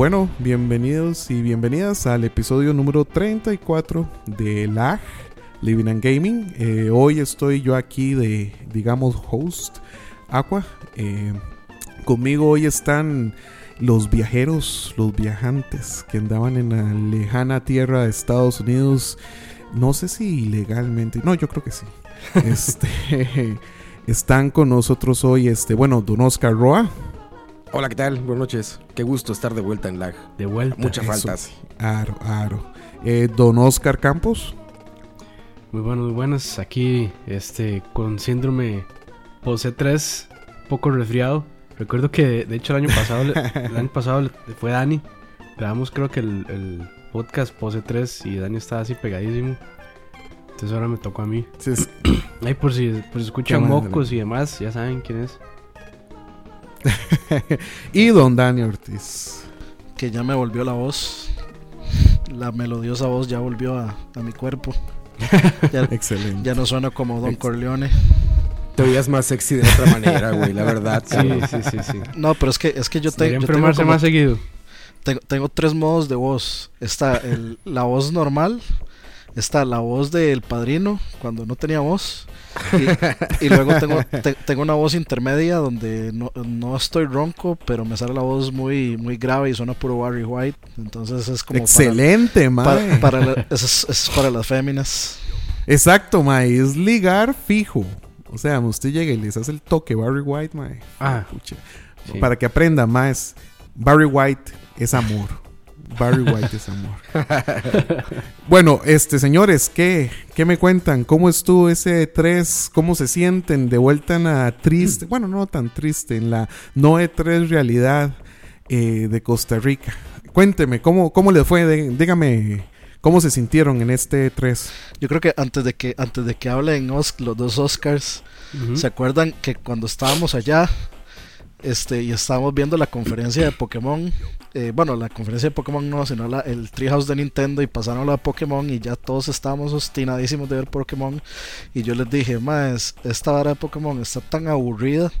Bueno, bienvenidos y bienvenidas al episodio número 34 de LAG, Living and Gaming. Eh, hoy estoy yo aquí de, digamos, host, Aqua. Eh, conmigo hoy están los viajeros, los viajantes que andaban en la lejana tierra de Estados Unidos. No sé si ilegalmente, no, yo creo que sí. Este, están con nosotros hoy, este, bueno, Don Oscar Roa. Hola, ¿qué tal? Buenas noches. Qué gusto estar de vuelta en lag. De vuelta. Muchas Eso faltas. sí, Aro, aro. Eh, don Oscar Campos. Muy buenos, muy buenas. Aquí, este, con síndrome post 3 poco resfriado. Recuerdo que, de hecho, el año pasado, le- el año pasado fue Dani. Grabamos, creo que el, el podcast pose 3 y Dani estaba así pegadísimo. Entonces ahora me tocó a mí. Sí, es- Ay, por si, por si escuchan mocos y demás, ya saben quién es. y Don Dani Ortiz. que ya me volvió la voz. La melodiosa voz ya volvió a, a mi cuerpo. Ya, Excelente. ya no suena como Don Ex- Corleone. Te oías más sexy de otra manera, güey, la verdad. Sí, sí, sí, sí. No, pero es que, es que yo, te- yo tengo, como- más seguido. tengo, tengo tres modos de voz. Está el- la voz normal. Está la voz del padrino cuando no tenía voz. Y, y luego tengo, te- tengo una voz intermedia donde no, no estoy ronco, pero me sale la voz muy, muy grave y suena puro Barry White. Entonces es como para- Excelente, mae. para, para la- es, es- para las féminas. Exacto, mae. Es ligar fijo. O sea, usted llega y les hace el toque Barry White, mae. Ah, sí. Para que aprenda más. Barry White es amor. Barry White es amor. bueno, este señores, ¿qué, ¿qué me cuentan? ¿Cómo estuvo ese 3? ¿Cómo se sienten de vuelta en la triste? Bueno, no tan triste, en la no E3 realidad eh, de Costa Rica. Cuénteme, ¿cómo, cómo les fue? Dí- Dígame, ¿cómo se sintieron en este 3? Yo creo que antes de que antes de que hablen Os- los dos Oscars. ¿se acuerdan que cuando estábamos allá este y estábamos viendo la conferencia de Pokémon? eh, bueno, la conferencia de Pokémon no, sino la, el Treehouse de Nintendo y pasaron la de Pokémon y ya todos estábamos obstinadísimos de ver Pokémon y yo les dije, más esta vara de Pokémon está tan aburrida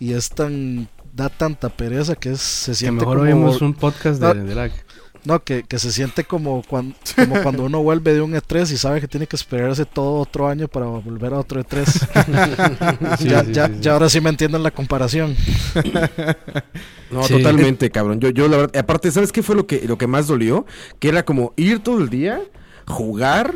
y es tan da tanta pereza que es, se Que siente mejor como un podcast de, No. de lag. No, que, que se siente como cuando, como cuando uno vuelve de un E3 y sabe que tiene que esperarse todo otro año para volver a otro E3. Sí, ya, sí, ya, sí, sí. ya ahora sí me entienden la comparación. No, Sí. totalmente, cabrón. Yo, yo la verdad, aparte, ¿sabes qué fue lo que, lo que más dolió? Que era como ir todo el día, jugar,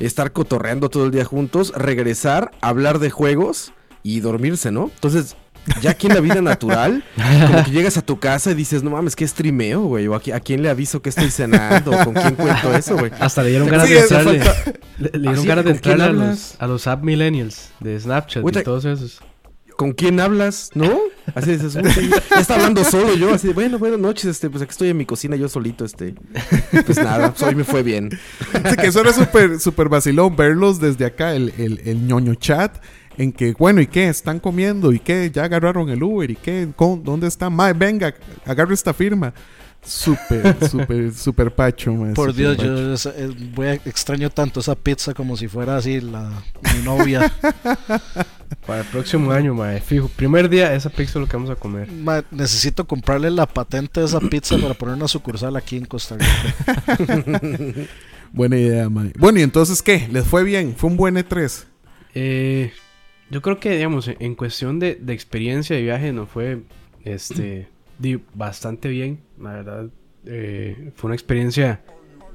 estar cotorreando todo el día juntos, regresar, hablar de juegos y dormirse, ¿no? Entonces, ya aquí en la vida natural, como que llegas a tu casa y dices, no mames, ¿qué streameo, güey? O a, qui- a quién le aviso que estoy cenando, o con quién cuento eso, güey. Hasta le dieron ganas Sí, de entrarle. falta- Le, le dieron Así, ganas de ¿con quién entrarle a los, a los app millennials de Snapchat y todos esos. ¿Con quién hablas? ¿No? Así dices, "Uy, ya está hablando solo yo, así de, bueno, buenas noches, este, pues aquí estoy en mi cocina yo solito, este. Pues nada, pues hoy me fue bien. Sí, que eso era súper súper vacilón verlos desde acá, el, el, el ñoño chat, en que, bueno, ¿y qué? ¿Están comiendo? ¿Y qué? ¿Ya agarraron el Uber? ¿Y qué? ¿Cómo- ¿Dónde está? Mae, venga, agarro esta firma. Súper, súper, súper pacho, mae, Por Dios, pacho. yo es- es- voy a extraño tanto esa pizza como si fuera así la mi novia. Para el próximo año, mae. Fijo. Primer día, esa pizza es lo que vamos a comer. Ma, necesito comprarle la patente de esa pizza para poner una sucursal aquí en Costa Rica. Buena idea, mae. Bueno, ¿y entonces qué? ¿Les fue bien? ¿Fue un buen E E3? Eh, yo creo que, digamos, en- cuestión de, de experiencia de viaje, nos fue este, bastante bien. La verdad, eh, fue una experiencia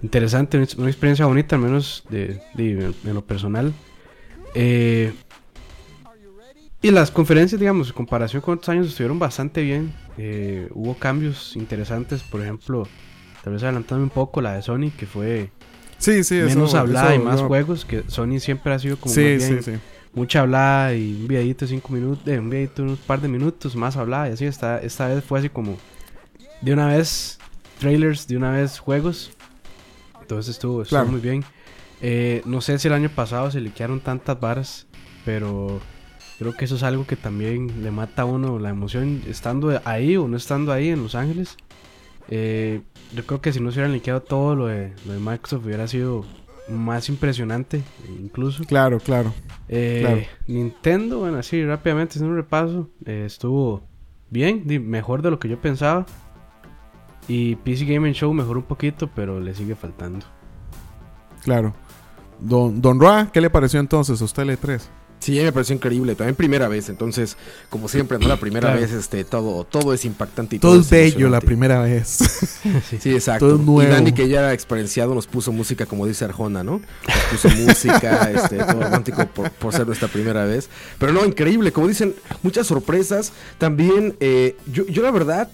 interesante, una ex- una experiencia bonita, al menos de, de- en lo personal. Eh, y las conferencias, digamos, en comparación con otros años, estuvieron bastante bien. Eh, hubo cambios interesantes, por ejemplo, tal vez adelantando un poco la de Sony, que fue Sí, sí, eso. menos hablada eso- y más juegos, que Sony siempre ha sido como Sí, más bien sí, sí. Mucha hablada y un videito de cinco minutos, de un videito de unos par de minutos, más hablada y así. Esta, esta vez fue así como de una vez trailers, de una vez juegos. Entonces estuvo, estuvo Claro. muy bien. Eh, no sé si el año pasado se liquearon tantas varas, pero creo que eso es algo que también le mata a uno la emoción estando ahí o no estando ahí en Los Ángeles. Eh, yo creo que si no se hubieran liqueado todo lo de, lo de Microsoft hubiera sido más impresionante incluso. Claro, claro. Eh, Claro. Nintendo, bueno, así rápidamente haciendo un repaso, eh, estuvo bien, mejor de lo que yo pensaba. Y PC Gaming Show mejoró un poquito, pero le sigue faltando. Claro. Don, Don Roa, ¿qué le pareció entonces a usted el E3? Sí, me pareció increíble. También primera vez. Entonces, como siempre, ¿no? La primera Claro. vez, este, todo, todo es impactante y Todo es bello la primera vez. Sí. Sí, exacto. Todo nuevo. Y Dani, que ya era experienciado, nos puso música, como dice Arjona, ¿no? Nos puso música, este, todo romántico por, por ser nuestra primera vez. Pero no, increíble. Como dicen, muchas sorpresas. También, eh, yo, yo la verdad,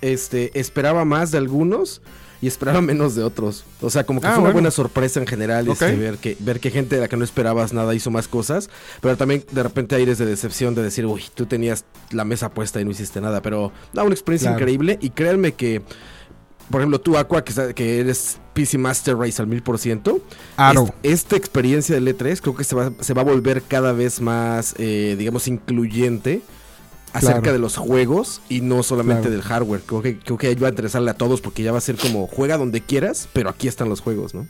este, esperaba más de algunos y esperaba menos de otros. O sea, como que Ah, fue una buena sorpresa en general este, Ok. ver, que, ver que gente de la que no esperabas nada hizo más cosas. Pero también de repente aires de decepción de decir, uy, tú tenías la mesa puesta y no hiciste nada. Pero, no, una experiencia Claro. increíble. Y créanme que por ejemplo, tú, Aqua, que, eres PC Master Race al mil por ciento. Aro. est- Esta experiencia del E3 creo que se va, se va a volver cada vez más, eh, digamos, incluyente acerca Claro. de los juegos y no solamente Claro. del hardware. Creo que, creo que va a interesarle a todos porque ya va a ser como juega donde quieras, pero aquí están los juegos, ¿no?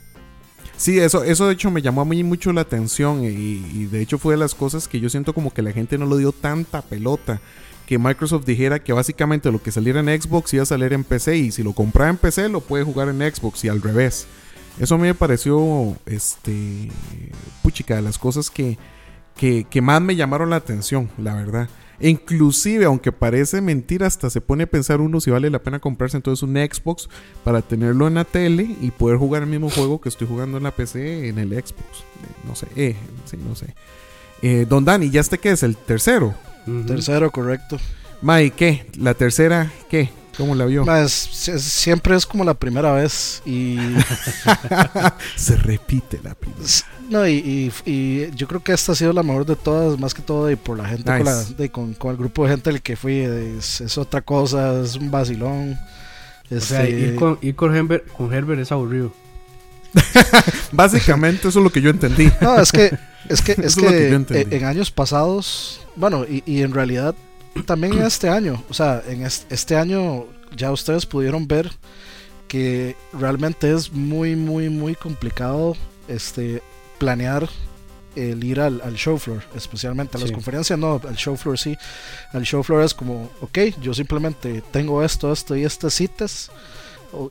Sí, eso, eso de hecho me llamó a mí mucho la atención y, y de hecho fue de las cosas que yo siento como que la gente no le dio tanta pelota. Que Microsoft dijera que básicamente lo que saliera en Xbox iba a salir en PC y si lo compraba en PC lo puede jugar en Xbox y al revés. Eso a mí me pareció, este, puchica, de las cosas que, que, que más me llamaron la atención, la verdad. E inclusive, aunque parece mentira, hasta se pone a pensar uno si vale la pena comprarse entonces un Xbox para tenerlo en la tele y poder jugar el mismo juego que estoy jugando en la PC en el Xbox. Eh, no sé, eh, sí, no sé. Eh, Don Dani, ¿ya este qué es? ¿El tercero? Tercero, correcto. May, ¿qué? ¿La tercera qué? ¿Cómo la vio? Es- es- siempre es como la primera vez y Se repite la primera. no y, y- y yo creo que esta ha sido la mejor de todas, más que todo y por la gente con, la- Nice. de- con, con el grupo de gente al que fui, es, es otra cosa, es un vacilón. O sea, Este, ir con, ir con Herbert, con Herbert es aburrido. Básicamente eso es lo que yo entendí. No, es que es que, es que que yo entendí. en, en años pasados, bueno, y, y en realidad también en este año, o sea, en es- este año ya ustedes pudieron ver que realmente es muy, muy, muy complicado este planear el ir al, al show floor, especialmente a las Sí. conferencias, no, al show floor sí. Al show floor es como, ok, yo simplemente tengo esto, esto y estas citas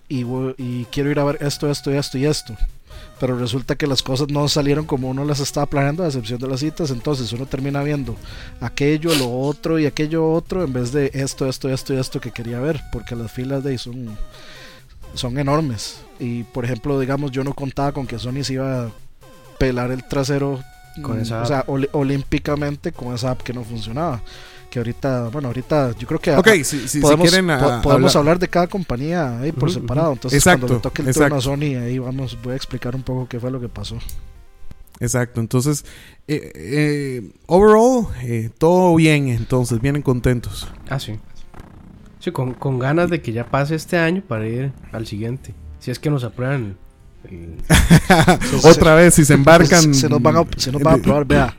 y, y quiero ir a ver esto, esto, esto y esto pero resulta que las cosas no salieron como uno las estaba planeando, a excepción de las citas, entonces uno termina viendo aquello, lo otro y aquello otro en vez de esto, esto, esto y esto que quería ver, porque las filas de ahí son, son enormes. Y por ejemplo, digamos, yo no contaba con que Sony se iba a pelar el trasero, Con mm, esa o sea, oli- olímpicamente con esa app que no funcionaba. Que ahorita, bueno, ahorita yo creo que si, si- si podemos, quieren po- a- podemos hablar- hablar de cada compañía ahí por separado. Entonces, Exacto, cuando le toque el turno a exacto. Sony, ahí vamos, voy a explicar un poco qué fue lo que pasó. Exacto, entonces, eh, eh, overall, eh, todo bien, entonces, vienen contentos. Ah, sí. Sí, con, con ganas de que ya pase este año para ir al siguiente. Si es que nos aprueban el- Otra vez, si se embarcan... Se, se nos van a, se nos van a probar, vea.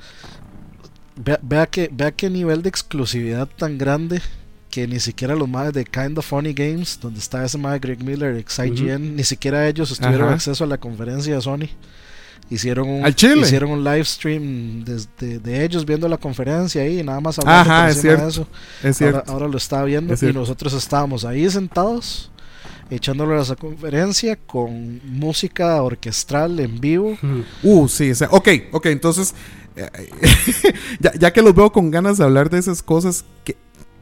Vea, vea, que, vea qué nivel de exclusividad tan grande que ni siquiera los madres de Kind of Funny Games, donde está ese madre Greg Miller, ex IGN, ni siquiera ellos tuvieron Ajá. acceso a la conferencia de Sony. Hicieron un, ¿Al Chile? hicieron un live stream desde de ellos viendo la conferencia ahí y nada más hablando Ajá, es encima de cierto. eso. Es cierto. Ahora, ahora lo estaba viendo Es y cierto. nosotros estábamos ahí sentados echándole a esa conferencia con música orquestral en vivo. Uh, sí, o sea, ok, ok, entonces, ya, ya que los veo con ganas de hablar de esas cosas, ¿qué,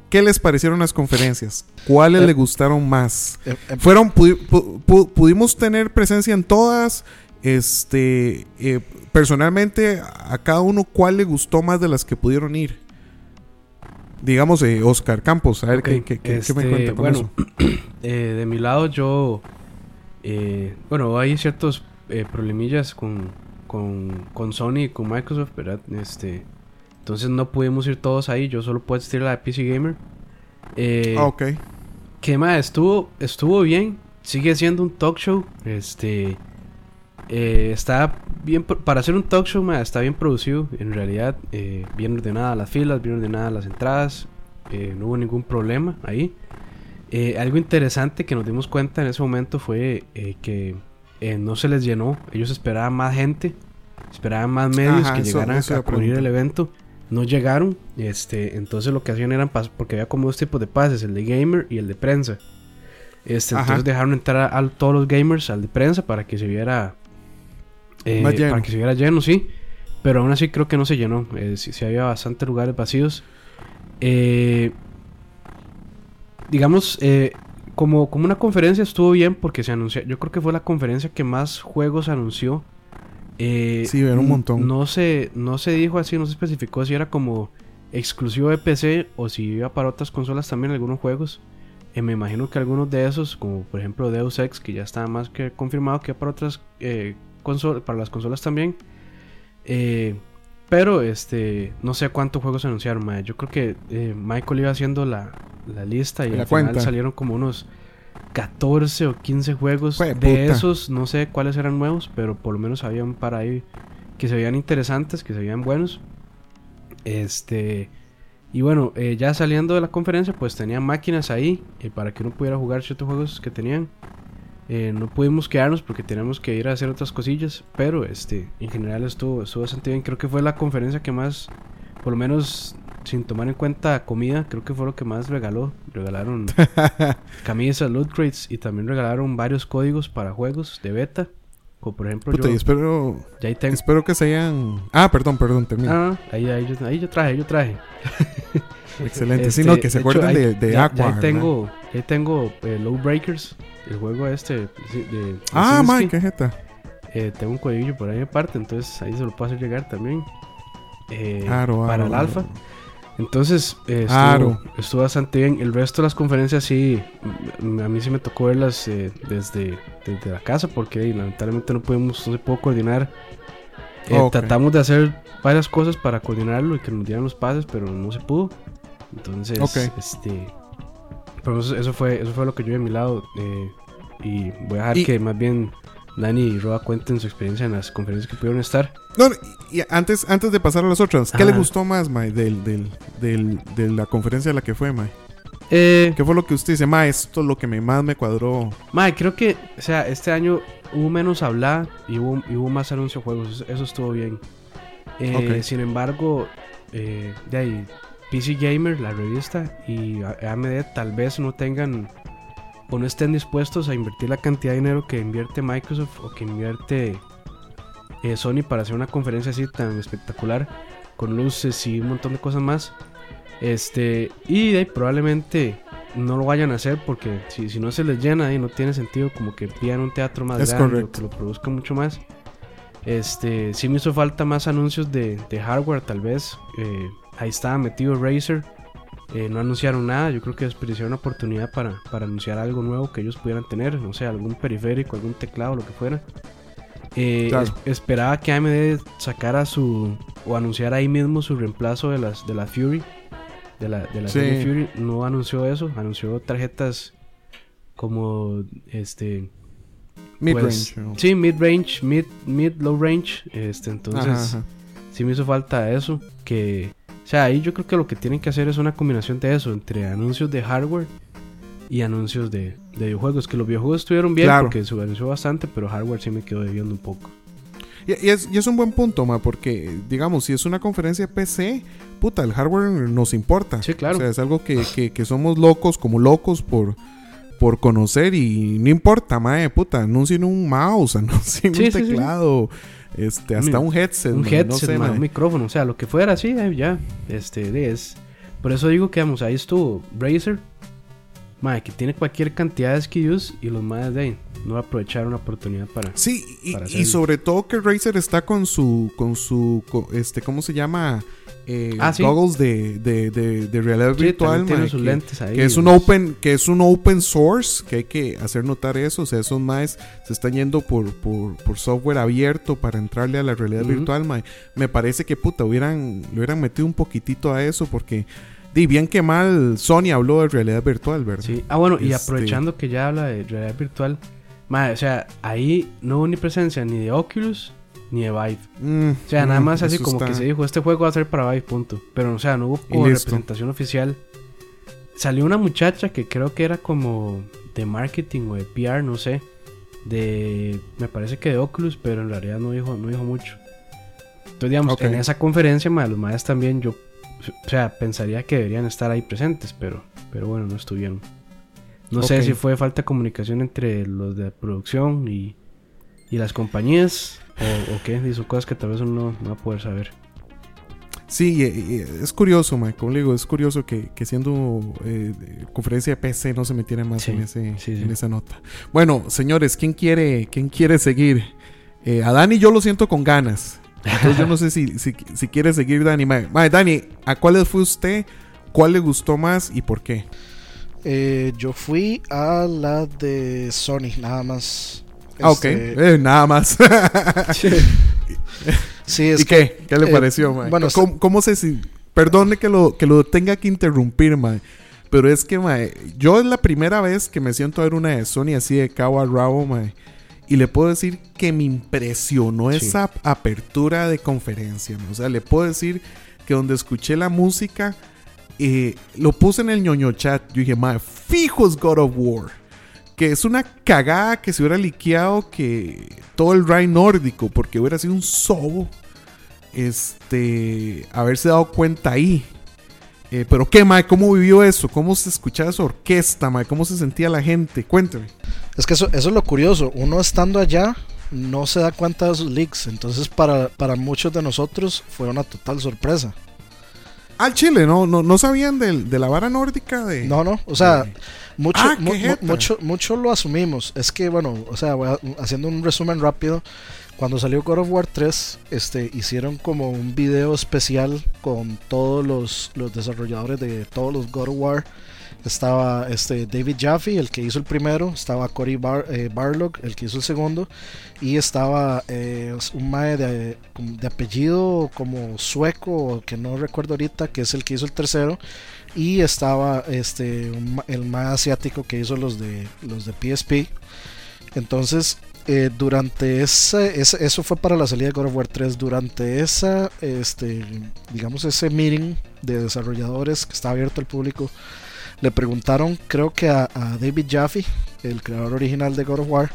qué les parecieron las conferencias? ¿Cuáles Eh, les gustaron más? Eh, eh, Fueron, pudi- pu- pu- pudimos tener presencia en todas, este, eh, personalmente, a cada uno, ¿cuál le gustó más de las que pudieron ir? Digamos, Oscar Campos, a ver qué, qué- qué- qué me este, cuenta con bueno, eso. de mi lado yo... bueno, hay ciertos problemillas con, con, con Sony y con Microsoft, ¿verdad? Este, entonces no pudimos ir todos ahí, yo solo puedo asistir a la de PC Gamer. Eh, Ah, ok. que más estuvo estuvo bien sigue siendo un talk show este eh, está bien para hacer un talk show ma, está bien producido en realidad eh, bien ordenadas las filas bien ordenadas las entradas eh, no hubo ningún problema ahí algo interesante que nos dimos cuenta en ese momento fue que eh, no se les llenó ellos esperaban más gente esperaban más medios Ajá, que eso- llegaran eso a, cubrir el evento no llegaron este entonces lo que hacían eran pas- porque había como dos tipos de pases el de gamer y el de prensa Este, Ajá. entonces dejaron entrar a, a todos los gamers al de prensa para que se viera eh, para que se viera lleno, sí. Pero aún así creo que no se llenó. Eh, sí, sí había bastantes lugares vacíos. Eh, digamos, eh, como, como una conferencia estuvo bien porque se anunció. Yo creo que fue la conferencia que más juegos anunció. Eh, Sí, era un montón. No se, no se dijo así, no se especificó si era como exclusivo de PC o si iba para otras consolas también algunos juegos. Eh, me imagino que algunos de esos, como por ejemplo Deus Ex, que ya está más que confirmado que para otras eh, consolas, para las consolas también. Eh, pero este, no sé cuántos juegos anunciaron, mae. Yo creo que eh, Michael iba haciendo la, la lista y La al final cuenta. salieron como unos 14 o 15 juegos. Jue de puta. esos, no sé cuáles eran nuevos, pero por lo menos había un par ahí que se veían interesantes, que se veían buenos. Este. Y bueno, eh, ya saliendo de la conferencia, pues tenían máquinas ahí eh, para que uno pudiera jugar ciertos juegos que tenían. Eh, no pudimos quedarnos porque teníamos que ir a hacer otras cosillas, pero este, en general estuvo, estuvo bastante bien. Creo que fue la conferencia que más, por lo menos sin tomar en cuenta comida, creo que fue lo que más regaló. Regalaron camisas, loot crates y también regalaron varios códigos para juegos de beta. Como por ejemplo, Puta, yo, espero, ya ahí tengo. espero que se hayan... Ah, perdón, perdón, termina. Ah, ahí, ahí, yo, ahí yo traje, yo traje. Excelente. Este, sí, no, que se de ahí- de, de Aqua. ya ahí tengo, ahí tengo eh, Low Breakers, el juego este de, de Ah, man, qué jeta. Eh, tengo un codillo por ahí aparte, entonces ahí se lo puedo hacer llegar también. Eh, Aro, para aro, el alfa. Entonces, eh, estuvo, bastante bien. El resto de las conferencias sí, a mí sí me tocó verlas eh, desde, desde la casa porque lamentablemente no pudimos, no se pudo coordinar. Eh. Tratamos de hacer varias cosas para coordinarlo y que nos dieran los pases, pero no se pudo. Entonces, este, pero eso, eso fue, eso fue lo que yo vi de mi lado. eh, y voy a dejar Y- que más bien Dani y Roa cuenten su experiencia en las conferencias que pudieron estar. No, y antes, antes de pasar a las otras, ¿qué le gustó más, Mae, del, del, del, de la conferencia a la que fue, Mae? Eh, ¿Qué fue lo que usted dice, Mae? Esto es lo que me, más me cuadró. Mae, creo que, o sea, este año hubo menos hablar y hubo, y hubo más anuncio de juegos. Eso, eso estuvo bien. Eh, Ok. Sin embargo, eh, de ahí, PC Gamer, la revista, y AMD tal vez no tengan o no estén dispuestos a invertir la cantidad de dinero que invierte Microsoft o que invierte eh, Sony para hacer una conferencia así tan espectacular con luces y un montón de cosas más. Este, y probablemente no lo vayan a hacer porque si, si no se les llena y no tiene sentido como que pidan un teatro más Es grande o que lo produzca mucho más. Este, sí me hizo falta más anuncios de, de hardware tal vez. Eh, ahí estaba metido Razer. Eh, no anunciaron nada, yo creo que desperdiciaron una oportunidad para, para anunciar algo nuevo que ellos pudieran tener, no sé, algún periférico, algún teclado, lo que fuera. Eh, Claro. es- esperaba que AMD sacara su o anunciara ahí mismo su reemplazo de las de la Fury, de la, de la Sí. serie Fury. No anunció eso, anunció tarjetas como este Mid-range. pues, ¿no? sí, mid range, mid, mid low range, este entonces Ajá, ajá. sí me hizo falta eso. Que, sea, ahí yo creo que lo que tienen que hacer es una combinación de eso, entre anuncios de hardware y anuncios de, de videojuegos. Que los videojuegos estuvieron bien Claro. porque se anunció bastante, pero hardware sí me quedó debiendo un poco. Y, y es, y es un buen punto, ma, porque, digamos, si es una conferencia PC, puta, el hardware nos importa. Sí, claro. O sea, es algo que, que, que somos locos, como locos por, por conocer y no importa, mae, puta, anuncien un mouse, anuncien Sí, un sí, sí. Este, hasta Un- un headset, un ma, headset, no sé, ma, mae. un micrófono, o sea, lo que fuera, sí, eh, ya. Este, es. Por eso digo que, vamos, ahí estuvo Razer, mae, que tiene cualquier cantidad de SKUs y los más de ahí no aprovecharon una oportunidad para. Sí, y, para y sobre todo que Razer está con su, con su, co- este, ¿cómo se llama? Eh, Ah, sí. goggles de, de, de, de realidad Sí, virtual, tienen sus que- lentes ahí. que es un open que es un open source que hay que hacer notar eso o sea esos más se están yendo por, por, por software abierto para entrarle a la realidad virtual mae. me parece que puta hubieran le hubieran metido un poquitito a eso porque di bien que mal Sony habló de realidad virtual verdad Sí. Ah, bueno, y Este- aprovechando que ya habla de realidad virtual, mae, o sea, ahí no hubo ni presencia ni de Oculus ni de Vive. Mm, O sea, nada mm, más así como está- que se dijo, este juego va a ser para Vive, punto. Pero, o sea, no hubo como representación oficial. Salió una muchacha que creo que era como de marketing o de PR, no sé. De, me parece que de Oculus, pero en realidad no dijo, no dijo mucho. Entonces, digamos, Ok. en esa conferencia, mae, los maestros también, yo, o sea, pensaría que deberían estar ahí presentes, pero, pero bueno, no estuvieron. No sé si fue falta de comunicación entre los de producción y, y las compañías o, o qué. Y son cosas que tal vez uno no va a poder saber. Sí, es curioso, Mike. Como le digo, es curioso que, que siendo eh, conferencia de PC no se metiera más Sí, en, ese, sí, sí. en esa nota. Bueno, señores, ¿quién quiere, quién quiere seguir? Eh, a Dani yo lo siento con ganas. Entonces yo no sé si, si, si quiere seguir Dani. Dani, ¿a cuáles fue usted? ¿Cuál le gustó más y por qué? Eh, yo fui a la de Sony, nada más. Ah, ok. Este, Eh, nada más. sí, es ¿Y que qué? ¿Qué le eh, pareció, Mae? bueno, ¿Cómo, cómo se Perdone que lo, que lo tenga que interrumpir, Mae. Pero es que, Mae, yo es la primera vez que me siento a ver una de Sony así de cabo a rabo, Mae. Y le puedo decir que me impresionó Sí. esa ap- apertura de conferencia. ¿no? O sea, le puedo decir que donde escuché la música, eh, lo puse en el ñoño chat. Yo dije, Mae, fijo es God of War. Que es una cagada que se hubiera liqueado que todo el ride nórdico, porque hubiera sido un sobo este, haberse dado cuenta ahí. Eh, pero qué, Mae, ¿cómo vivió eso? ¿Cómo se escuchaba esa orquesta, Mae? ¿Cómo se sentía la gente? Cuénteme. Es que eso, es lo curioso. Uno estando allá no se da cuenta de esos leaks. Entonces, para, para muchos de nosotros fue una total sorpresa. Al Chile, ¿no? ¿No, no sabían del- de, la vara nórdica? De... No, no. O sea, mucho, Ah, mu- mucho, mucho lo asumimos. Es que, bueno, o sea, voy a- haciendo un resumen rápido. Cuando salió God of War 3, este, hicieron como un video especial con todos los, los desarrolladores de todos los God of War. Estaba este David Jaffe, el que hizo el primero, estaba Cory Bar, eh, Barlog, el que hizo el segundo, y estaba eh, un mae de, de apellido como sueco, que no recuerdo ahorita, que es el que hizo el tercero, y estaba este el mae asiático que hizo los de los de PSP. Entonces, eh, durante ese, ese- eso fue para la salida de God of War 3. Durante esa, este, digamos, ese meeting de desarrolladores que está abierto al público, le preguntaron, creo que a, a David Jaffe, el creador original de God of War,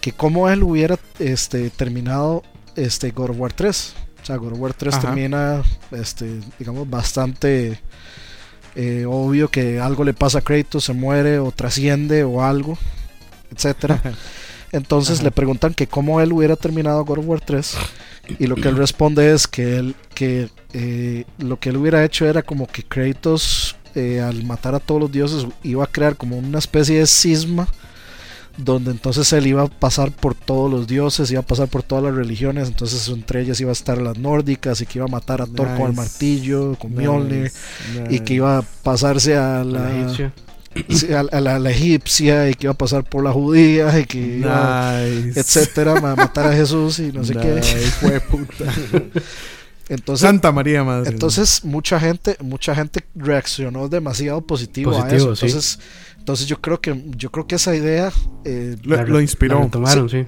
que cómo él hubiera este, terminado este God of War 3. O sea, God of War 3 Ajá. termina, este, digamos, bastante eh, obvio que algo le pasa a Kratos, se muere o trasciende o algo, etcétera. Entonces Ajá. le preguntan que cómo él hubiera terminado God of War 3 y lo que él responde es que él que eh, lo que él hubiera hecho era como que Kratos eh, al matar a todos los dioses iba a crear como una especie de cisma donde entonces él iba a pasar por todos los dioses, iba a pasar por todas las religiones, entonces entre ellas iba a estar las nórdicas y que iba a matar a Thor con el martillo, con Nice, Mjolnir y que iba a pasarse a La a, a la, la egipcia y que iba a pasar por la judía y que iba etcétera, ma- matar a Jesús y no sé qué. Fue puta. Entonces, Santa María Madre. entonces mucha gente, mucha gente reaccionó demasiado positivo, a Positivo, eso. sí. Entonces, entonces yo creo que yo creo que esa idea eh, lo, La lo re- inspiró. la retomaron, sí.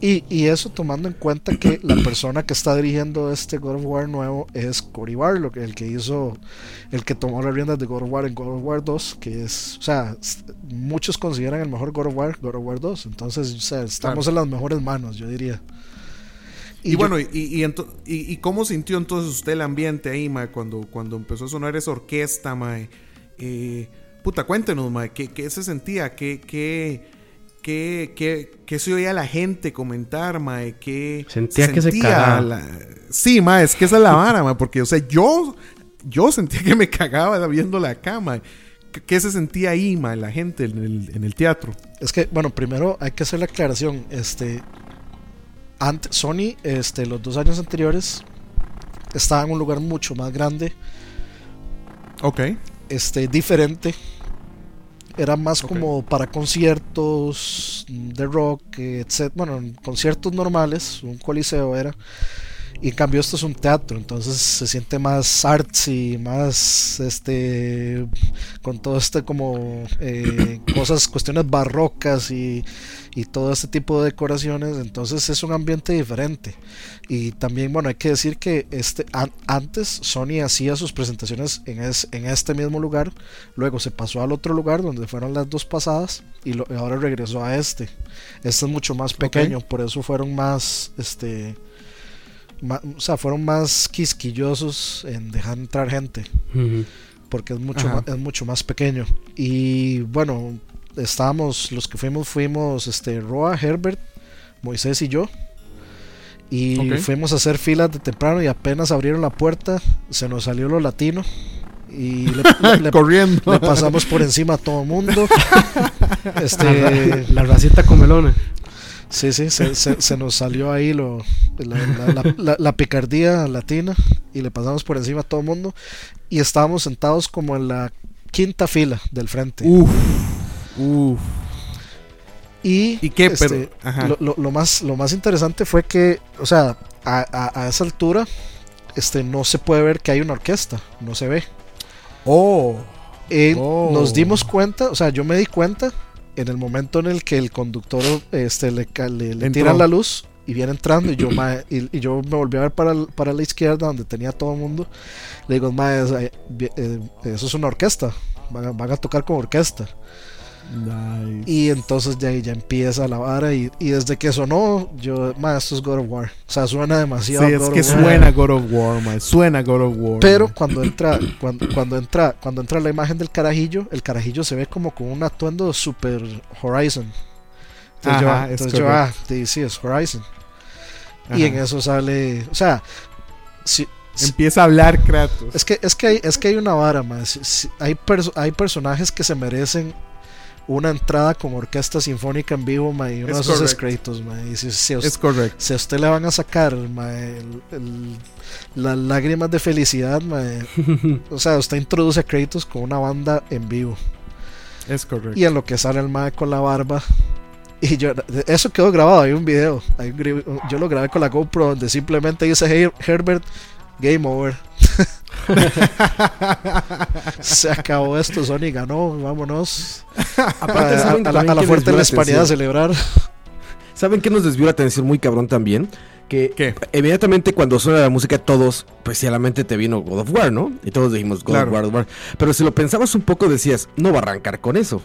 y, y eso tomando en cuenta que la persona que está dirigiendo este God of War nuevo es Cory Barlog, el que hizo, el que tomó las riendas de God of War en God of War 2, que es, o sea, muchos consideran el mejor God of War, God of War 2. Entonces, o sea, estamos en las mejores manos, yo diría. Y, yo- bueno, y, y, y- y cómo sintió entonces usted el ambiente ahí, mae, cuando, cuando empezó a sonar esa orquesta, mae? Eh, puta, cuéntenos, mae, ¿qué, qué se sentía? ¿Qué, qué, qué, qué, qué se oía la gente comentar, mae? ¿Qué Sentía que se cagaba. la- Sí, mae, es que esa es la vara, mae, porque, o sea, yo, yo sentía que me cagaba viéndola acá, mae. ¿Qué- ¿Qué se sentía ahí, mae, la gente en el, en el teatro? Es que, bueno, primero hay que hacer la aclaración. Este, ante, Sony, este, los dos años anteriores, estaba en un lugar mucho más grande, Ok. este, diferente. Era más como para conciertos de rock, etc. Bueno, conciertos normales, un coliseo era. Y en cambio esto es un teatro, entonces se siente más artsy, más este con todo este como eh, cosas, cuestiones barrocas y, y todo este tipo de decoraciones, entonces es un ambiente diferente. Y también, bueno, hay que decir que este an- antes Sony hacía sus presentaciones en, es- en este mismo lugar, luego se pasó al otro lugar donde fueron las dos pasadas y lo- ahora regresó a este. Este es mucho más pequeño, por eso fueron más este ma- o sea, fueron más quisquillosos en dejar entrar gente Ujú. porque es mucho más, es mucho más pequeño y bueno estábamos, los que fuimos, fuimos este, Roa, Herbert, Moisés y yo. Y fuimos a hacer filas de temprano y apenas abrieron la puerta, se nos salió lo latino. Y le, le- le- Corriendo. le pasamos por encima a todo mundo. Este, La racita comelona. Sí, sí, se, se- se nos salió ahí lo, la, la- la- la- la picardía latina y le pasamos por encima a todo el mundo y estábamos sentados como en la quinta fila del frente. Uf. Uf. y ¿Y qué? este, Pero- lo- lo más, lo más interesante fue que, o sea, a, a- a esa altura este, no se puede ver que hay una orquesta, no se ve. Oh. Eh, Oh. Nos dimos cuenta, o sea, yo me di cuenta en el momento en el que el conductor este, le, le, le tiran la luz y viene entrando y yo, y, y yo me volví a ver para, la izquierda donde tenía todo el mundo. Le digo, es- eh, eh, eso es una orquesta, van a, van a tocar con orquesta. Nice. Y entonces ya, ya empieza la vara y, y desde que sonó, yo, mae, esto es God of War. O sea, suena Sí, demasiado. es God que War. suena God of War, man. Suena God of War. Pero man. cuando entra, cuando, cuando entra, cuando entra la imagen del carajillo, el carajillo se ve como con un atuendo super Horizon. Entonces yo, Ajá, es entonces yo, ah, sí, sí, es Horizon. Y en eso sale, o sea, si- Empieza a hablar Kratos. es que es que hay, es que hay una vara, más. Si- si- hay perso- hay personajes que se merecen una entrada con orquesta sinfónica en vivo, ma, y uno Es de esos es correcto. Kratos, ma, y si, si a Es usted, correcto. si a usted le van a sacar ma, el- el- las lágrimas de felicidad, ma, o sea, usted introduce Kratos con una banda en vivo. Es correcto. Y en lo que sale el mae con la barba. Y yo, eso quedó grabado, hay un video. hay un yo lo grabé con la GoPro donde simplemente dice "Hey, Herbert, game over. Se acabó esto, Sony ganó, vámonos. Aparte, a, ¿saben a la, a la fuerte la hispanidad a celebrar. ¿Saben qué nos desvió la atención muy cabrón también? Que ¿Qué? inmediatamente cuando suena la música todos, pues sí, a la mente te vino God of War, ¿no? Y todos dijimos God Claro. of War, God of War. Pero si lo pensabas un poco decías, no va a arrancar con eso.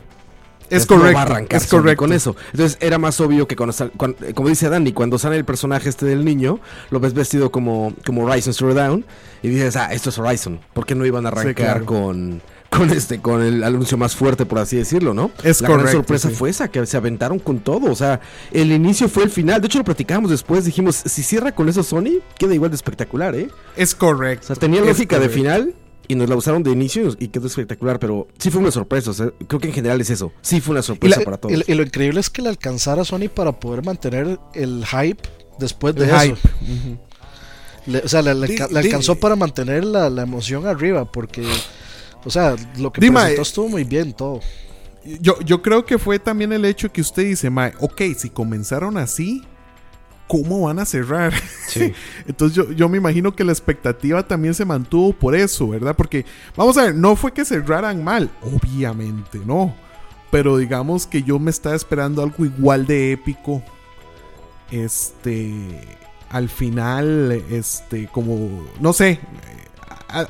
Es No correcto. va a arrancar es correcto. con eso. Entonces era más obvio que cuando, sal- eh, como dice Dani, cuando sale el personaje este del niño, lo ves vestido como, como Horizon Zero Dawn y dices, ah, esto es Horizon. ¿Por qué no iban a Sí, arrancar claro. con, con este, con el anuncio más fuerte, por así decirlo, ¿no? Es La gran correcto, sorpresa sí. fue esa, que se aventaron con todo. O sea, el inicio fue el final. De hecho, lo platicábamos después. Dijimos, si cierra con eso Sony, queda igual de espectacular, ¿eh? Es correcto. O sea, tenía lógica de final y nos la usaron de inicio y quedó espectacular. Pero sí fue una sorpresa. o sea, creo que en general es eso. Sí fue una Y, sorpresa la- para todos. y- y lo increíble es que le alcanzara a Sony para poder mantener el hype después de El eso. hype. Ujú. Le- o sea, le, le Di- alca- le di- alcanzó para mantener la, la emoción arriba, porque, o sea, lo que presentó eh, estuvo muy bien todo. Yo, yo creo que fue también el hecho que usted dice, Mae, ok, si comenzaron así, ¿cómo van a cerrar? Sí. Entonces yo, yo me imagino que la expectativa también se mantuvo por eso, ¿verdad? Porque, vamos a ver, no fue que cerraran mal, obviamente no. Pero digamos que yo me estaba esperando algo igual de épico. Este, al final, este, como, no sé. a-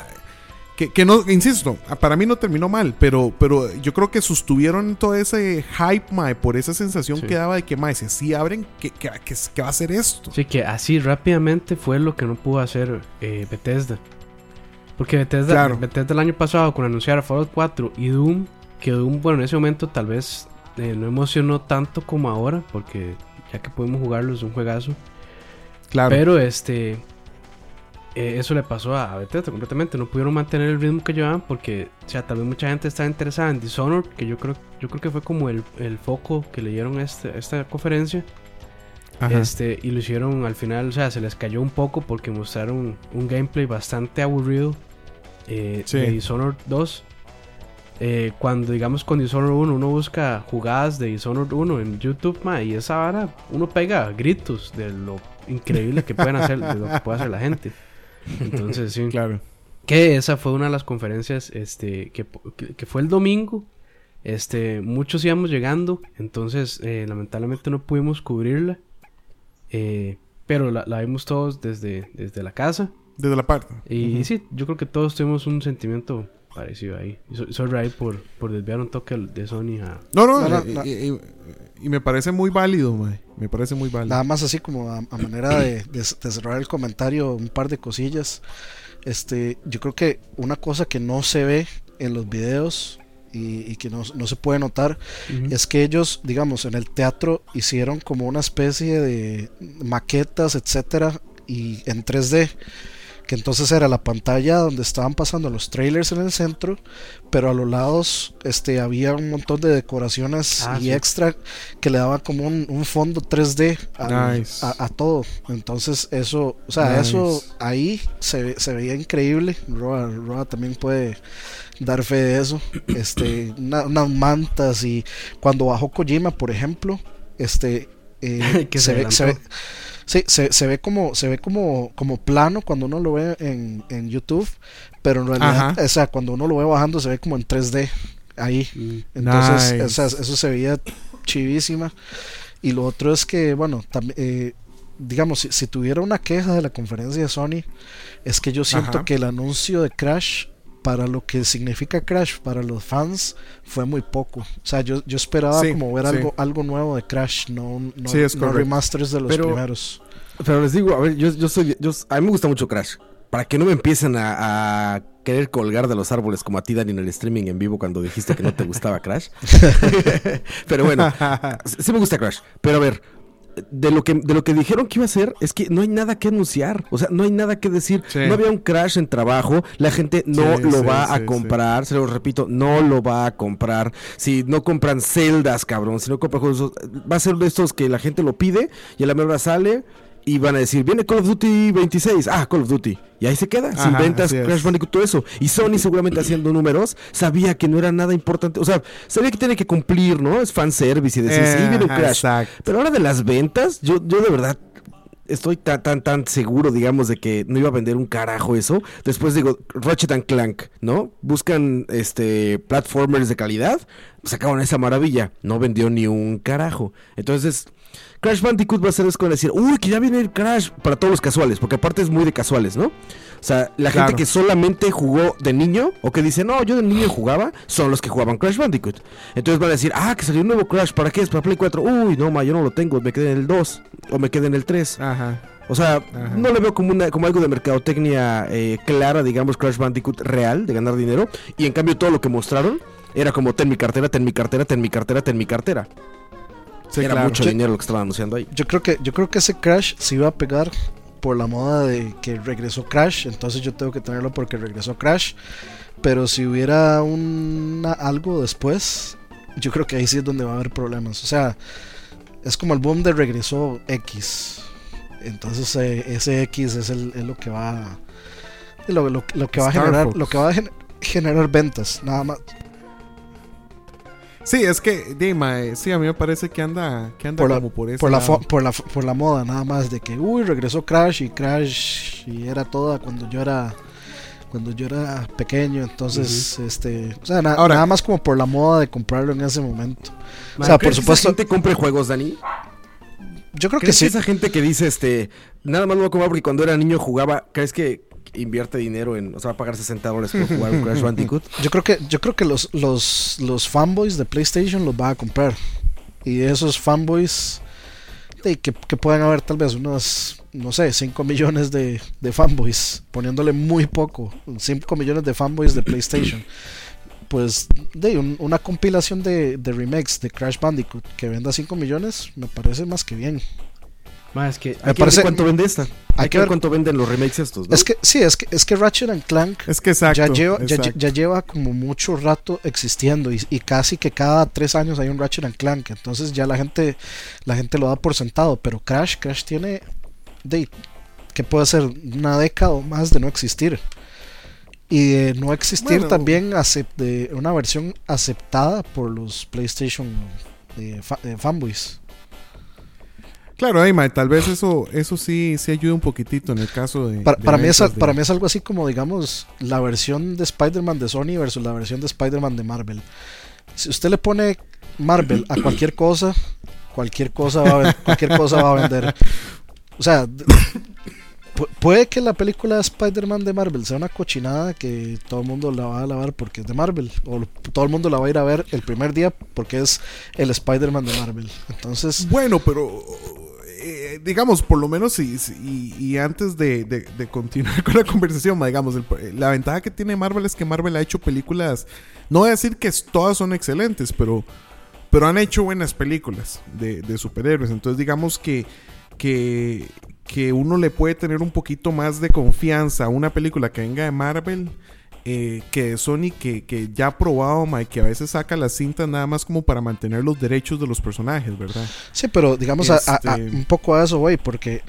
que, que no, insisto, para mí no terminó mal, pero, pero yo creo que sostuvieron todo ese hype, mae, por esa sensación Sí. que daba de que, mae, si así abren, ¿qué, qué, qué- qué va a ser esto? Sí, que así rápidamente fue lo que no pudo hacer eh, Bethesda. Porque Bethesda, Claro. Bethesda el año pasado con anunciar Fallout 4 y Doom, que Doom, bueno, en ese momento tal vez eh, no emocionó tanto como ahora, porque ya que podemos jugarlo es un juegazo. Claro. Pero este. Eh, eso le pasó a, Bethesda completamente. No pudieron mantener el ritmo que llevaban porque, o sea, tal vez mucha gente estaba interesada en Dishonored, que yo creo, yo creo que fue como el, el foco que le dieron a, este- a esta conferencia. Ajá. Este, y lo hicieron al final, o sea, se les cayó un poco porque mostraron un gameplay bastante aburrido eh, Sí. de Dishonored 2. Eh, cuando digamos con Dishonored 1 uno busca jugadas de Dishonored 1 en YouTube, ma, y esa vara uno pega gritos de lo increíble que pueden hacer, de lo que puede hacer la gente. Entonces, sí. Claro. Que esa fue una de las conferencias este, que, fue el domingo. Este, muchos íbamos llegando, entonces eh, lamentablemente no pudimos cubrirla. Eh, pero la, la vimos todos desde, desde la casa. Desde la parte. Y sí, yo creo que todos tuvimos un sentimiento parecido ahí. Y so- Sorry ahí por, por desviar un toque de Sony a... No, no, No, no, no. Y, y- y me parece muy válido, mae. Me parece muy válido. Nada más así como a, a manera de, de- de cerrar el comentario, un par de cosillas. Este, yo creo que una cosa que no se ve en los videos y, y que no, no se puede notar Ujú. es que ellos, digamos, en el teatro hicieron como una especie de maquetas, etcétera, y en 3D, que entonces era la pantalla donde estaban pasando los trailers en el centro, pero a los lados este, había un montón de decoraciones Ah, y sí. extra que le daban como un, un fondo 3D a, Nice. a- a todo. Entonces eso, o sea, Nice. eso ahí se, se veía increíble. Roa, Roa también puede dar fe de eso. Este, una- unas mantas y cuando bajó Kojima, por ejemplo, este eh, Que se ve, se ve-. Sí, se, se ve como se ve como como plano cuando uno lo ve en, en YouTube, pero en realidad, Ajá. o sea, cuando uno lo ve bajando se ve como en 3D ahí. Mm. Entonces, Nice. o sea, eso se veía chivísima. Y lo otro es que, bueno, también, eh, digamos, si, si tuviera una queja de la conferencia de Sony, es que yo siento Ajá. que el anuncio de Crash, para lo que significa Crash para los fans, fue muy poco. O sea, yo, yo esperaba Sí, como ver sí. algo, algo nuevo de Crash, no, no, Sí, no remasters de los Pero- primeros. Pero les digo, a ver, yo, yo soy. Yo, a mí me gusta mucho Crash. Para que no me empiecen a, a querer colgar de los árboles como a ti, Dani, en el streaming en vivo cuando dijiste que no te gustaba Crash. Pero bueno, sí me gusta Crash. Pero a ver, de lo que de lo que dijeron que iba a ser es que no hay nada que anunciar, o sea, no hay nada que decir. Sí. No había un Crash en trabajo, la gente no Sí, lo sí, va a comprar, se lo repito, no lo va a comprar. Si no compran celdas, cabrón, si no compran juegos, va a ser de estos que la gente lo pide y a la hora sale y van a decir, viene Call of Duty 26, ah, Call of Duty. Y ahí se queda, sin ventas. Crash Bandicoot, todo eso. Y Sony seguramente haciendo números, sabía que no era nada importante. O sea, sabía que tiene que cumplir, ¿no? Es fanservice y decir, sí, viene un Ajá, Crash. exacto. Pero ahora de las ventas, yo, yo de verdad estoy tan, tan, tan seguro, digamos, de que no iba a vender un carajo eso. Después digo, Ratchet and Clank, ¿no? Buscan este platformers de calidad, sacaron esa maravilla. No vendió ni un carajo. Entonces, Crash Bandicoot va a ser es como decir, uy, que ya viene el Crash para todos los casuales, porque aparte es muy de casuales, ¿no? O sea, la Claro. gente que solamente jugó de niño o que dice, no, yo de niño jugaba, son los que jugaban Crash Bandicoot. Entonces van a decir, ah, que salió un nuevo Crash, ¿para qué es? Para Play 4. Uy, no, ma, yo no lo tengo, me quedé en el 2 o me quedé en el 3. Ajá. O sea, Ajá. no le veo como, una, como algo de mercadotecnia eh, clara, digamos, Crash Bandicoot real, de ganar dinero. Y en cambio todo lo que mostraron era como, ten mi cartera, ten mi cartera, ten mi cartera, ten mi cartera. Sí, era claro. mucho Yo- dinero lo que estaban anunciando ahí. Yo creo que yo creo que ese Crash se iba a pegar por la moda de que regresó Crash, entonces yo tengo que tenerlo porque regresó Crash. Pero si hubiera una, algo después, yo creo que ahí sí es donde va a haber problemas. O sea, es como el boom de regresó X. Entonces eh, ese X es, el, es lo que va lo, lo- lo que va a generar Fox. lo que va a gen- generar ventas, nada más. Sí, es que, Dima, eh, sí, a mí me parece que anda, que anda Por la- como por ese por la, por, la, por la moda nada más de que uy regresó Crash y Crash y era toda cuando yo era cuando yo era pequeño entonces este o sea na- Ahora- nada más como por la moda de comprarlo en ese momento. O sea por ¿Crees que supuesto esa gente compre juegos, Dani? yo creo que ¿Crees que sí. esa gente que dice, este, nada más lo voy a comprar porque cuando era niño jugaba, ¿crees que invierte dinero en, o sea, va a pagar 60 dólares por jugar un Crash Bandicoot? yo creo que yo creo que los los los fanboys de PlayStation los van a comprar. Y esos fanboys de que, que pueden haber tal vez unos no sé 5 millones de, de fanboys poniéndole muy poco 5 millones de fanboys de PlayStation. Pues de un- una compilación de, de remakes de Crash Bandicoot que venda 5 millones me parece más que bien Ma, es que Me Hay que ver parece- cuánto vende esta. Hay, que que ver ver- cuánto venden los remakes estos, ¿no? es que sí es que es que Ratchet and Clank Es que exacto. ya lleva, ya, exacto. ya lleva como mucho rato existiendo y, y casi que cada tres años hay un Ratchet and Clank entonces ya la gente la gente lo da por sentado pero Crash Crash tiene de que puede ser una década o más de no existir y de no existir Bueno. también de una versión aceptada por los PlayStation eh, fa- eh, fanboys Claro, Dima, tal vez eso, eso sí, sí ayuda un poquitito en el caso de. Para, de para mí es, de- para mí es algo así como, digamos, la versión de Spider-Man de Sony versus la versión de Spider-Man de Marvel. Si usted le pone Marvel a cualquier cosa, cualquier cosa va a, cualquier cosa va a vender. O sea, puede que la película de Spider-Man de Marvel sea una cochinada que todo el mundo la va a lavar porque es de Marvel. O todo el mundo la va a ir a ver el primer día porque es el Spider-Man de Marvel. Entonces, Bueno, pero eh, digamos, por lo menos, y, antes de, continuar con la conversación, digamos, el- la ventaja que tiene Marvel es que Marvel ha hecho películas, no voy a decir que todas son excelentes, pero, pero han hecho buenas películas de, superhéroes. Entonces, digamos que, que uno le puede tener un poquito más de confianza a una película que venga de Marvel. Eh, que de Sony que, que ya ha probado, y que a veces saca las cintas nada más como para mantener los derechos de los personajes, ¿verdad? Sí, pero digamos a- a- a- Este- un poco a eso, güey, porque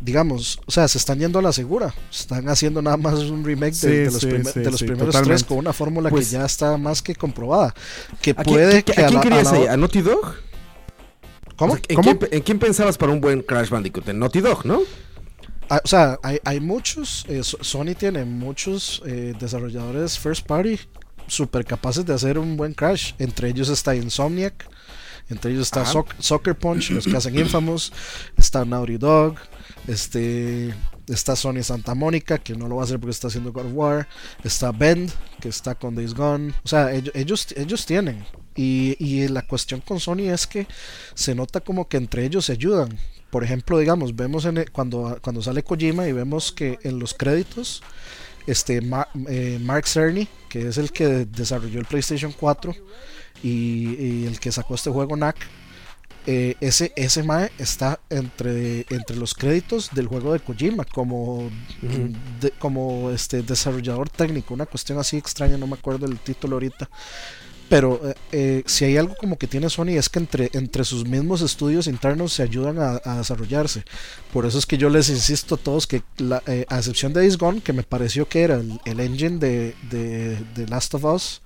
digamos, o sea, se están yendo a la segura. Están haciendo nada más un remake de, Sí, de los, sí, primer- sí, de los sí, primeros totalmente. tres con una fórmula Pues- que ya está más que comprobada. Que ¿A quién, puede que a quién la- querías la- ahí? ¿A Naughty Dog? ¿Cómo? O sea, ¿en, ¿Cómo? Quién, en quién pensabas para un buen Crash Bandicoot? En Naughty Dog, ¿no? Ah, o sea, hay, hay muchos, eh, So- Sony tiene muchos eh, desarrolladores first party super capaces de hacer un buen Crash. Entre ellos está Insomniac, entre ellos está. Soc- Soccer Punch, los que hacen Infamous, está Naughty Dog, este, está Sony Santa Mónica, que no lo va a hacer porque está haciendo God of War, está Bend, que está con Days Gone. O sea, ellos, ellos, ellos tienen. Y, y la cuestión con Sony es que se nota como que entre ellos se ayudan. Por ejemplo, digamos, vemos en el- cuando, cuando sale Kojima y vemos que en los créditos, este Ma- eh, Mark Cerny, que es el que desarrolló el PlayStation 4 y, y el que sacó este juego NAC, eh, ese, ese Mae está entre, entre los créditos del juego de Kojima como, de- como este desarrollador técnico, una cuestión así extraña, no me acuerdo el título ahorita. Pero eh, eh, si hay algo como que tiene Sony es que entre, entre sus mismos estudios internos se ayudan a, a desarrollarse. Por eso es que yo les insisto a todos que, la, eh, a excepción de Days Gone, que me pareció que era el, el engine de, de, de Last of Us,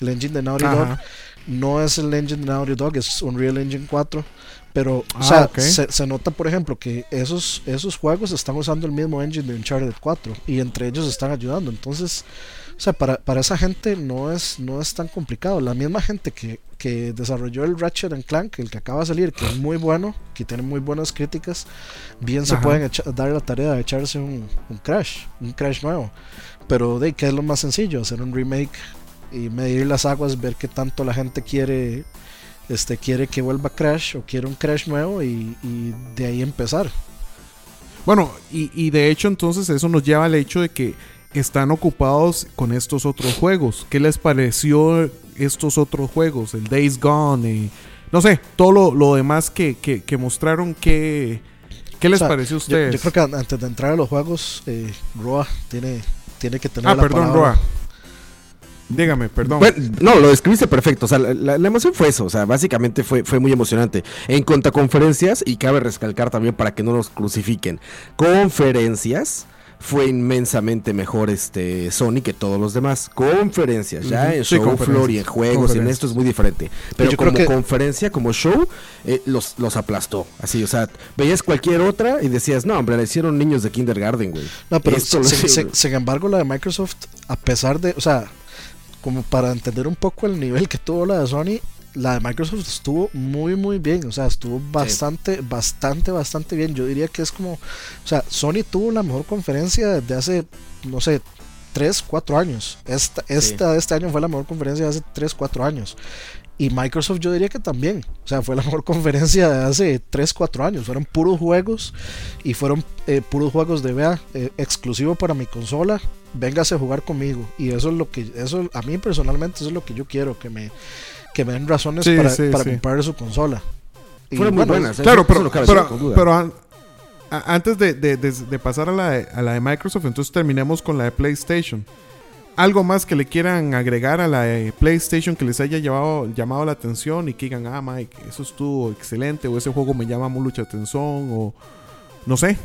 el engine de Naughty Dog, Ajá. no es el engine de Naughty Dog, es Unreal Engine 4. Pero, o Ah, sea, ok. se, se nota, por ejemplo, que esos, esos juegos están usando el mismo engine de Uncharted 4 y entre ellos están ayudando. Entonces, o sea, para, para esa gente no es, no es tan complicado. La misma gente que, que desarrolló el Ratchet and Clank, el que acaba de salir, que es muy bueno, que tiene muy buenas críticas, bien se pueden dar la tarea de echarse un, un Crash, un Crash nuevo. Pero de qué es lo más sencillo, hacer un remake y medir las aguas, ver qué tanto la gente quiere, este, quiere que vuelva Crash o quiere un Crash nuevo y, y de ahí empezar. Bueno, y, y de hecho entonces eso nos lleva al hecho de que están ocupados con estos otros juegos. ¿Qué les pareció estos otros juegos? El Days Gone, y no sé, todo lo, lo demás que, que, que mostraron, ¿qué, qué les O sea, pareció a ustedes? yo creo que an- antes de entrar a los juegos, eh, Roa tiene, tiene que tener ah, la perdón, palabra. Roa. Dígame, perdón. Bueno, no, lo describiste perfecto. O sea, la, la- la emoción fue eso. O sea, básicamente fue, fue muy emocionante. En cuanto a conferencias, y cabe recalcar también para que no nos crucifiquen, conferencias. Fue inmensamente mejor este Sony que todos los demás. Conferencias, ya Ujú. en Sí, show floor y en juegos y en esto es muy diferente. Pero yo creo como que- conferencia, como show, eh, los, los aplastó. Así, o sea, veías cualquier otra y decías, no, hombre, la hicieron niños de kindergarten, güey. No, pero Esto lo sin embargo, la de Microsoft, a pesar de, o sea, como para entender un poco el nivel que tuvo la de Sony, la de Microsoft estuvo muy, muy bien. O sea, estuvo bastante, bastante, bastante bien. Yo diría que es como, o sea, Sony tuvo la mejor conferencia desde hace, no sé, 3, 4 años. Esta, esta este año fue la mejor conferencia de hace 3, 4 años. Y Microsoft yo diría que también. O sea, fue la mejor conferencia de hace 3, 4 años. Fueron puros juegos y fueron eh, puros juegos de vea eh, exclusivo para mi consola. Véngase a jugar conmigo. Y eso es lo que, eso a mí personalmente eso es lo que yo quiero, que me, que me den razones Sí, para, sí, para sí. comprar su consola. Y Fueron muy bueno, buenas. ¿eh? Claro, pero, pero, sin duda. pero an- a- antes de, de- de- de pasar a la, de- a la de Microsoft, entonces terminemos con la de PlayStation. Algo más que le quieran agregar a la de PlayStation que les haya llevado, llamado la atención y que digan, ah, Mike, eso estuvo excelente, o ese juego me llama mucha atención, o no sé,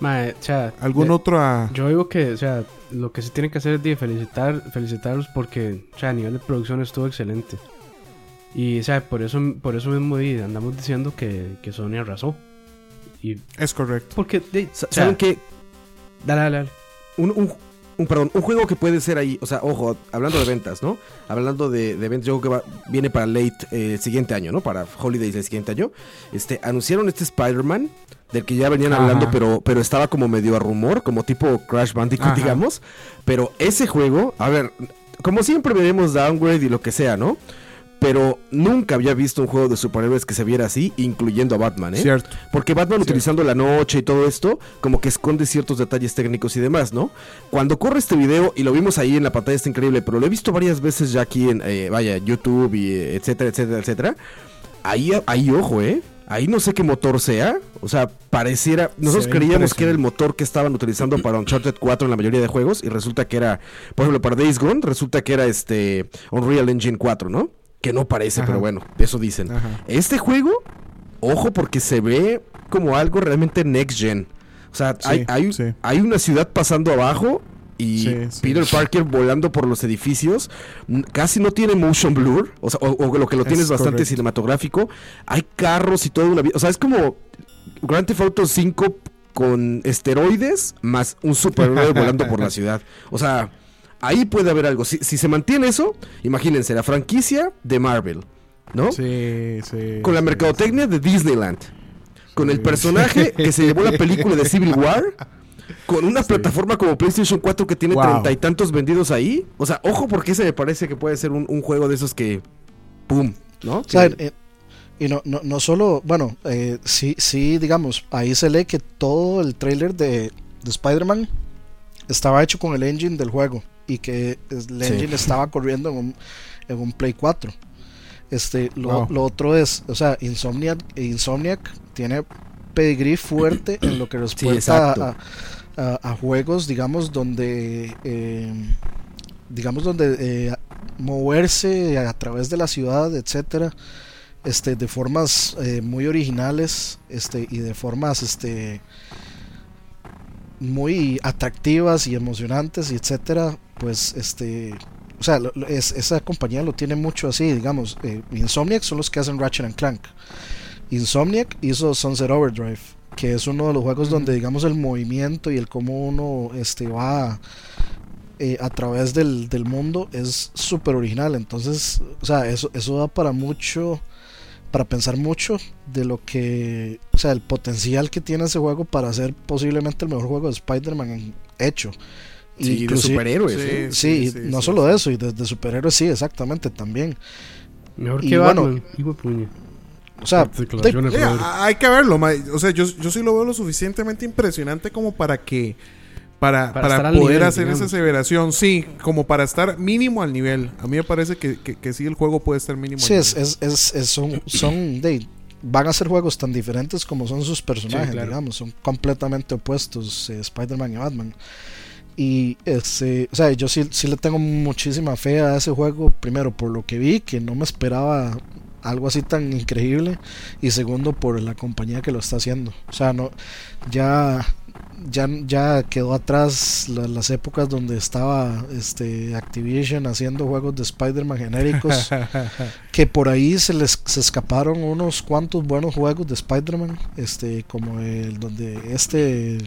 Mae, o sea, algún otro a... Yo digo que, o sea, lo que se tiene que hacer es de felicitar, felicitarlos porque, o sea, a nivel de producción estuvo excelente. Y, o sea, por eso, por eso mismo andamos diciendo que, que Sony arrasó. Y, Es correcto. porque, ¿Saben qué? Dale, dale, dale. un, un, un- perdón, un juego que puede ser ahí, o sea, ojo, hablando de ventas, ¿no? Hablando de, de ventas, yo creo que va- viene para late eh, el siguiente año, ¿no? Para Holidays del siguiente año. Este, anunciaron este Spider-Man, del que ya venían Ajá. hablando, pero, pero estaba como medio a rumor, como tipo Crash Bandicoot, Ajá. digamos. Pero ese juego, a ver, como siempre veremos downgrade y lo que sea, ¿no? Pero nunca había visto un juego de superhéroes que se viera así, incluyendo a Batman, ¿eh? Cierto. Porque Batman utilizando la noche y todo esto, como que esconde ciertos detalles técnicos y demás, ¿no? Cuando corre este video, y lo vimos ahí en la pantalla, está increíble, pero lo he visto varias veces ya aquí en, eh, vaya, YouTube y eh, etcétera, etcétera, etcétera. Ahí, ahí, ojo, ¿eh? Ahí no sé qué motor sea. O sea, pareciera. Nosotros creíamos que era el motor que estaban utilizando para Uncharted 4 en la mayoría de juegos. Y resulta que era. Por ejemplo, para Days Gone, resulta que era este. Unreal Engine 4, ¿no? Que no parece, Ajá. pero bueno, eso dicen. Ajá. Este juego, ojo, porque se ve como algo realmente next gen. O sea, Sí, hay, hay, sí. hay una ciudad pasando abajo y Sí. Peter Parker volando por los edificios. Casi no tiene motion blur. O, sea, o, o lo que lo tiene es Es bastante correcto. cinematográfico. Hay carros y toda una vida. O sea, es como Grand Theft Auto 5 con esteroides más un superhéroe volando por la ciudad. O sea, ahí puede haber algo. Si, si se mantiene eso, imagínense, la franquicia de Marvel, ¿no? Sí, sí. con la sí, mercadotecnia de Disneyland. Con el Sí. personaje que se llevó la película de Civil War. Con una plataforma como PlayStation 4 que tiene Wow. treinta y tantos vendidos ahí. O sea, ojo porque ese me parece que puede ser un, un juego de esos que... ¡Pum! ¿No? O sea, eh, y no, no, no solo, bueno, eh, sí, sí, digamos, ahí se lee que todo el trailer de, de Spider-Man estaba hecho con el engine del juego y que el Sí. engine estaba corriendo en un, en un Play 4. Este, lo, Wow. lo otro es, o sea, Insomniac, Insomniac tiene pedigree fuerte en lo que respecta exacto. a, a- a juegos, digamos, donde, eh, digamos, donde eh, moverse a través de la ciudad, etcétera, este, de formas eh, muy originales, este, y de formas, este, muy atractivas y emocionantes, y etcétera, pues, este, o sea, lo- lo- es- esa compañía lo tiene mucho así, digamos, eh, Insomniac son los que hacen Ratchet and Clank. Insomniac hizo Sunset Overdrive, que es uno de los juegos donde, digamos, el movimiento y el cómo uno este, va eh, a través del, del mundo es súper original. Entonces, o sea, eso, eso da para mucho, para pensar mucho de lo que, o sea, el potencial que tiene ese juego para ser posiblemente el mejor juego de Spider-Man hecho. Sí, de superhéroes. Sí. ¿eh? Sí, sí, no sí, solo sí. de eso, y desde superhéroes sí, exactamente, también. Mejor Y que bueno, Batman. de puña. O sea, Sí, a- hay que verlo, ma- o sea, yo, yo sí lo veo lo suficientemente impresionante como para que para, Para para poder nivel, hacer digamos. esa aseveración, sí, como para estar mínimo al nivel. A mí me parece que, que, que sí el juego puede estar mínimo Sí, al es, nivel. es, es- es- son, son de, van a ser juegos tan diferentes como son sus personajes, claro. digamos, son completamente opuestos eh, Spider-Man y Batman. Y este, o sea, yo sí, sí le tengo muchísima fe a ese juego, primero por lo que vi, que no me esperaba algo así tan increíble, y segundo por la compañía que lo está haciendo. O sea, no, ya ya, ya quedó atrás la- las épocas donde estaba este Activision haciendo juegos de Spider-Man genéricos que por ahí se les se escaparon unos cuantos buenos juegos de Spider-Man, este como el donde este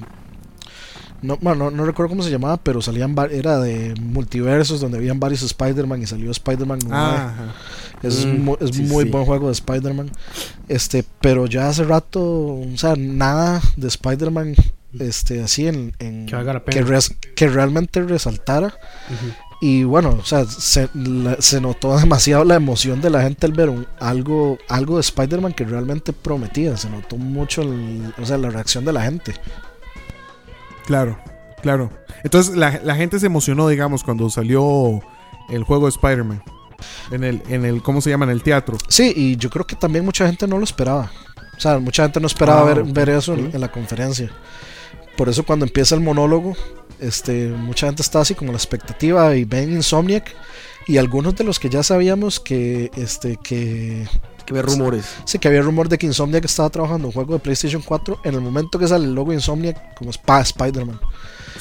no, bueno, no, no recuerdo cómo se llamaba, pero salían era de multiversos donde habían varios Spider-Man y salió Spider-Man 9. Ah. Es, Mm, mu- es sí, muy sí. buen juego de Spider-Man. Este, pero ya hace rato, o sea, nada de Spider-Man este así en, en- Que res- que realmente resaltara. Y bueno, o sea, se, la- se notó demasiado la emoción de la gente al ver un- algo, algo de Spider-Man que realmente prometía. Se notó mucho el- o sea, la reacción de la gente. Claro, claro. Entonces la, la gente se emocionó, digamos, cuando salió el juego de Spider-Man. En el, en el, ¿cómo se llama? En el teatro. Sí, y yo creo que también mucha gente no lo esperaba. O sea, mucha gente no esperaba Ah, ver, eso en, en la conferencia. Por eso cuando empieza el monólogo, este, mucha gente está así con la expectativa y ven Insomniac y algunos de los que ya sabíamos que, este, que Que ve rumores. sí que había rumor de que Insomniac estaba trabajando en un juego de PlayStation 4 en el momento que sale el logo Insomniac como Spa Spider-Man.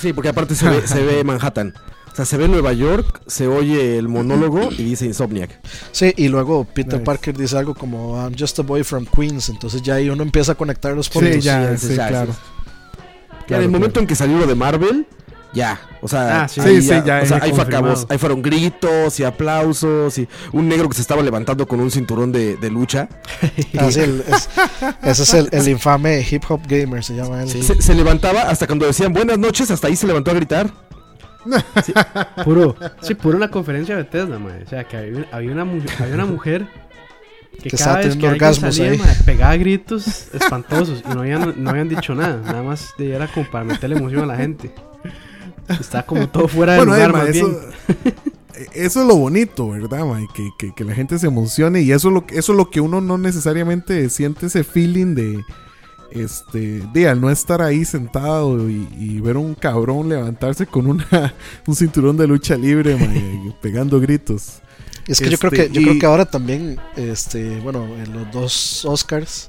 Sí, porque aparte se ve, se ve Manhattan. O sea, se ve Nueva York, se oye el monólogo y dice Insomniac. Sí, y luego Peter Nice. Parker dice algo como I'm just a boy from Queens, entonces ya ahí uno empieza a conectar los Sí, puntos. ya, sí, sí, ya, claro. sí. Ya Claro, en el claro. momento en que salió lo de Marvel, ya. O sea, Ah, sí. ahí Sí, sí, ya, o sea, ahí, fue acabos, ahí fueron gritos y aplausos y un negro que se estaba levantando con un cinturón de, de lucha. Ah, sí, el- es- ese es el, el infame hip hop gamer, se llama él. Se, se levantaba hasta cuando decían buenas noches, hasta ahí se levantó a gritar. Sí, puro, sí, puro una conferencia de Bethesda, mae. O sea, que había, había una, había una mujer que, Que cada vez que orgasmos salía, ahí. pegaba gritos espantosos y no habían, no habían dicho nada. Nada más de- era como para meterle emoción a la gente. Estaba como todo fuera de Bueno, lugar, ma, más eso, bien. eso es lo bonito, ¿verdad? Que, que- que la gente se emocione y eso es, lo, que- eso es lo que uno no necesariamente siente ese feeling de, este, de al no estar ahí sentado y, y ver un cabrón levantarse con una, un cinturón de lucha libre, pegando gritos. Es que yo creo Este, que yo y- creo que ahora también, este, bueno, en los dos Oscars,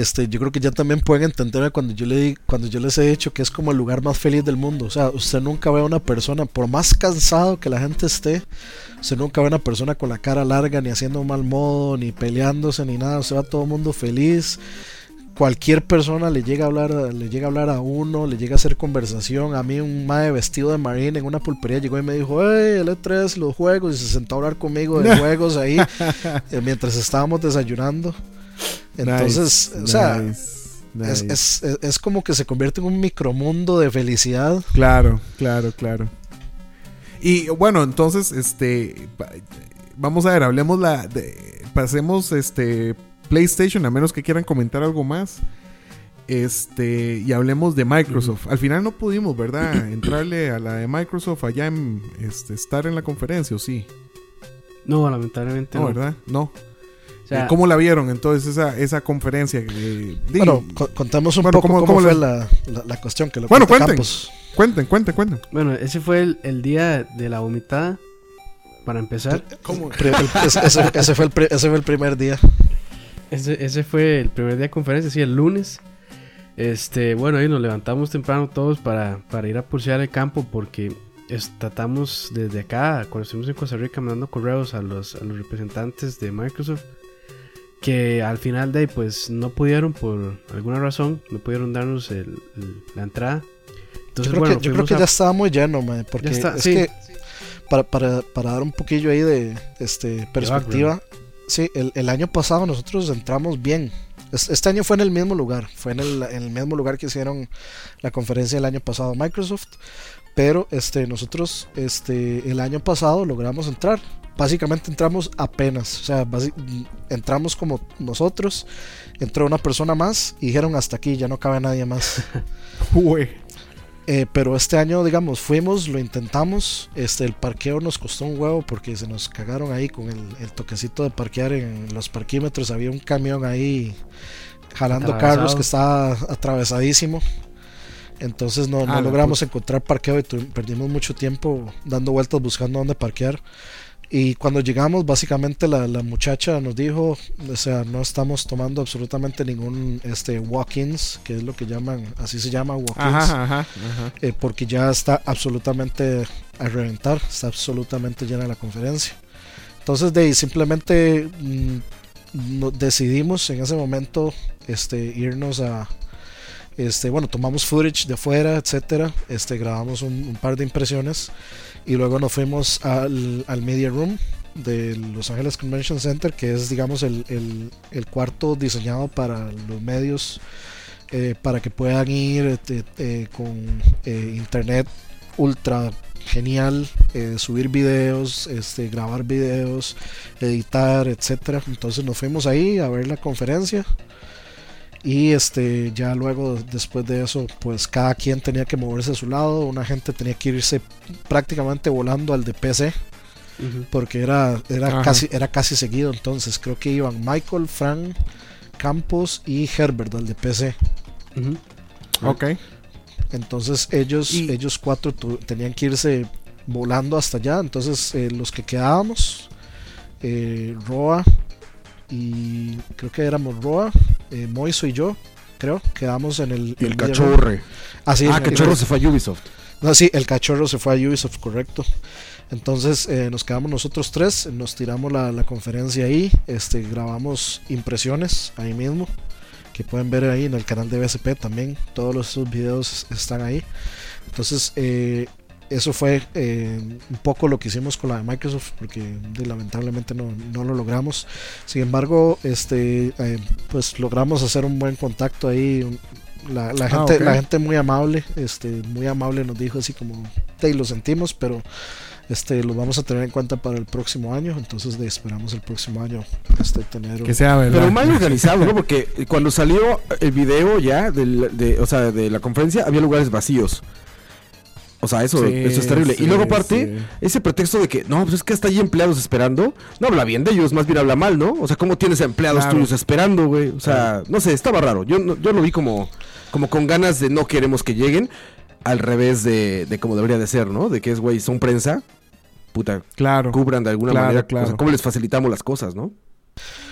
este, yo creo que ya también pueden entender cuando yo le di- cuando yo les he dicho que es como el lugar más feliz del mundo. O sea, usted nunca ve a una persona, por más cansado que la gente esté, usted nunca ve a una persona con la cara larga, ni haciendo un mal modo, ni peleándose, ni nada. Usted va a todo el mundo feliz. Cualquier persona le llega a hablar, le llega a hablar a uno, le llega a hacer conversación. A mí un mae vestido de marine en una pulpería llegó y me dijo, hey, el E3, los juegos, y se sentó a hablar conmigo de juegos ahí eh, mientras estábamos desayunando. Entonces, Nice, o sea, nice, es, nice. es, es- es como que se convierte en un micromundo de felicidad. Claro, claro, claro. Y bueno, entonces, este, vamos a ver, hablemos la, de, pasemos, este, PlayStation, a menos que quieran comentar algo más. Este, y hablemos de Microsoft. Al final no pudimos, ¿verdad? Entrarle a la de Microsoft allá en, este, estar en la conferencia, ¿o sí? No, lamentablemente No, no. ¿verdad? No. O sea, ¿Cómo la vieron entonces esa, esa conferencia? Eh, Bueno, co- contamos un Bueno, poco ¿cómo- cómo, cómo fue la, la- la cuestión que lo Bueno, cuenta cuenten. Campos. cuenten, cuenten, cuenten. Bueno, ese fue el, el día de la vomitada. Para empezar, ¿Cómo? Ese, ese- ese fue el, ese fue el primer día. ese, ese fue el primer día de conferencia, sí, el lunes. Este, bueno, ahí nos levantamos temprano todos para, para ir a pulsear el campo porque es- tratamos desde acá, cuando estuvimos en Costa Rica, mandando correos a los, a los representantes de Microsoft que al final de ahí pues no pudieron por alguna razón, no pudieron darnos el- el- la entrada. Entonces, Yo creo, bueno, que, yo creo que a- ya estaba muy lleno, mae, porque está, es sí. que para, para, para dar un poquillo ahí de este, perspectiva, sí, el, el año pasado nosotros entramos bien. Es- Este año fue en el mismo lugar, fue en el, en el mismo lugar que hicieron la conferencia el año pasado Microsoft, pero este, nosotros este, el año pasado logramos entrar. Básicamente entramos apenas, o sea, entramos como nosotros, entró una persona más y dijeron hasta aquí, ya no cabe nadie más. Uy. Eh, pero este año, digamos, fuimos, lo intentamos. Este, el parqueo nos costó un huevo porque se nos cagaron ahí con el, el toquecito de parquear en los parquímetros. Había un camión ahí jalando Atravesado. carros que estaba atravesadísimo. Entonces no, no Ah, la logramos encontrar parqueo y perdimos mucho tiempo dando vueltas buscando dónde parquear. Y cuando llegamos, básicamente la, la muchacha nos dijo, o sea, no estamos tomando absolutamente ningún este walk-ins, que es lo que llaman, así se llama walk-ins. Eh, porque ya está absolutamente a reventar, está absolutamente llena la conferencia. Entonces, de ahí simplemente mm, no- decidimos en ese momento este, irnos a, este, bueno, tomamos footage de afuera, etcétera, este, grabamos un, un par de impresiones y luego nos fuimos al, al Media Room de Los Ángeles Convention Center, que es, digamos, el, el- el cuarto diseñado para los medios eh, para que puedan ir eh, con eh, internet ultra genial, eh, subir videos, este, grabar videos, editar, etcétera. Entonces nos fuimos ahí a ver la conferencia y este ya luego después de eso pues cada quien tenía que moverse a su lado, una gente tenía que irse prácticamente volando al de PC porque era era Ajá. casi era casi seguido, entonces creo que iban Michael, Frank, Campos y Herbert al de PC. Ujú. Ok. Entonces ellos, Y- ellos cuatro tenían que irse volando hasta allá. Entonces eh, los que quedábamos, eh, Roa y creo que éramos Roa, eh, Moiso y yo, creo, quedamos en el... Y el cachorre. Ah, sí, ah, el- cachorro se fue a Ubisoft. No, sí, el cachorro se fue a Ubisoft, correcto. Entonces eh, nos quedamos nosotros tres, nos tiramos la, la conferencia ahí, este, grabamos impresiones ahí mismo, que pueden ver ahí en el canal de BSP también, todos los, esos videos están ahí. Entonces eh, eso fue eh, un poco lo que hicimos con la de Microsoft, porque de- lamentablemente no, no lo logramos. Sin embargo, este, eh, pues logramos hacer un buen contacto ahí. La, la Ah, gente, la gente muy amable, este, muy amable nos dijo así como te, lo sentimos, pero este los vamos a tener en cuenta para el próximo año. Entonces de, esperamos el próximo año este, tener Que sea verdad. Pero más organizado, ¿no? Porque cuando salió el video ya del- de, o sea, de la conferencia, había lugares vacíos. O sea, eso, Sí, eso es terrible. sí, y luego aparte, sí. ese pretexto de que, no, pues es que hasta ahí empleados esperando, no habla bien de ellos, más bien habla mal, ¿no? O sea, ¿cómo tienes empleados Claro. tuyos esperando, güey? O sea, no sé, estaba raro. Yo, no- yo lo vi como, como con ganas de no queremos que lleguen, al revés de, de como debería de ser, ¿no? De que es, güey, son prensa, puta, Claro. cubran de alguna Claro, manera, o claro. sea, cómo les facilitamos las cosas, ¿no?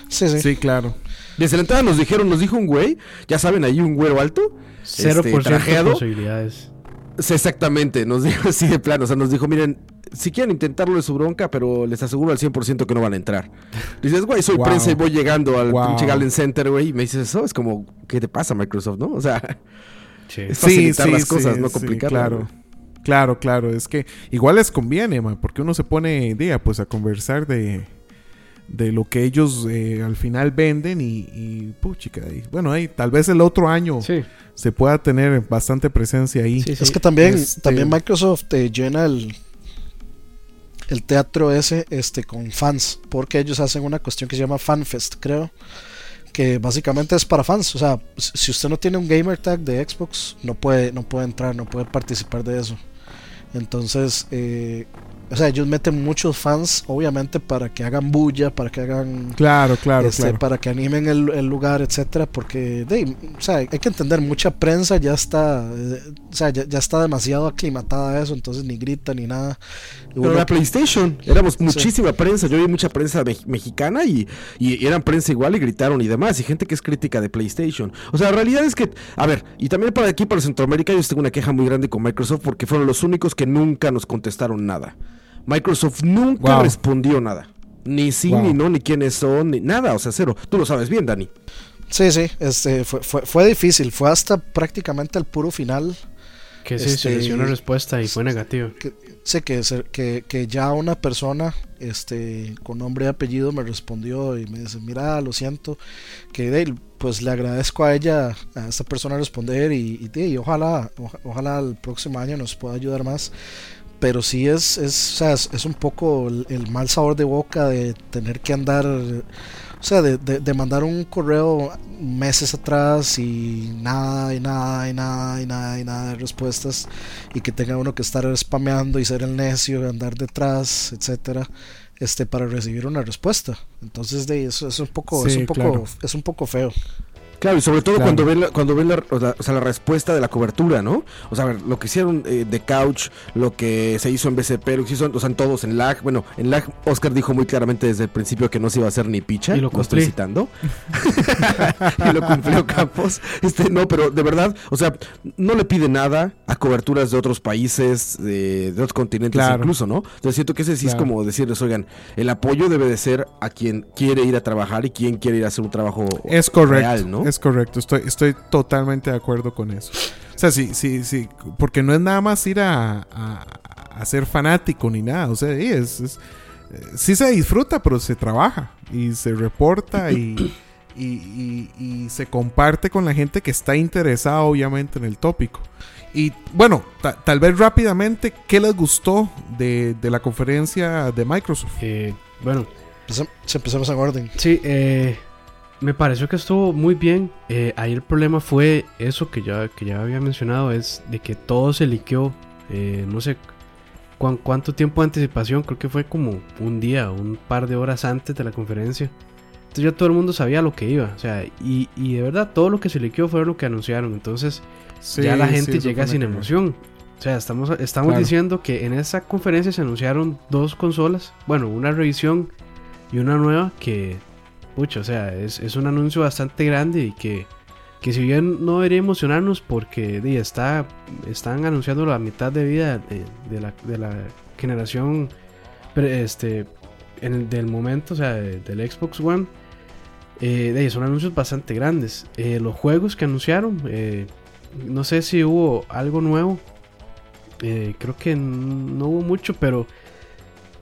Sí, sí. Sí, claro. Desde la entrada nos dijeron, nos dijo un güey, ya saben, ahí un güero alto. 0% de trajeado. posibilidades. Sí, exactamente, nos dijo así de plano, o sea, nos dijo, miren, si quieren intentarlo de su bronca, pero les aseguro al 100% que no van a entrar. Dices, güey, soy Wow. prensa y voy llegando al Wow. pinche Galen Center, güey, y me dices eso, es como, ¿qué te pasa Microsoft, no? O sea, Sí. es facilitar las cosas, no sí, complicarlas. claro. Claro, claro. Es que igual les conviene, man, porque uno se pone día pues a conversar de, de lo que ellos eh, al final venden y, y puchica, y bueno, ahí tal vez el otro año Sí, se pueda tener bastante presencia ahí. sí, sí. Es que también, Este- también Microsoft te llena el, el teatro ese este, con fans, porque ellos hacen una cuestión que se llama FanFest, creo, que básicamente es para fans. O sea, si si usted no tiene un gamer tag de Xbox, no puede, no puede entrar, no puede participar de eso. Entonces, eh, o sea, ellos meten muchos fans, obviamente, para que hagan bulla, para que hagan Claro, claro, este, claro. para que animen el, el lugar, etcétera, porque de, o sea, hay que entender, mucha prensa ya está, eh, o sea, ya, ya está demasiado aclimatada a eso, entonces ni grita ni nada. Y Pero la PlayStation, éramos muchísima prensa, yo vi mucha prensa me- mexicana y, y eran prensa igual y gritaron y demás, y gente que es crítica de PlayStation. O sea, la realidad es que, a ver, y también para aquí, para Centroamérica, yo tengo una queja muy grande con Microsoft porque fueron los únicos que nunca nos contestaron nada. Microsoft nunca Wow. respondió nada. Ni sí, Wow. ni no, ni quiénes son, ni nada, o sea, cero. Tú lo sabes bien, Dani. sí, sí, este, fue, fue, fue difícil, fue hasta prácticamente el puro final. Que sí, Este, seleccionó una respuesta y fue negativa. Sé que, que, que ya una persona este, con nombre y apellido me respondió y me dice, mira, lo siento, que de, pues le agradezco a ella, a esta persona responder y, y, de, y ojalá, oja- ojalá el próximo año nos pueda ayudar más. Pero sí es, es, o sea, es, un poco el, el mal sabor de boca de tener que andar, o sea, de, de- de mandar un correo meses atrás y nada, y nada, y nada, y nada, y nada de respuestas y que tenga uno que estar spameando y ser el necio, andar detrás, etcétera, este para recibir una respuesta. Entonces de eso es un poco, es un poco, claro. es un poco feo. Claro, y sobre todo Claro. cuando ven la, cuando ven la, o sea, o sea, la respuesta de la cobertura, ¿no? O sea, a ver, lo que hicieron eh, de Couch, lo que se hizo en BCP, lo que hizo, o sea, en todos en lag. Bueno, en lag Oscar dijo muy claramente desde el principio que no se iba a hacer ni picha. Y lo no estoy citando. y lo cumplió Campos. Este, no, pero de verdad, o sea, no le pide nada a coberturas de otros países, de, de otros continentes Claro. incluso, ¿no? Entonces siento que ese sí es como decirles, oigan, el apoyo debe de ser a quien quiere ir a trabajar y quien quiere ir a hacer un trabajo Es correcto, real, ¿no? es correcto, estoy, estoy totalmente de acuerdo con eso. O sea, sí, sí, sí, porque no es nada más ir a, a, a ser fanático ni nada, o sea, sí, es, es- eh, sí se disfruta, pero se trabaja y se reporta y, y, y- y se comparte con la gente que está interesada obviamente en el tópico. Y bueno, ta- tal vez rápidamente, ¿qué les gustó de, de la conferencia de Microsoft? Eh, bueno, si empecemos en orden. sí, eh, me pareció que estuvo muy bien. Eh, ahí el problema fue eso que ya, que ya había mencionado, es de que todo se liqueó, eh, no sé cuán- cuánto tiempo de anticipación, creo que fue como un día, un par de horas antes de la conferencia. Entonces ya todo el mundo sabía lo que iba, o sea, y, y de verdad todo lo que se liqueó fue lo que anunciaron, entonces ya la gente sí, llega sin emoción. O sea, estamos, estamos Claro. diciendo que en esa conferencia se anunciaron dos consolas. Bueno, una revisión y una nueva que, o sea, es, es un anuncio bastante grande y que, que si bien no debería emocionarnos porque están anunciando la mitad de vida de, de la, de la generación este, en el, del momento, o sea, de- del Xbox One. Eh, son anuncios bastante grandes. Eh, los juegos que anunciaron, eh, no sé si hubo algo nuevo. Eh, creo que no hubo mucho, pero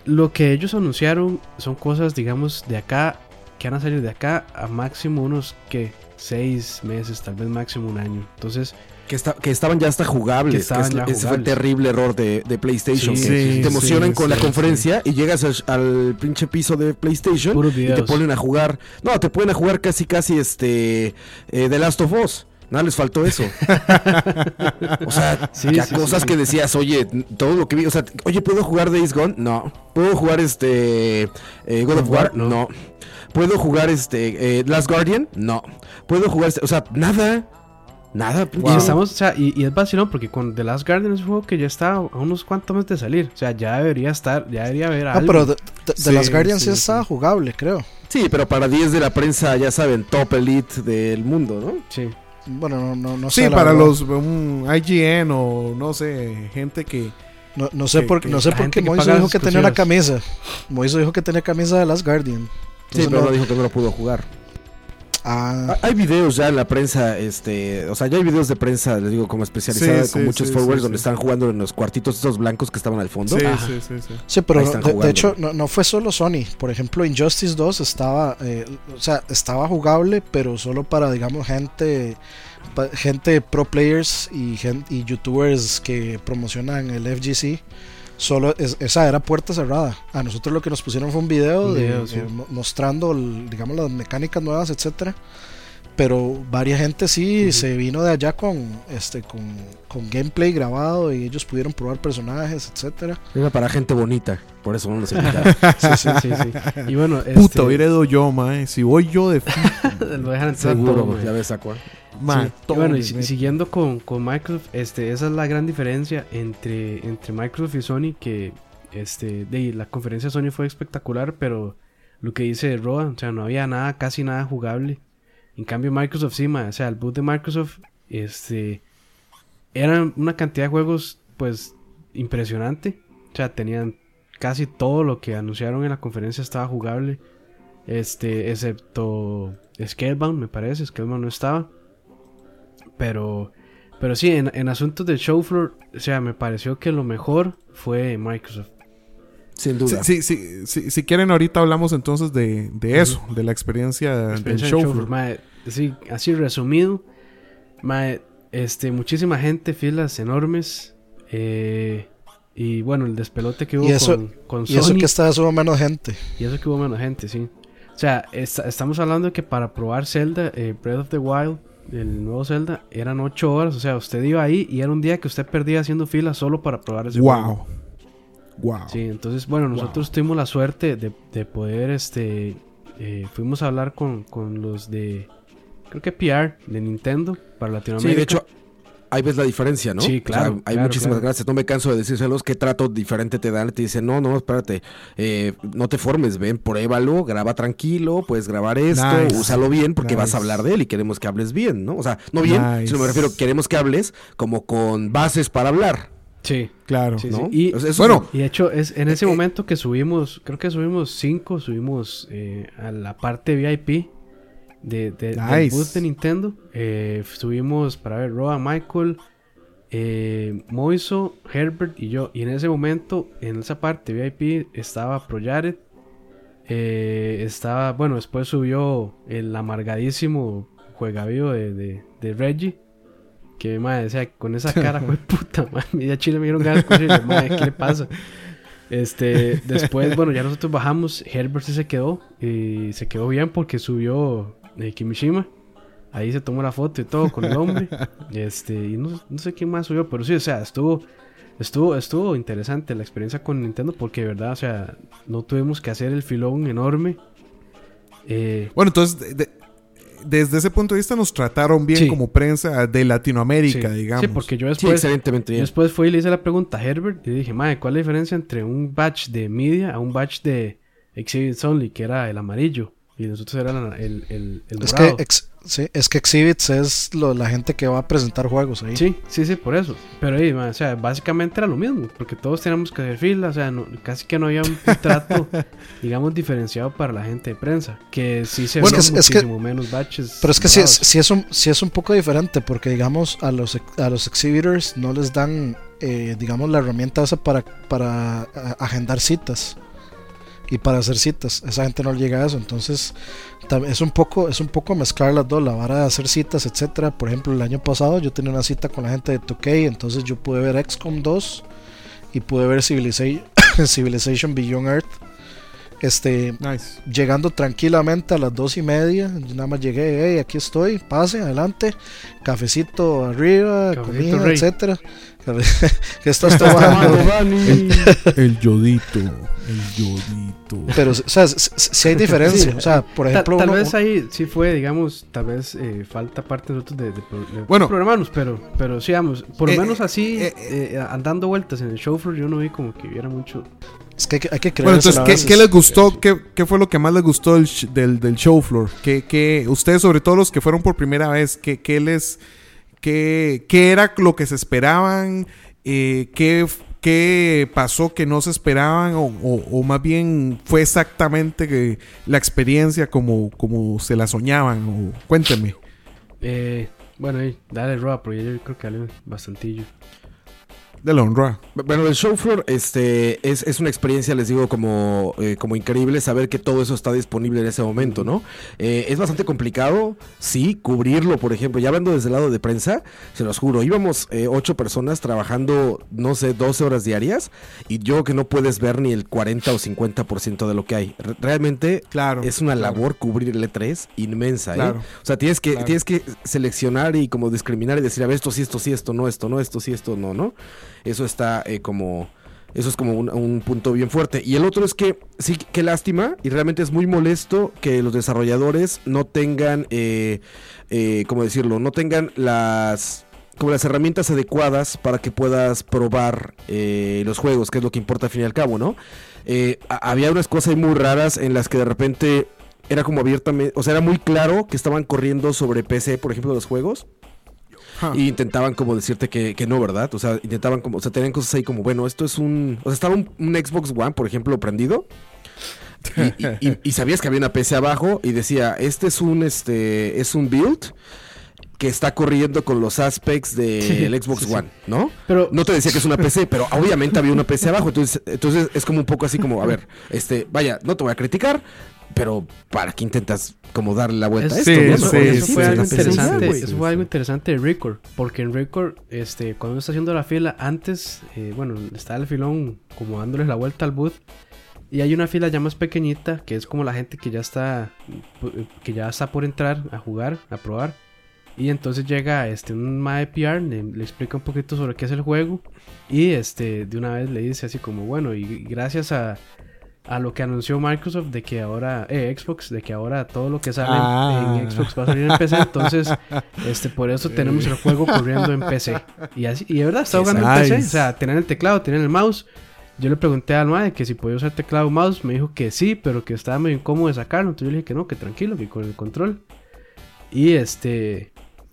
lo que ellos anunciaron son cosas, digamos, de acá, que van a salir de acá a máximo unos que seis meses, tal vez máximo un año. Entonces, Que, está- que estaban ya hasta jugables. Que estaban que es- ya ese fue el terrible error de, de PlayStation. Sí, que sí, te emocionan sí, con la conferencia y llegas al, al pinche piso de PlayStation y te ponen a jugar. No, te ponen a jugar casi, casi este. eh, The Last of Us. Nada les faltó eso. o sea, Sí, que a sí, cosas sí. que decías, oye, todo lo que vi, o sea, oye, ¿puedo jugar Days Gone? No. ¿Puedo jugar este eh, God of War? No. No. ¿Puedo jugar este eh, Last Guardian? No. ¿Puedo jugar este, o sea, nada? Nada. Y pinche- estamos, o sea, y, y es vacilón porque con The Last Guardian es un juego que ya está a unos cuantos meses de salir. O sea, ya debería estar, ya debería haber Ah, algo. pero The, The- The Sí, Last Guardian sí, sí. jugable, creo. Sí, pero para 10 de la prensa, ya saben, top elite del mundo, ¿no? Sí. Bueno, no, no, no Sí, sé. la para verdad. los um, IGN o no sé, gente que... No, no sé que- por, que no sé por qué Moiso dijo que tenía una camisa. Moiso dijo que tenía camisa de Last Guardian. Sí, Entonces pero no- no dijo que no lo pudo jugar. Ah, Ha- Hay videos ya en la prensa, este, o sea, ya hay videos de prensa, les digo, como especializada, Sí, con sí, muchos sí, forwards sí, donde sí. están jugando en los cuartitos estos blancos que estaban al fondo. Sí, Ajá. sí, sí, sí. sí, pero de, hecho no, no fue solo Sony. Por ejemplo, Injustice 2 estaba, eh, o sea, estaba jugable, pero solo para, digamos, gente, pa- gente pro players y youtubers que promocionan el FGC. Solo es- esa era puerta cerrada. A nosotros lo que nos pusieron fue un video, de- video, de- sí. mo- mostrando, el- digamos, las mecánicas nuevas, etcétera. Pero varias gente sí se vino de allá con este con, con gameplay grabado y ellos pudieron probar personajes, etcétera. Era para gente bonita, por eso no nos invitaron. Sí, sí, sí, sí. Y bueno, este, Puta, hubiera ido yo, mae. Si voy yo de lo dejan entrar Seguro, todo, ya ves, Sí. Y todo bueno, y siguiendo con, con Microsoft, este, esa es la gran diferencia entre, entre Microsoft y Sony, que este, de, la conferencia de Sony fue espectacular, pero lo que dice Roa, o sea, no había nada, casi nada jugable. En cambio Microsoft sí, ma, o sea, el boot de Microsoft, este, eran una cantidad de juegos, pues, impresionante. O sea, tenían casi todo lo que anunciaron en la conferencia estaba jugable. Este, excepto Scalebound, me parece. Scalebound no estaba. Pero, pero sí, en, en asuntos de show floor, o sea, me pareció que lo mejor fue Microsoft. Sin duda. sí, sí, sí, si quieren ahorita hablamos entonces de, de eso, de la experiencia, Experiencia del show. sí, así resumido, mae, este, muchísima gente, filas enormes. eh, y bueno, el despelote que hubo Y eso- con, con Y eso que está subo menos gente. Y eso que hubo menos gente, sí. O sea, esta- estamos hablando de que para probar Zelda, eh, Breath of the Wild, el nuevo Zelda, eran 8 horas. O sea, usted iba ahí y era un día que usted perdía haciendo fila solo para probar ese juego. Wow. Wow. Sí, entonces, bueno, nosotros tuvimos la suerte de, de poder, este, eh, fuimos a hablar con, con los de, creo que PR, de Nintendo, para Sí, Latinoamérica. de hecho, ahí ves la diferencia, ¿no? Sí, O sea, claro, hay claro, muchísimas claro. gracias. No me canso de decírselos. ¿Qué trato diferente te dan? Te dicen, no, no, espérate. eh, no te formes, ven, pruébalo, graba tranquilo, puedes grabar esto, Nice. úsalo bien porque vas a hablar de él y queremos que hables bien, ¿no? O sea, no bien, Nice. sino me refiero, queremos que hables como con bases para hablar, Sí, Claro. sí, ¿no? sí. Y, O sea, eso bueno, Y de hecho, es en ese Eh, momento que subimos, creo que subimos 5, subimos eh, a la parte VIP de, de, del booth de Nintendo. Eh, subimos para ver Roa, Michael, eh, Moiso, Herbert y yo. Y en ese momento, en esa parte VIP, estaba Proyaret. Eh, estaba, bueno, después subió el amargadísimo juegavío de, de, de Reggie. Que madre, o sea, con esa cara, fue puta, madre. Ya Chile me dieron ganas de decirle, madre, ¿qué le pasa? Este, después, bueno, ya nosotros bajamos. Herbert sí se quedó. Y se quedó bien porque subió eh, Kimishima. Ahí se tomó la foto y todo con el hombre. Este, y no, no sé quién más subió, pero sí, o sea, estuvo. Estuvo, estuvo interesante la experiencia con Nintendo porque de verdad, o sea, no tuvimos que hacer el filón enorme. Eh, Bueno, entonces, de- de- desde ese punto de vista nos trataron bien Sí. como prensa de Latinoamérica, sí, digamos. sí, porque yo Sí, después, excelentemente Yo bien. después fui y le hice la pregunta a Herbert y le dije, madre, ¿cuál es la diferencia entre un batch de media a un batch de Exhibits Only, que era el amarillo? Y nosotros era la- el, el, el Es morado. que, ex- sí, es que Exhibits es lo- la gente que va a presentar juegos ahí. Sí, sí, sí, por eso. Pero ahí, o sea, básicamente era lo mismo, porque todos teníamos que hacer fila, o sea, no- casi que no había un, trato, digamos, diferenciado para la gente de prensa, que sí se Bueno, es- es que- muchísimo menos batches. Pero es que sí, es, sí es un, sí es un poco diferente porque digamos a los, a los exhibitors no les dan eh, digamos la herramienta esa para, para agendar citas. Y para hacer citas. Esa gente no llega a eso, entonces es un poco es un poco mezclar las dos, la vara de hacer citas, etcétera. Por ejemplo, el año pasado yo tenía una cita con la gente de 2K, entonces yo pude ver XCOM 2 y pude ver Civilization, Civilization Beyond Earth este, llegando tranquilamente a las dos y media, nada más llegué, hey, aquí estoy, pase, adelante, cafecito arriba, comida, etcétera. ¿Qué estás tomando? el, yodito, el yodito. Pero, o sea, si hay diferencia. o sea, por ejemplo. Tal, vez ahí sí fue, digamos, tal vez eh, falta parte de nosotros de, bueno, programarnos, pero, pero sí, vamos, por lo eh, menos así, eh, andando vueltas en el show floor, yo no vi como que hubiera mucho. Es que hay que, creer Bueno, entonces, ¿qué, les gustó? ¿Qué, ¿Qué, fue lo que más les gustó del, del, show floor? ¿Qué, ¿Qué, ustedes, sobre todo los que fueron por primera vez, qué, qué les. Qué, qué era lo que se esperaban? Eh, ¿qué, ¿Qué pasó que no se esperaban? O, o, más bien fue exactamente que la experiencia como, como se la soñaban? O, cuéntenme. Eh, bueno, dale, Roa, pero yo creo que dale bastantillo de la honra. Bueno, el show floor este, es, una experiencia, les digo, como, eh, como increíble saber que todo eso está disponible en ese momento, ¿no? Eh, es bastante complicado, sí, cubrirlo, por ejemplo. Ya hablando desde el lado de prensa, se los juro, íbamos eh, ocho personas trabajando, no sé, 12 horas diarias y yo que no puedes ver ni el 40 o 50% de lo que hay. Realmente claro, es una labor cubrir el E3 inmensa, ¿eh? O sea, tienes que, tienes que seleccionar y como discriminar y decir, a ver, esto sí, esto sí, esto no, esto no, esto sí, esto no, ¿no? Eso está eh, como... Eso es como un, punto bien fuerte. Y el otro es que, sí, qué lástima, y realmente es muy molesto que los desarrolladores no tengan, eh, eh, ¿cómo decirlo? No tengan las como las herramientas adecuadas para que puedas probar eh, los juegos, que es lo que importa al fin y al cabo, ¿no? había unas cosas muy raras en las que de repente era como abiertamente, o sea, era muy claro que estaban corriendo sobre PC, por ejemplo, los juegos. Y intentaban como decirte que, no, ¿verdad? O sea, intentaban como, o sea, tenían cosas ahí como, bueno, esto es un... O sea, estaba un, Xbox One, por ejemplo, prendido. Y, sabías que había una PC abajo y decía, este es un, este, es un build que está corriendo con los aspects del Xbox One, ¿no? Pero no te decía que es una PC, pero obviamente había una PC abajo, entonces, entonces es como un poco así como, a ver, este, vaya, no te voy a criticar, pero ¿para qué intentas como darle la vuelta a esto? eso, fue algo interesante. Eso fue algo interesante de Record. Porque en Record, este, cuando uno está haciendo la fila, antes, eh, bueno, está el filón como dándoles la vuelta al booth. Y hay una fila ya más pequeñita, que es como la gente que ya está, que ya está por entrar a jugar, a probar. Y entonces llega este, un mae PR, le, le, explica un poquito sobre qué es el juego. Y este, de una vez le dice así como, bueno, y gracias a, a lo que anunció Microsoft de que ahora, eh, Xbox, de que ahora todo lo que sale en ah. Xbox va a salir en PC. Entonces, este, por eso tenemos el juego corriendo en PC. Y así, y de verdad, está jugando en PC. O sea, tienen el teclado, tienen el mouse. Yo le pregunté al de que si podía usar teclado o mouse. Me dijo que sí, pero que estaba medio incómodo de sacarlo. Entonces yo le dije que no, que tranquilo, que con el control. Y este.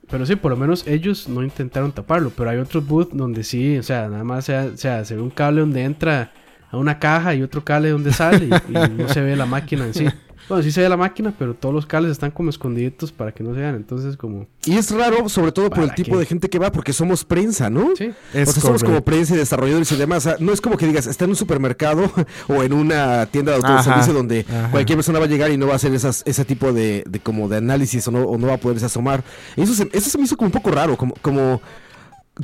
Pero sí, por lo menos ellos no intentaron taparlo. Pero hay otros booths donde sí, o sea, nada más o sea, se ve un cable donde entra a una caja y otro cable donde sale y, no se ve la máquina en sí. Bueno, sí se ve la máquina, pero todos los cables están como escondiditos para que no se vean. Entonces, como. Y es raro, sobre todo por el tipo de gente que va, porque somos prensa, ¿no? Sí. o sea, somos como prensa y desarrolladores y demás. O sea, no es como que digas, está en un supermercado o en una tienda de autoservicio donde cualquier persona va a llegar y no va a hacer esas, ese tipo de, de como de análisis o no, o no va a poderse asomar. Eso se, eso se me hizo como un poco raro, como. como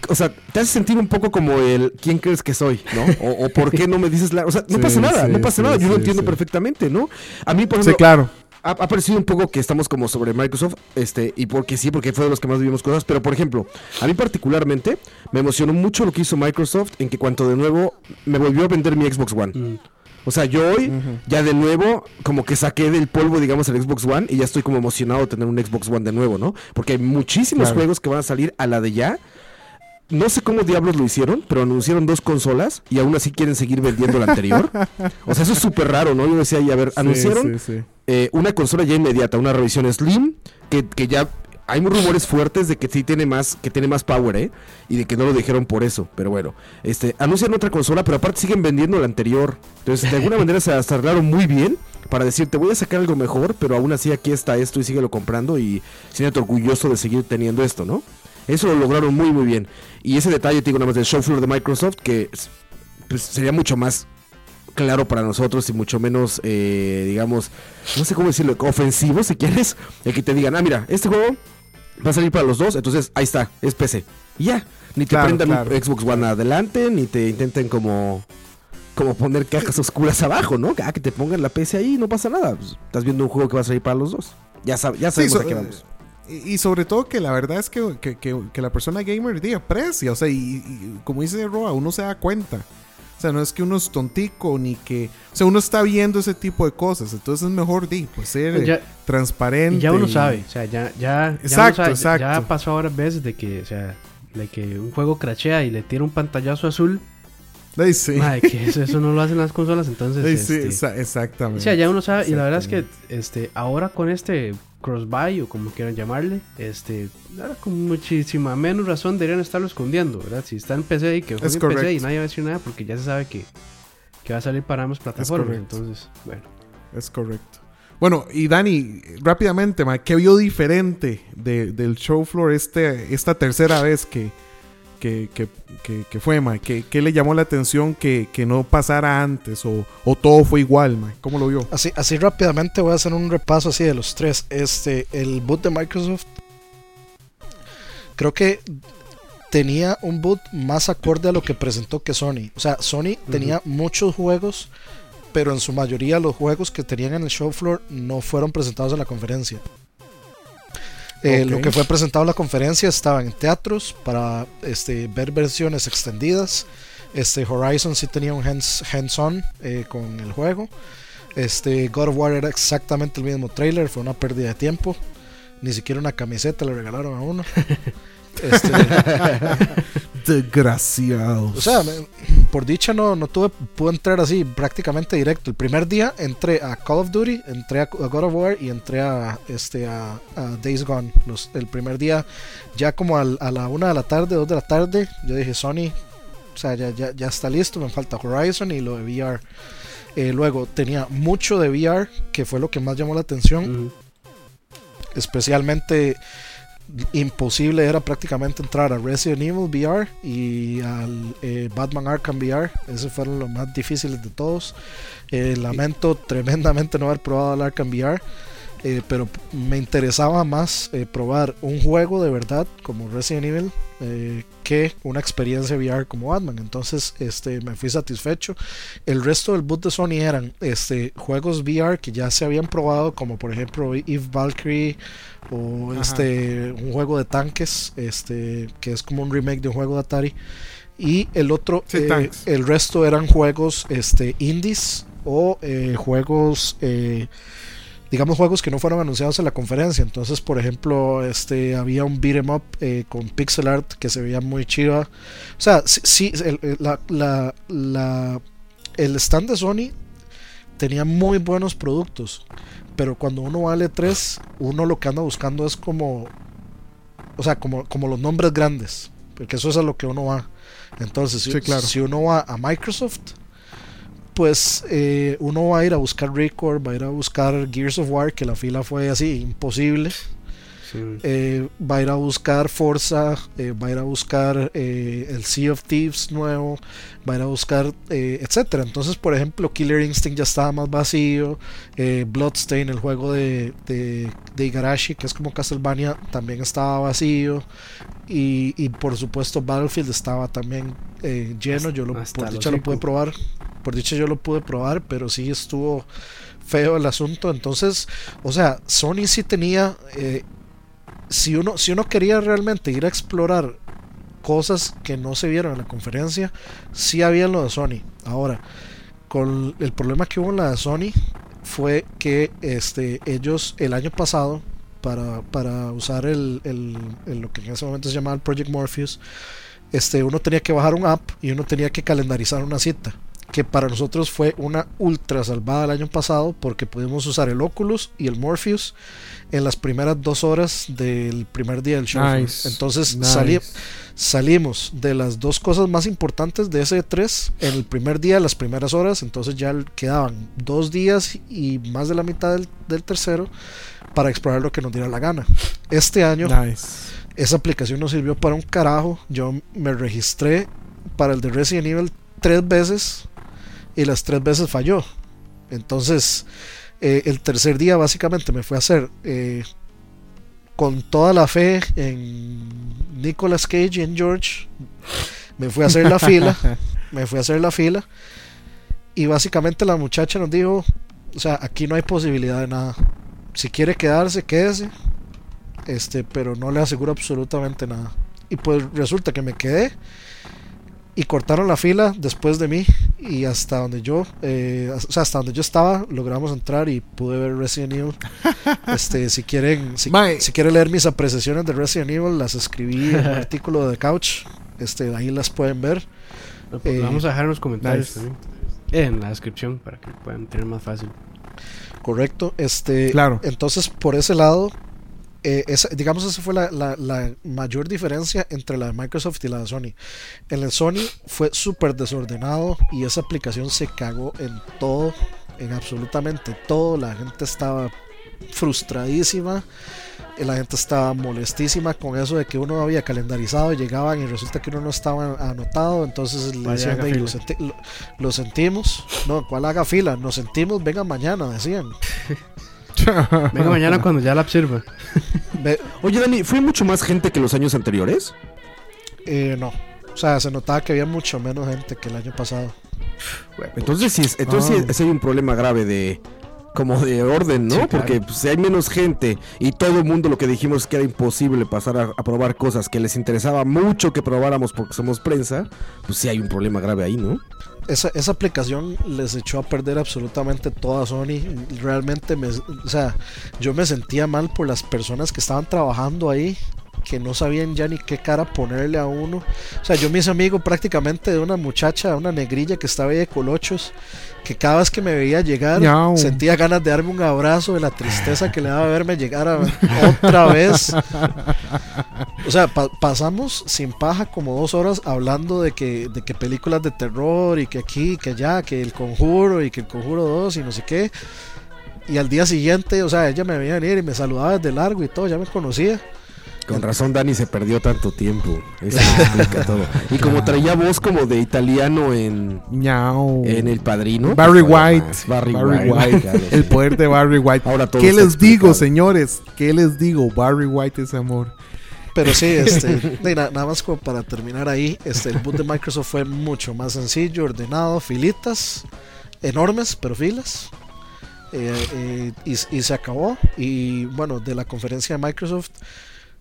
o sea, te hace sentir un poco como el ¿quién crees que soy? ¿No? O, ¿por qué no me dices la.? O sea, no pasa nada, no pasa nada, yo lo entiendo perfectamente, ¿no? A mí, por ejemplo. claro. Ha, parecido un poco que estamos como sobre Microsoft, este, y porque sí, porque fue de los que más vivimos cosas, pero por ejemplo, a mí particularmente me emocionó mucho lo que hizo Microsoft en que cuanto de nuevo me volvió a vender mi Xbox One. Mm. O sea, yo hoy ya de nuevo como que saqué del polvo, digamos, el Xbox One y ya estoy como emocionado de tener un Xbox One de nuevo, ¿no? Porque hay muchísimos juegos que van a salir a la de ya no sé cómo diablos lo hicieron, pero anunciaron dos consolas y aún así quieren seguir vendiendo la anterior. o sea, eso es súper raro, ¿no? Yo decía, y a ver, anunciaron eh, una consola ya inmediata, una revisión Slim, que, que ya hay rumores fuertes de que sí tiene más, que tiene más power, ¿eh? Y de que no lo dijeron por eso. Pero bueno, este, anuncian otra consola, pero aparte siguen vendiendo la anterior. Entonces, de alguna manera se arreglaron muy bien para decir, te voy a sacar algo mejor, pero aún así aquí está esto y síguelo comprando y siéntate orgulloso de seguir teniendo esto, ¿no? Eso lo lograron muy, muy bien. Y ese detalle, te digo, nada más del show floor de Microsoft, que pues, sería mucho más claro para nosotros y mucho menos, eh, digamos, no sé cómo decirlo, ofensivo si quieres, el que te digan, ah, mira, este juego va a salir para los dos, entonces ahí está, es PC. Y ya, ni te Claro, prendan claro. Xbox One adelante, ni te intenten como como poner cajas oscuras abajo, ¿no? Ah, que te pongan la PC ahí, no pasa nada. Pues, estás viendo un juego que va a salir para los dos. Ya, sab- ya Sí, sabemos so- a qué vamos. Y, y sobre todo que la verdad es que, que- que- que la persona gamer di, aprecia, o sea, y, y como dice Roa, uno se da cuenta. O sea, no es que uno es tontico ni que... O sea, uno está viendo ese tipo de cosas. Entonces es mejor, di, pues ser Ya- transparente. Y ya uno y- sabe, o sea, ya, ya, ya, Exacto, uno sabe, ya pasó ahora veces de que, o sea, de que un juego crachea y le tira un pantallazo azul, Ay, sí. madre, que eso, eso no lo hacen las consolas, entonces, Ay, sí, este, exa- exactamente. o sea, ya uno sabe, y la verdad es que, este, ahora con este crossbuy o como quieran llamarle, este, con muchísima menos razón deberían estarlo escondiendo, ¿verdad? Si está en PC y que juegue en PC y nadie va a decir nada porque ya se sabe que, que va a salir para ambas plataformas, entonces, bueno. Es correcto. Bueno, y Dani, rápidamente, ma, ¿qué vio diferente de- del show floor este, esta tercera vez que, que, que, que- que fue, ma? ¿Qué, qué le llamó la atención que, que no pasara antes? O, o todo fue igual, ma? ¿Cómo lo vio? Así, así rápidamente voy a hacer un repaso así de los tres. Este, el boot de Microsoft creo que tenía un boot más acorde a lo que presentó que Sony. O sea, Sony tenía muchos juegos, pero en su mayoría los juegos que tenían en el show floor no fueron presentados en la conferencia. Eh. Lo que fue presentado en la conferencia estaba en teatros para este, ver versiones extendidas. Este Horizon sí tenía un hands, hands-on eh, con el juego. Este God of War era exactamente el mismo trailer, fue una pérdida de tiempo. Ni siquiera una camiseta le regalaron a uno. Este, Desgraciado. o sea, por dicha no, no tuve, pude entrar así prácticamente directo. El primer día entré a Call of Duty, entré a, a God of War y entré a, este, a, a Days Gone. Los, el primer día, ya como al- a la una de la tarde, dos de la tarde, yo dije Sony, o sea, ya, ya, ya está listo, me falta Horizon y lo de VR. Eh, luego tenía mucho de VR, que fue lo que más llamó la atención especialmente imposible era prácticamente entrar a Resident Evil VR y al eh, Batman Arkham VR. Esos fueron los más difíciles de todos. Eh, lamento tremendamente no haber probado el Arkham VR. eh, pero me interesaba más probar un juego de verdad como Resident Evil eh, que una experiencia VR como Batman. Entonces este, me fui satisfecho. El resto del boot de Sony eran este, juegos VR que ya se habían probado, como por ejemplo Eve Valkyrie o Ajá. este un juego de tanques, este que es como un remake de un juego de Atari. Y el otro, Sí, eh, el resto eran juegos este, indies o eh, juegos, digamos, juegos que no fueron anunciados en la conferencia. Entonces, por ejemplo, este había un beat 'em up eh, con pixel art que se veía muy chiva. O sea, sí, sí, el, el- la, la- la- el stand de Sony tenía muy buenos productos. Pero cuando uno vale 3, uno lo que anda buscando es como. O sea, como, como los nombres grandes. Porque eso es a lo que uno va. Entonces, si, Sí, claro. si uno va a Microsoft, pues eh, uno va a ir a buscar Record, va a ir a buscar Gears of War, que la fila fue así, imposible. Sí. Eh, va a ir a buscar Forza, eh, va a ir a buscar eh, el Sea of Thieves nuevo, va a ir a buscar, etcétera. Entonces, por ejemplo, Killer Instinct ya estaba más vacío, Bloodstain, el juego de, de, de Igarashi, que es como Castlevania, también estaba vacío. Y, y por supuesto, Battlefield estaba también lleno. Yo lo, por dicha lo pude probar. Por dicha yo lo pude probar, pero sí estuvo feo el asunto. Entonces, o sea, Sony sí tenía eh, si uno, si uno quería realmente ir a explorar cosas que no se vieron en la conferencia, sí había lo de Sony. Ahora, con el problema que hubo en la de Sony fue que este, ellos el año pasado, para, para usar el- el- lo que en ese momento se llamaba el Project Morpheus, este, uno tenía que bajar un app y uno tenía que calendarizar una cita. Que para nosotros fue una ultra salvada el año pasado porque pudimos usar el Oculus y el Morpheus en las primeras dos horas del primer día del show. Nice, Entonces nice. salimos de las dos cosas más importantes de ese 3 en el primer día, las primeras horas. Entonces ya quedaban dos días y más de la mitad del, del tercero para explorar lo que nos diera la gana. Este año Nice. esa aplicación no sirvió para un carajo. Yo me registré para el de Resident Evil tres veces y las tres veces falló. Entonces, eh, el tercer día básicamente me fue a hacer eh, con toda la fe en Nicolas Cage y en George. Me fui a hacer la fila, me fui a hacer la fila y básicamente la muchacha nos dijo, o sea, aquí no hay posibilidad de nada. Si quiere quedarse, quédese. Este, pero no le aseguro absolutamente nada. Y pues resulta que me quedé y cortaron la fila después de mí y hasta donde yo eh, o sea hasta donde yo estaba logramos entrar y pude ver Resident Evil este si quieren si, quieren leer mis apreciaciones de Resident Evil las escribí en un artículo de Couch este ahí las pueden ver pues, Eh, vamos a dejar en los comentarios nice. también. En la descripción para que puedan tener más fácil. correcto este Claro. entonces por ese lado eh, esa- digamos esa fue la, la- la mayor diferencia entre la de Microsoft y la de Sony. En el Sony fue súper desordenado y esa aplicación se cagó en todo en absolutamente todo. La gente estaba frustradísima y la gente estaba molestísima con eso de que uno había calendarizado y llegaban y resulta que uno no estaba anotado entonces le decían haga "Ey, lo, fila". senti- lo- lo sentimos no cuál haga fila nos sentimos venga mañana decían Venga mañana cuando ya la. Ve- Oye, Dani, ¿fue mucho más gente que los años anteriores? Eh, no. O sea, se notaba que había mucho menos gente que el año pasado. Entonces sí, es- entonces Ah. sí hay un problema grave de como de orden, ¿no? Sí, claro. Porque pues, si hay menos gente y todo el mundo lo que dijimos es que era imposible pasar a, a probar cosas que les interesaba mucho que probáramos porque somos prensa, pues sí hay un problema grave ahí, ¿no? Esa, esa aplicación les echó a perder absolutamente toda Sony. Realmente, me, o sea, yo me sentía mal por las personas que estaban trabajando ahí, que no sabían ya ni qué cara ponerle a uno. O sea, yo me hice amigo prácticamente de una muchacha, una negrilla que estaba ahí de colochos, que cada vez que me veía llegar Miau. sentía ganas de darme un abrazo de la tristeza que le daba verme llegar a- otra vez. O sea, pa- pasamos sin paja como dos horas hablando de que, de que películas de terror y que aquí, que allá, que el conjuro y que el conjuro 2 y no sé qué. Y al día siguiente, o sea, ella me veía venir y me saludaba desde largo y todo, ya me conocía. Con razón Dani se perdió tanto tiempo. Eso explica todo. Y como traía voz como de italiano en, Ñao. en El Padrino. Barry pues, White. más. Barry, Barry White. White. claro, El poder de Barry White. Ahora todo ¿Qué les digo, señores? ¿Qué les digo? Barry White es amor. Pero sí, este, nada más como para terminar ahí, este, el boot de Microsoft fue mucho más sencillo, ordenado, filitas, enormes, pero filas. Eh, eh, y, y se acabó. Y bueno, de la conferencia de Microsoft,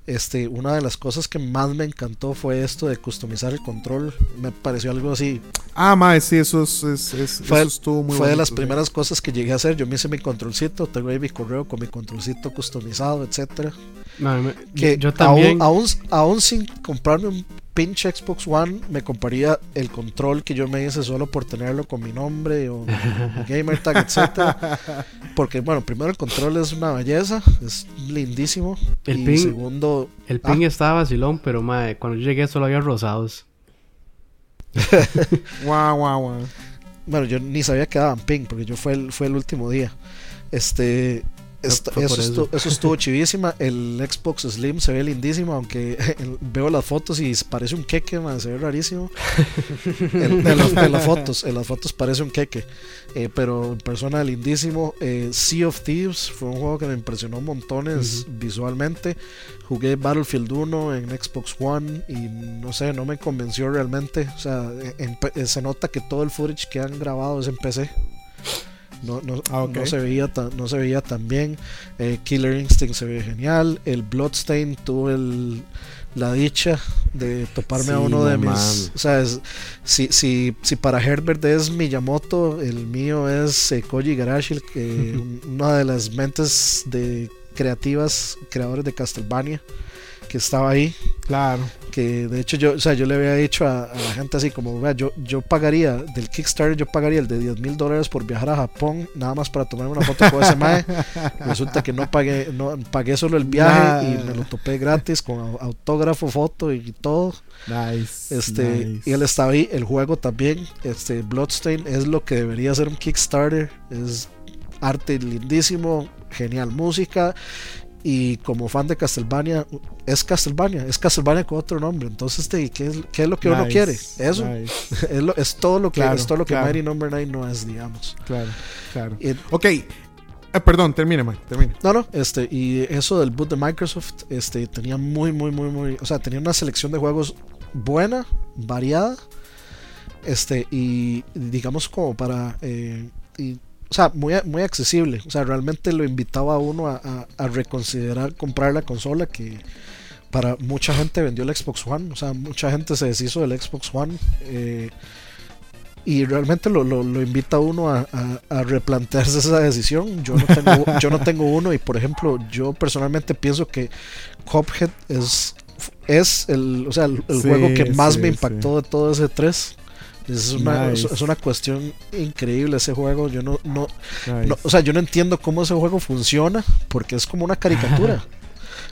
este, una de las cosas que más me encantó fue esto de customizar el control. Me pareció algo así. Ah, mae, sí, eso, es, es- es- Fue, eso estuvo muy fue de las sí. primeras cosas que llegué a hacer. Yo me hice mi controlcito, tengo ahí mi correo con mi controlcito customizado, etcétera. No, me- que yo también. Aún, aún, aún sin comprarme un pinche Xbox One, me compraría el control que yo me hice solo por tenerlo con mi nombre o mi gamer tag, etcétera. Porque, bueno, primero el control es una belleza, es lindísimo. El y ping- segundo, El ping Ah. estaba vacilón, pero mae, cuando yo llegué solo había rosados. Guau, guau, guau. bueno, yo ni sabía que daban ping porque yo fue el, fue el último día. Este. Esta- fue por eso, eso. estuvo, eso estuvo chivísima. El Xbox Slim se ve lindísimo, aunque veo las fotos y parece un queque, man, se ve rarísimo. En, en las, en las fotos, en las fotos parece un queque. Eh, pero en persona lindísimo. Eh, sea of Thieves fue un juego que me impresionó montones visualmente. Jugué Battlefield 1 en Xbox One y no sé, no me convenció realmente. O sea, en- se nota que todo el footage que han grabado es en PC. No, no, Ah, no se veía tan, no se veía tan bien. Eh, Killer Instinct se ve genial. El Bloodstain tuvo el, la dicha de toparme a uno no de mis. O sea, es- si, si, si para Herbert es Miyamoto, el mío es eh, Koji que- una de las mentes de creativas, creadores de Castlevania, que estaba ahí Claro. que de hecho yo, o sea, yo le había dicho a, a la gente así como, vea, yo, yo pagaría del Kickstarter, yo pagaría el de 10 mil dólares por viajar a Japón, nada más para tomarme una foto con ese mae. Resulta que no pagué, no pagué solo el viaje Nah. y me lo topé gratis con au- autógrafo, foto y todo. Nice. Este, nice. y él estaba ahí, el juego también, este Bloodstain es lo que debería ser un Kickstarter, es arte lindísimo, genial música Y como fan de Castlevania, es Castlevania, es Castlevania con otro nombre. Entonces, ¿qué, es, qué es lo que uno quiere? Eso nice. es, lo- es todo lo que, Claro, es todo lo que claro. Mighty Number 9 no es, digamos. Claro, claro. Y- Ok. Eh, perdón, termine, man. Termine. No, no, este, y eso del boot de Microsoft, este, tenía muy, muy, muy, muy, o sea, tenía una selección de juegos buena, variada, este, y digamos como para, eh, y, o sea, muy, muy accesible, o sea, realmente lo invitaba a uno a, a- a reconsiderar comprar la consola que para mucha gente vendió el Xbox One, o sea, mucha gente se deshizo del Xbox One. eh, y realmente lo, lo, lo invita a uno a, a- a replantearse esa decisión. Yo no, tengo, yo no tengo uno y por ejemplo yo personalmente pienso que Cuphead es, es el, o sea, el, el Sí, juego que más sí, me impactó de todo ese 3. Es una, Nice. es, una cuestión increíble ese juego. Yo no, no, Nice. no- o sea, yo no entiendo cómo ese juego funciona porque es como una caricatura.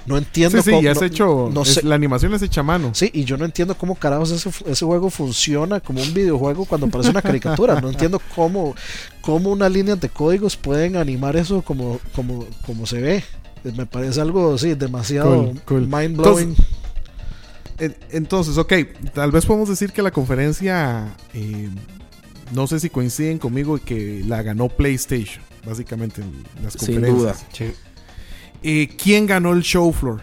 No entiendo sí, sí, cómo. no- hecho. no es- sé. La animación es hecha a mano. Sí, y yo no entiendo cómo carajos ese, ese juego funciona como un videojuego cuando parece una caricatura. No entiendo cómo, cómo unas líneas de códigos pueden animar eso como, como, como se ve. Me parece algo, sí, demasiado Cool, cool. mind blowing. Entonces, ok, tal vez podemos decir que la conferencia, eh, no sé si coinciden conmigo, que la ganó PlayStation, básicamente, en las Sin conferencias. duda. Sí. Eh, ¿Quién ganó el show floor?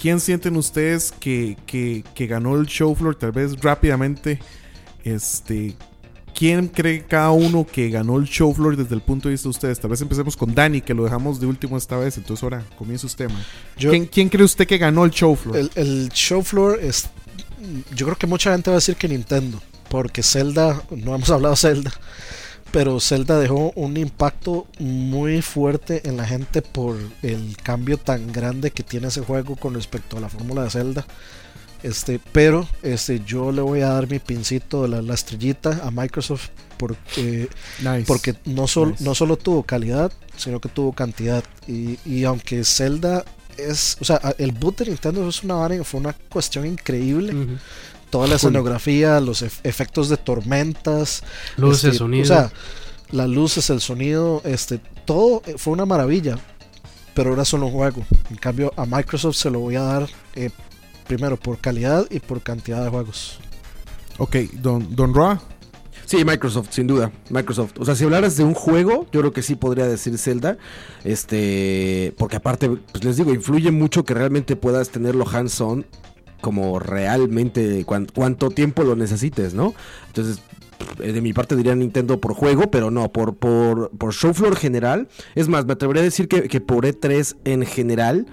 ¿Quién sienten ustedes que, que- que ganó el show floor? Tal vez rápidamente, este, ¿quién cree cada uno que ganó el show floor desde el punto de vista de ustedes? Tal vez empecemos con Dani, que lo dejamos de último esta vez, entonces ahora comienza usted, man. Yo- ¿Quién, quién cree usted que ganó el show floor? el, el show floor es. Yo creo que mucha gente va a decir que Nintendo. Porque Zelda, no hemos hablado de Zelda. Pero Zelda dejó un impacto muy fuerte en la gente por el cambio tan grande que tiene ese juego con respecto a la fórmula de Zelda. Este, pero este, yo le voy a dar mi pincito de la, la estrellita a Microsoft porque nice. porque no, sol- Nice. no solo tuvo calidad, sino que tuvo cantidad. Y, y aunque Zelda es, o sea, el boot de Nintendo es una fue una cuestión increíble. Toda la escenografía, los ef- efectos de tormentas, Luces, este, sonido. O sea, las luces, el sonido, este, todo eh, fue una maravilla. Pero ahora solo un juego. En cambio, a Microsoft se lo voy a dar eh, primero por calidad y por cantidad de juegos. Ok, Don, Don Roa. Sí, Microsoft, sin duda. Microsoft. O sea, si hablaras de un juego, yo creo que sí podría decir Zelda. Este. Porque aparte, pues les digo, influye mucho que realmente puedas tenerlo hands-on. Como realmente cuan- cuánto tiempo lo necesites, ¿no? Entonces, de mi parte diría Nintendo por juego, pero no, por, por, por show floor general. Es más, me atrevería a decir que, que por E3 en general,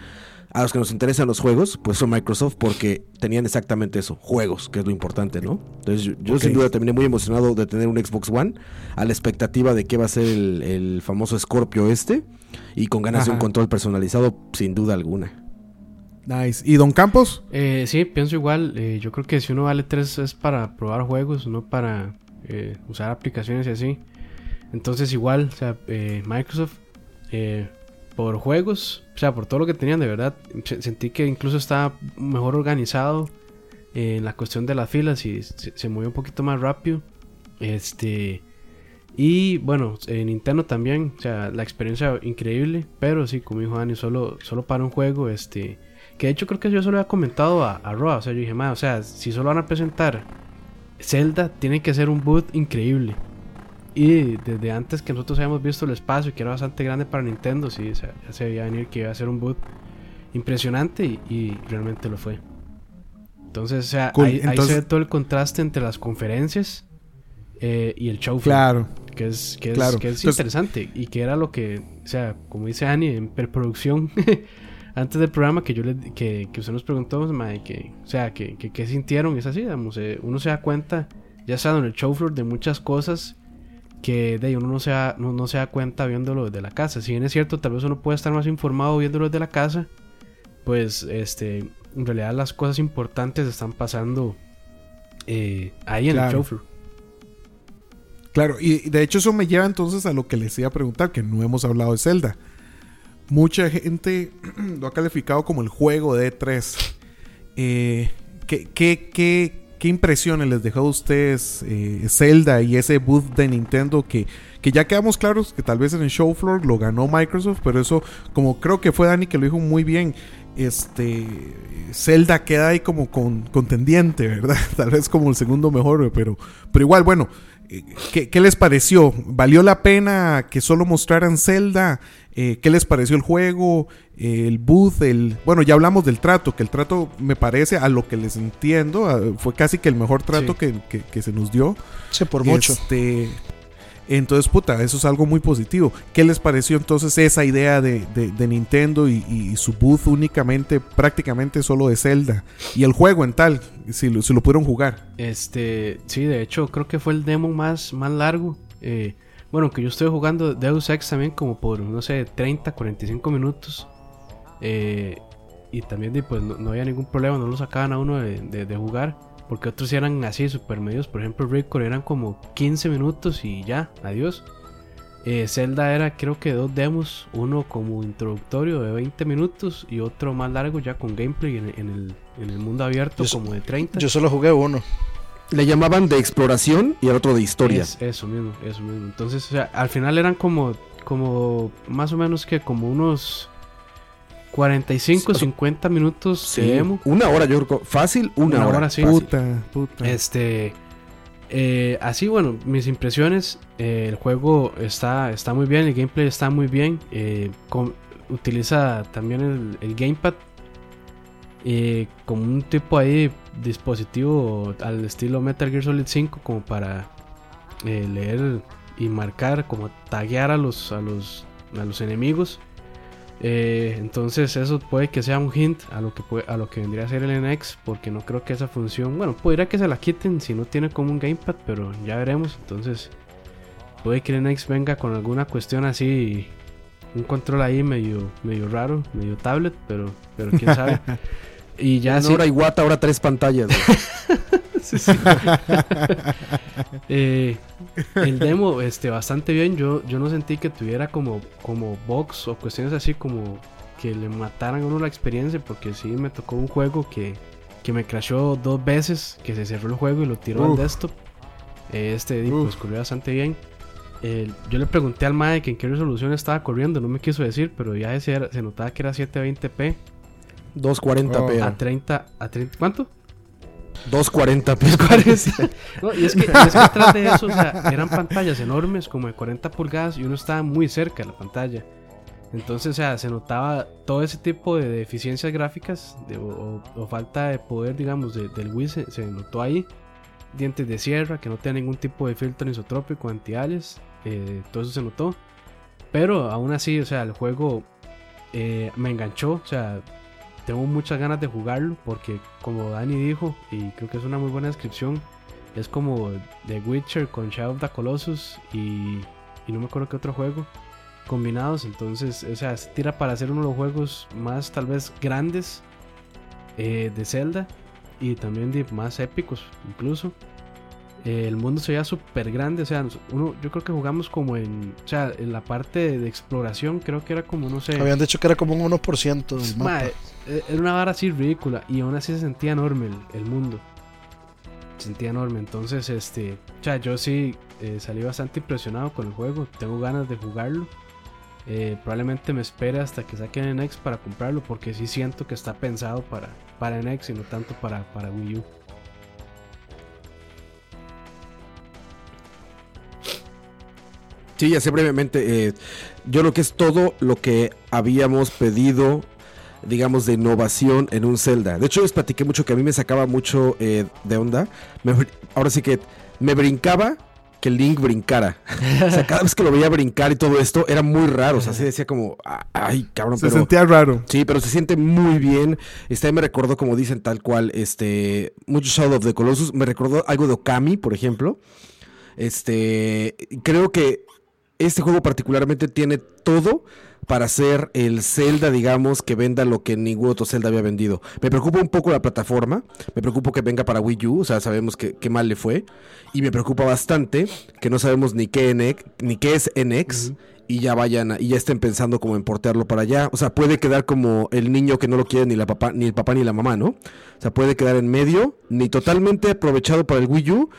a los que nos interesan los juegos, pues son Microsoft porque tenían exactamente eso, juegos, que es lo importante, ¿no? Entonces yo, yo sin duda terminé muy emocionado de tener un Xbox One, a la expectativa de qué va a ser el, el famoso Scorpio este, y con ganas de un control personalizado, sin duda alguna. Nice. ¿Y Don Campos? Eh, sí, pienso igual. eh, yo creo que si uno vale 3 es para probar juegos, no para eh, usar aplicaciones y así. Entonces igual, o sea, eh, Microsoft eh, por juegos, o sea, por todo lo que tenían de verdad, se- sentí que incluso estaba mejor organizado en la cuestión de las filas y se, se movió un poquito más rápido. Este y bueno, eh, Nintendo también, o sea, la experiencia increíble, pero sí, como dijo Dani, solo, solo para un juego, este, que de hecho creo que yo solo había comentado a, a Roa, o sea, yo dije, "Ma, o sea, si solo van a presentar Zelda, tiene que ser un boot increíble. Y desde antes que nosotros habíamos visto el espacio, que era bastante grande para Nintendo, sí, o sea, ya se veía venir que iba a ser un boot impresionante y, y realmente lo fue. Entonces, o sea, Cool, ahí, ahí entonces- se ve todo el contraste entre las conferencias eh, y el show. Claro. Que es, que es, Claro. que es Entonces- interesante y que era lo que, o sea, como dice Annie, en preproducción, antes del programa que yo le, que, que usted nos preguntó, mae, que, o sea, que, que, que sintieron, es así, digamos, eh, uno se da cuenta, ya sea en el show floor, de muchas cosas que de ahí uno no se, da, no, no se da cuenta viéndolo desde la casa. Si bien es cierto, tal vez uno puede estar más informado viéndolo desde la casa, pues este, en realidad las cosas importantes están pasando eh, ahí en el Claro. show floor. Claro, y de hecho eso me lleva entonces a lo que les iba a preguntar, que no hemos hablado de Zelda. Mucha gente lo ha calificado como el juego de E3. Eh, ¿qué, qué, qué, ¿qué impresiones les dejó a ustedes eh, Zelda y ese booth de Nintendo que, que ya quedamos claros que tal vez en el show floor lo ganó Microsoft, pero eso, como creo que fue Dani que lo dijo muy bien, este Zelda queda ahí como con, contendiente, ¿verdad? Tal vez como el segundo mejor, pero, pero igual, bueno, eh, ¿qué, qué les pareció? ¿Valió la pena que solo mostraran Zelda? Eh, ¿Qué les pareció el juego? El booth, el... Bueno, ya hablamos del trato, que el trato me parece, a lo que les entiendo, a- fue casi que el mejor trato Sí. que, que- que se nos dio. Sí, por mucho. Este, entonces, puta, eso es algo muy positivo. ¿Qué les pareció entonces esa idea de, de- de Nintendo y, y su booth únicamente, prácticamente solo de Zelda? Y el juego en tal, si lo, si lo pudieron jugar. Este, sí, de hecho creo que fue el demo más, más largo. Eh, bueno, que yo estoy jugando Deus Ex también como por, no sé, 30, 45 minutos. Eh, y también pues no, no había ningún problema, no lo sacaban a uno de, de- de jugar. Porque otros sí eran así, super medios. Por ejemplo, Record eran como 15 minutos y ya, adiós. Eh, Zelda era creo que dos demos, uno como introductorio de 20 minutos y otro más largo ya con gameplay en, en el, en el mundo abierto Yo como de 30. Yo solo jugué uno. Le llamaban de exploración y el otro de historia. Es- eso mismo, eso mismo. Entonces, o sea, al final eran como, como más o menos que como unos 45, O sea, 50 minutos Sí, de demo. una hora, yo creo. Fácil, una, Una hora. hora, sí. Fácil. Puta, puta. Este, eh, así bueno, mis impresiones, eh, el juego está, está muy bien, el gameplay está muy bien. eh, con- utiliza también el, el gamepad eh, como un tipo ahí dispositivo al estilo Metal Gear Solid 5 como para eh, leer y marcar, como taguear a los, a los, a los enemigos. Eh, entonces eso puede que sea un hint a lo que puede- a lo que vendría a ser el NX porque no creo que esa función bueno podría que se la quiten si no tiene como un gamepad pero ya veremos entonces puede que el NX venga con alguna cuestión así un control ahí medio medio raro medio tablet pero pero quién sabe y ya Una sí, hora Iwata, ahora tres pantallas. güey. Sí, sí. Eh, el demo, este, bastante bien. Yo, yo no sentí que tuviera como, como bugs o cuestiones así como que le mataran a uno la experiencia. Porque sí me tocó un juego que, que me crashó dos veces, que se cerró el juego y lo tiró Uf. al desktop. Eh, Este, Uf. pues corrió bastante bien. Eh, yo le pregunté al MAE que en qué resolución estaba corriendo, no me quiso decir, pero ya ese era- se notaba que era 720p 240p. a 30, a 30, ¿cuánto? 240p. No, y es que, y es que atrás de eso, o sea, eran pantallas enormes, como de 40 pulgadas, y uno estaba muy cerca de la pantalla. Entonces, o sea, se notaba todo ese tipo de deficiencias gráficas de- o, o falta de poder, digamos, de- del Wii se, se notó ahí. Dientes de sierra, que no tenía ningún tipo de filtro isotrópico, anti-alias, eh, todo eso se notó. Pero aún así, o sea, el juego eh, me enganchó, o sea, tengo muchas ganas de jugarlo porque como Dani dijo, y creo que es una muy buena descripción, es como The Witcher con Shadow of the Colossus y, y no me acuerdo qué otro juego combinados, entonces, o sea, se tira para hacer uno de los juegos más tal vez grandes eh, de Zelda y también de más épicos incluso. Eh, el mundo se veía súper grande, o sea, uno, yo creo que jugamos como en, o sea, en la parte de, de exploración, creo que era como, no sé, Habían dicho que era como un 1% del mapa. Eh, era una vara así ridícula y aún así se sentía enorme el, el mundo. Se sentía enorme. Entonces, este, o sea, yo sí eh, salí bastante impresionado con el juego. Tengo ganas de jugarlo. Eh, probablemente me espere hasta que saquen NX para comprarlo porque sí siento que está pensado para, para NX y no tanto para, para Wii U. Sí, ya sé brevemente. eh, yo lo que es todo lo que habíamos pedido, digamos, de innovación en un Zelda. De hecho, les platiqué mucho que a mí me sacaba mucho eh, de onda. Me ahora sí que me brincaba que Link brincara. o sea, cada vez que lo veía brincar y todo esto, era muy raro. O sea, así decía como, "Ah, ay, cabrón, Se pero... sentía raro. Sí, pero se siente muy bien. Este me recordó, como dicen tal cual, este, mucho Shadow of the Colossus. Me recordó algo de Okami, por ejemplo. Este, creo que este juego particularmente tiene todo para ser el Zelda, digamos, que venda lo que ningún otro Zelda había vendido. Me preocupa un poco la plataforma, me preocupa que venga para Wii U, o sea, sabemos que, qué mal le fue, y me preocupa bastante que no sabemos ni qué, NX, ni qué es NX. Y ya vayan, y ya estén pensando como en portearlo para allá. O sea, puede quedar como el niño que no lo quiere ni la papá, ni el papá ni la mamá, ¿no? O sea, puede quedar en medio, ni totalmente aprovechado para el Wii U,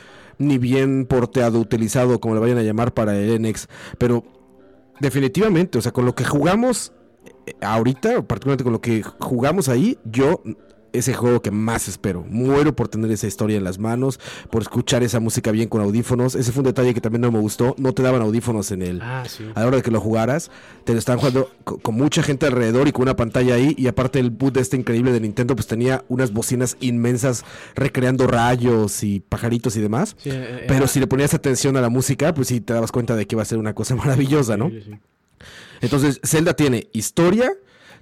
ni bien porteado, utilizado, como le vayan a llamar, para el NX. Pero definitivamente, o sea, con lo que jugamos eh, ahorita, particularmente con lo que jugamos ahí, yo ese juego que más espero. Muero por tener esa historia en las manos, por escuchar esa música bien con audífonos. Ese fue un detalle que también no me gustó. No te daban audífonos en el Ah, sí. a la hora de que lo jugaras. Te lo estaban jugando co- con, mucha gente alrededor y con una pantalla ahí. Y aparte el boot de este increíble de Nintendo, pues tenía unas bocinas inmensas recreando rayos y pajaritos y demás. Sí, eh, Pero si le ponías atención a la música, pues sí te dabas cuenta de que iba a ser una cosa maravillosa, ¿no? sí. Entonces, Zelda tiene historia,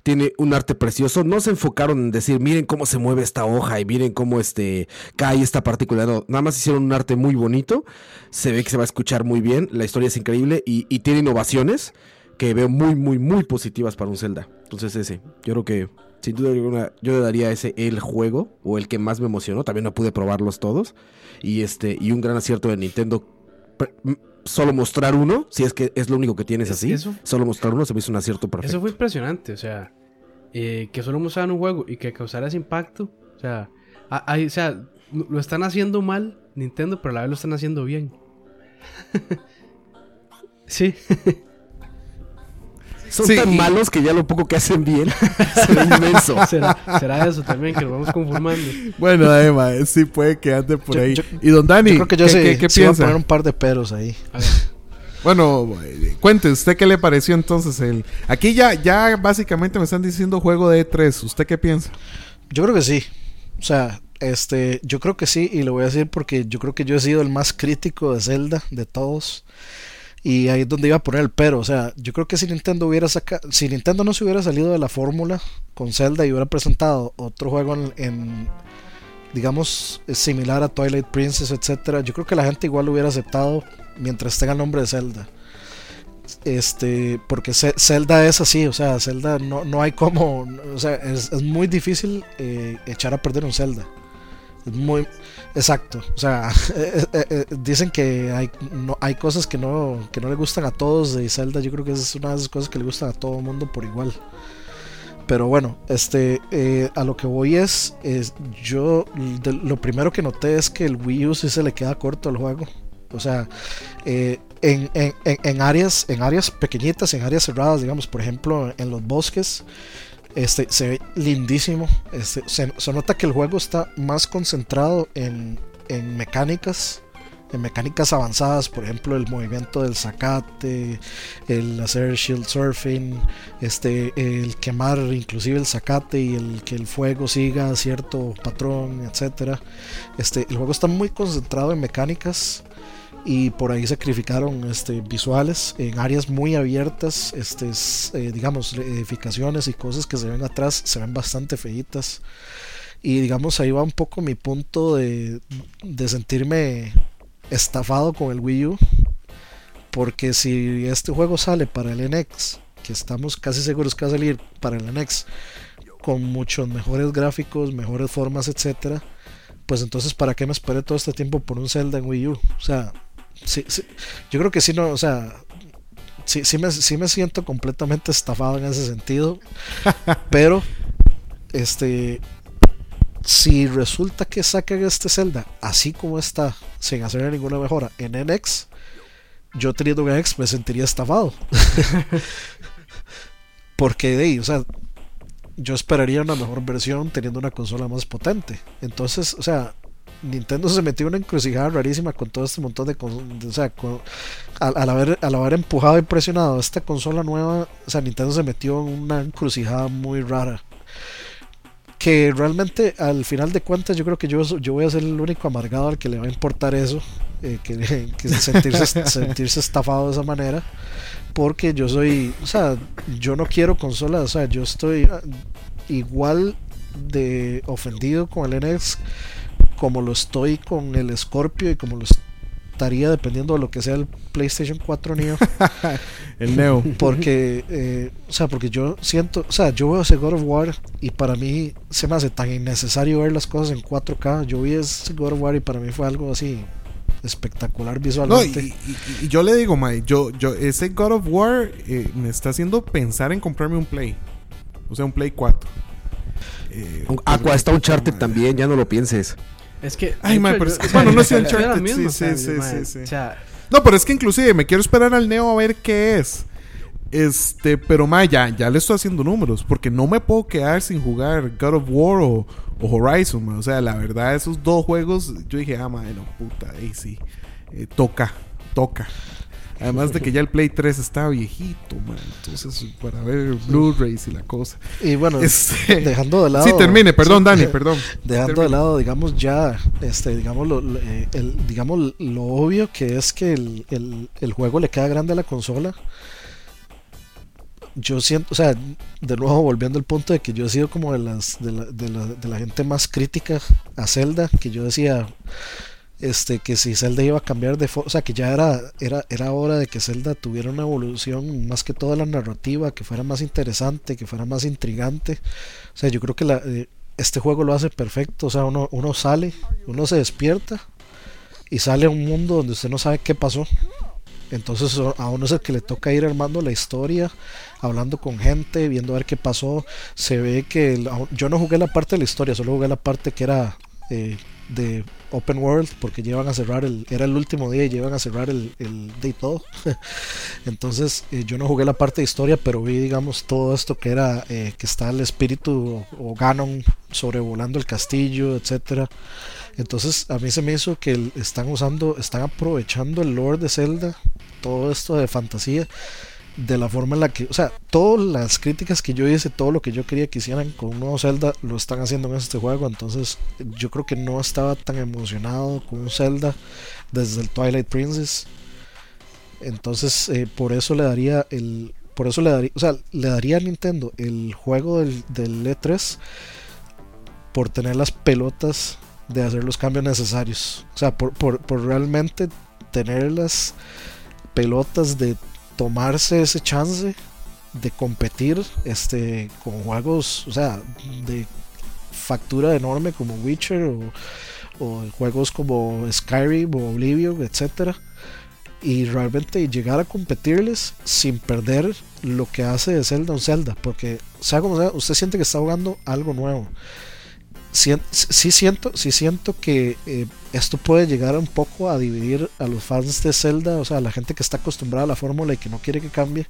tiene un arte precioso. No se enfocaron en decir, miren cómo se mueve esta hoja y miren cómo este cae esta partícula. No, nada más hicieron un arte muy bonito. Se ve que se va a escuchar muy bien. La historia es increíble y, y tiene innovaciones que veo muy, muy, muy positivas para un Zelda. Entonces, ese, yo creo que sin duda alguna, yo le daría ese el juego o el que más me emocionó. También no pude probarlos todos. Y este, y un gran acierto de Nintendo. Solo mostrar uno, si es que es lo único que tienes Es- así. eso- Solo mostrar uno se me hizo un acierto perfecto. Eso fue impresionante, o sea, eh, que solo mostraran un juego y que causara ese impacto. O sea, hay- o sea, lo están haciendo mal Nintendo, pero a la vez lo están haciendo bien. sí, Son Sí, tan y- malos que ya lo poco que hacen bien se ve inmenso. será, será eso también, que lo vamos conformando. Bueno, Emma, sí puede que ande por Yo- ahí. yo- y don Dani, Yo creo que yo ¿qué, sí, qué- qué sí voy a piensa? poner un par de peros ahí. A ver, Bueno, eh, cuente, ¿usted qué le pareció entonces? el Aquí ya, ya básicamente me están diciendo juego de E3. ¿Usted qué piensa? Yo creo que sí. O sea, este, yo creo que sí, y lo voy a decir porque yo creo que yo he sido el más crítico de Zelda de todos. Y ahí es donde iba a poner el pero. O sea, yo creo que si Nintendo hubiera sacado. Si Nintendo no se hubiera salido de la fórmula con Zelda y hubiera presentado otro juego en, digamos, similar a Twilight Princess, etcétera, yo creo que la gente igual lo hubiera aceptado mientras tenga el nombre de Zelda. Este, porque Zelda es así, o sea, Zelda no, no hay como, o sea, es, es muy difícil eh, echar a perder un Zelda. Es muy exacto, o sea, eh, eh, eh, dicen que hay, no, hay cosas que no, que no le gustan a todos de Zelda, yo creo que es una de esas cosas que le gustan a todo el mundo por igual. Pero bueno, este, a lo que voy es, yo lo primero que noté es que el Wii U sí se le queda corto al juego. O sea, en, en- en- en áreas, en áreas pequeñitas, en áreas cerradas, digamos, por ejemplo, en los bosques, este, se ve lindísimo. Este, se, nota que el juego está más concentrado en, en mecánicas, en mecánicas avanzadas, por ejemplo, el movimiento del zacate, el hacer shield surfing, este, el quemar inclusive el zacate y el que el fuego siga cierto patrón, etcétera. Este, el juego está muy concentrado en mecánicas y por ahí sacrificaron este, visuales en áreas muy abiertas, este, eh, digamos, edificaciones y cosas que se ven atrás, se ven bastante feitas. Y digamos, ahí va un poco mi punto de, de sentirme estafado con el Wii U. Porque si este juego sale para el NX, que estamos casi seguros que va a salir para el NX, con muchos mejores gráficos, mejores formas, etcétera, pues entonces para qué me esperé todo este tiempo por un Zelda en Wii U. O sea, sí, sí, yo creo que sí, no, o sea, sí, sí, me, sí me siento completamente estafado en ese sentido, pero este, si resulta que sacan este Zelda así como está, sin hacer ninguna mejora en NX, yo teniendo un NX me sentiría estafado. Porque de ahí, o sea, yo esperaría una mejor versión teniendo una consola más potente. Entonces, o sea, Nintendo se metió una encrucijada rarísima con todo este montón de. O sea, al, haber, al haber empujado y presionado esta consola nueva, o sea, Nintendo se metió en una encrucijada muy rara. Que realmente, al final de cuentas, yo creo que yo, yo voy a ser el único amargado al que le va a importar eso. eh, que, que sentirse, sentirse estafado de esa manera. Porque yo soy, o sea, yo no quiero consolas, o sea, yo estoy ah, igual de ofendido con el NX como lo estoy con el Scorpio y como lo, es- optaría dependiendo de lo que sea el PlayStation 4 Neo. El Neo. Porque, eh, o sea, porque yo siento, o sea, yo veo ese God of War y para mí se me hace tan innecesario ver las cosas en 4K. Yo vi ese God of War y para mí fue algo así espectacular No, y, visualmente. y- y yo le digo, Mae, yo, yo, ese God of War eh, me está haciendo pensar en comprarme un Play. O sea, un Play 4. Eh, Aqua está Uncharted Mae. también, ya no lo pienses. Es que. Ay, hecho, pero es- bueno, no era Uncharted, mismo, sí, sí, sí, sí, sí. O sea, No, pero es que inclusive me quiero esperar al Neo a ver qué es. Este, pero ma, ya, ya le estoy haciendo números. Porque no me puedo quedar sin jugar God of War o, o Horizon. ma. O sea, la verdad, esos dos juegos, yo dije, ah, madre, no, puta, ahí sí. eh, toca, toca. Además de que ya el Play 3 está viejito, man. Entonces, para ver Blu-rays y la cosa. Y bueno, Este, dejando de lado. sí, termine, perdón, sí, Dani, perdón. Dejando de lado, digamos, ya, este, digamos, lo, eh, el, digamos, lo obvio que es que el, el- el juego le queda grande a la consola. Yo siento, o sea, de nuevo volviendo al punto de que yo he sido como de las de la, de la, de la gente más crítica a Zelda, que yo decía este que si Zelda iba a cambiar de fo- o sea, que ya era era era hora de que Zelda tuviera una evolución más que toda la narrativa, que fuera más interesante, que fuera más intrigante. O sea, yo creo que eh, este juego lo hace perfecto. O sea, uno, uno sale, uno se despierta y sale a un mundo donde usted no sabe qué pasó. Entonces a uno es el que le toca ir armando la historia, hablando con gente, viendo a ver qué pasó. Se ve que yo no jugué la parte de la historia, solo jugué la parte que era eh, de Open World, porque llevan a cerrar el, era el último día y llevan a cerrar el, el de todo. Entonces eh, yo no jugué la parte de historia, pero vi, digamos, todo esto que era, eh, que está el espíritu o, o Ganon sobrevolando el castillo, etcétera. Entonces a mí se me hizo que están usando, están aprovechando el lore de Zelda, todo esto de fantasía, de la forma en la que, o sea, todas las críticas que yo hice, todo lo que yo quería que hicieran con un nuevo Zelda, lo están haciendo en este juego. Entonces yo creo que no estaba tan emocionado con un Zelda desde el Twilight Princess. Entonces eh, por eso le daría el, por eso le daría, o sea, le daría a Nintendo el juego del, del E3 por tener las pelotas de hacer los cambios necesarios. O sea, por, por, por realmente tener las pelotas de tomarse ese chance de competir este con juegos, o sea, de factura enorme como Witcher o, juegos como Skyrim o Oblivion, etcétera y realmente llegar a competirles sin perder lo que hace de Zelda un Zelda, porque sea como sea, usted siente que está jugando algo nuevo. Sí siento, sí siento que eh, esto puede llegar un poco a dividir a los fans de Zelda, o sea, la gente que está acostumbrada a la fórmula y que no quiere que cambie,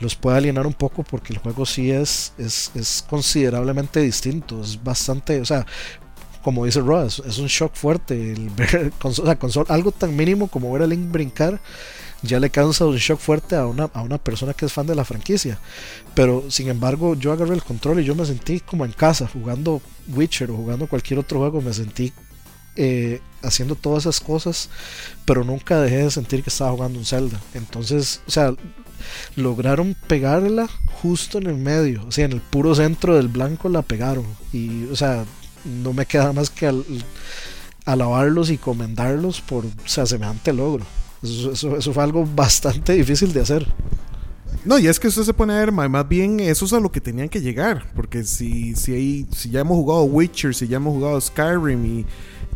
los puede alienar un poco porque el juego sí es, es, es considerablemente distinto, es bastante, o sea, como dice Roa, es, un shock fuerte el ver conso- o algo tan mínimo como ver a Link brincar ya le causa un shock fuerte a una, a una persona que es fan de la franquicia. Pero sin embargo, yo agarré el control y yo me sentí como en casa, jugando Witcher o jugando cualquier otro juego, me sentí eh, haciendo todas esas cosas, pero nunca dejé de sentir que estaba jugando un Zelda. Entonces, o sea, lograron pegarla justo en el medio, o sea, en el puro centro del blanco la pegaron. Y, o sea, no me queda más que al- alabarlos y comendarlos por o sea, semejante logro. Eso, eso, eso fue algo bastante difícil de hacer. No, y es que usted se pone a ver, ma, más bien eso es a lo que tenían que llegar. Porque si, si, hay, si ya hemos jugado Witcher, si ya hemos jugado Skyrim y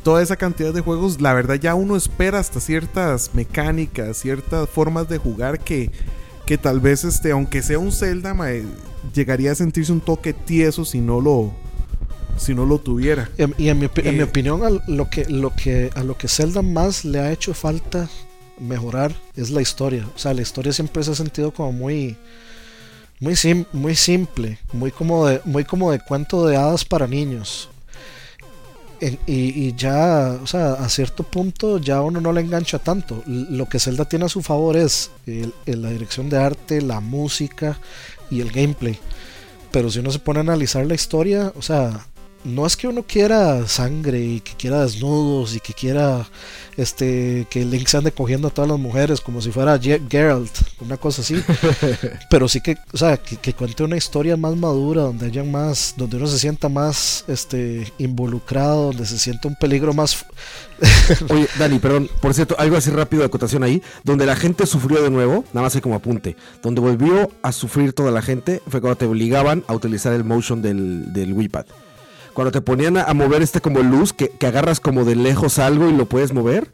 toda esa cantidad de juegos, la verdad ya uno espera hasta ciertas mecánicas, ciertas formas de jugar que, que tal vez, este, aunque sea un Zelda, ma, eh, llegaría a sentirse un toque tieso si no lo, si no lo tuviera. Y, en- y en, mi, opi- en mi Eh, opinión, a lo, que, lo que, a lo que Zelda más le ha hecho falta mejorar es la historia. O sea, la historia siempre se ha sentido como muy muy, sim- muy simple, muy como, de, muy como de cuento de hadas para niños. Y, ya, o sea, a cierto punto ya uno no le engancha tanto. Lo que Zelda tiene a su favor es la dirección de arte, la música y el gameplay. Pero si uno se pone a analizar la historia, o sea, no es que uno quiera sangre y que quiera desnudos y que quiera este que Link se ande cogiendo a todas las mujeres como si fuera Geralt, una cosa así. Pero sí que, o sea, que, cuente una historia más madura, donde haya más, donde uno se sienta más este involucrado, donde se sienta un peligro más Oye, Dani, perdón, por cierto, algo así rápido de acotación ahí, donde la gente sufrió de nuevo, nada más hay como apunte, donde volvió a sufrir toda la gente fue cuando te obligaban a utilizar el motion del, del Wii Pad cuando te ponían a, mover este como luz, que, agarras como de lejos algo y lo puedes mover.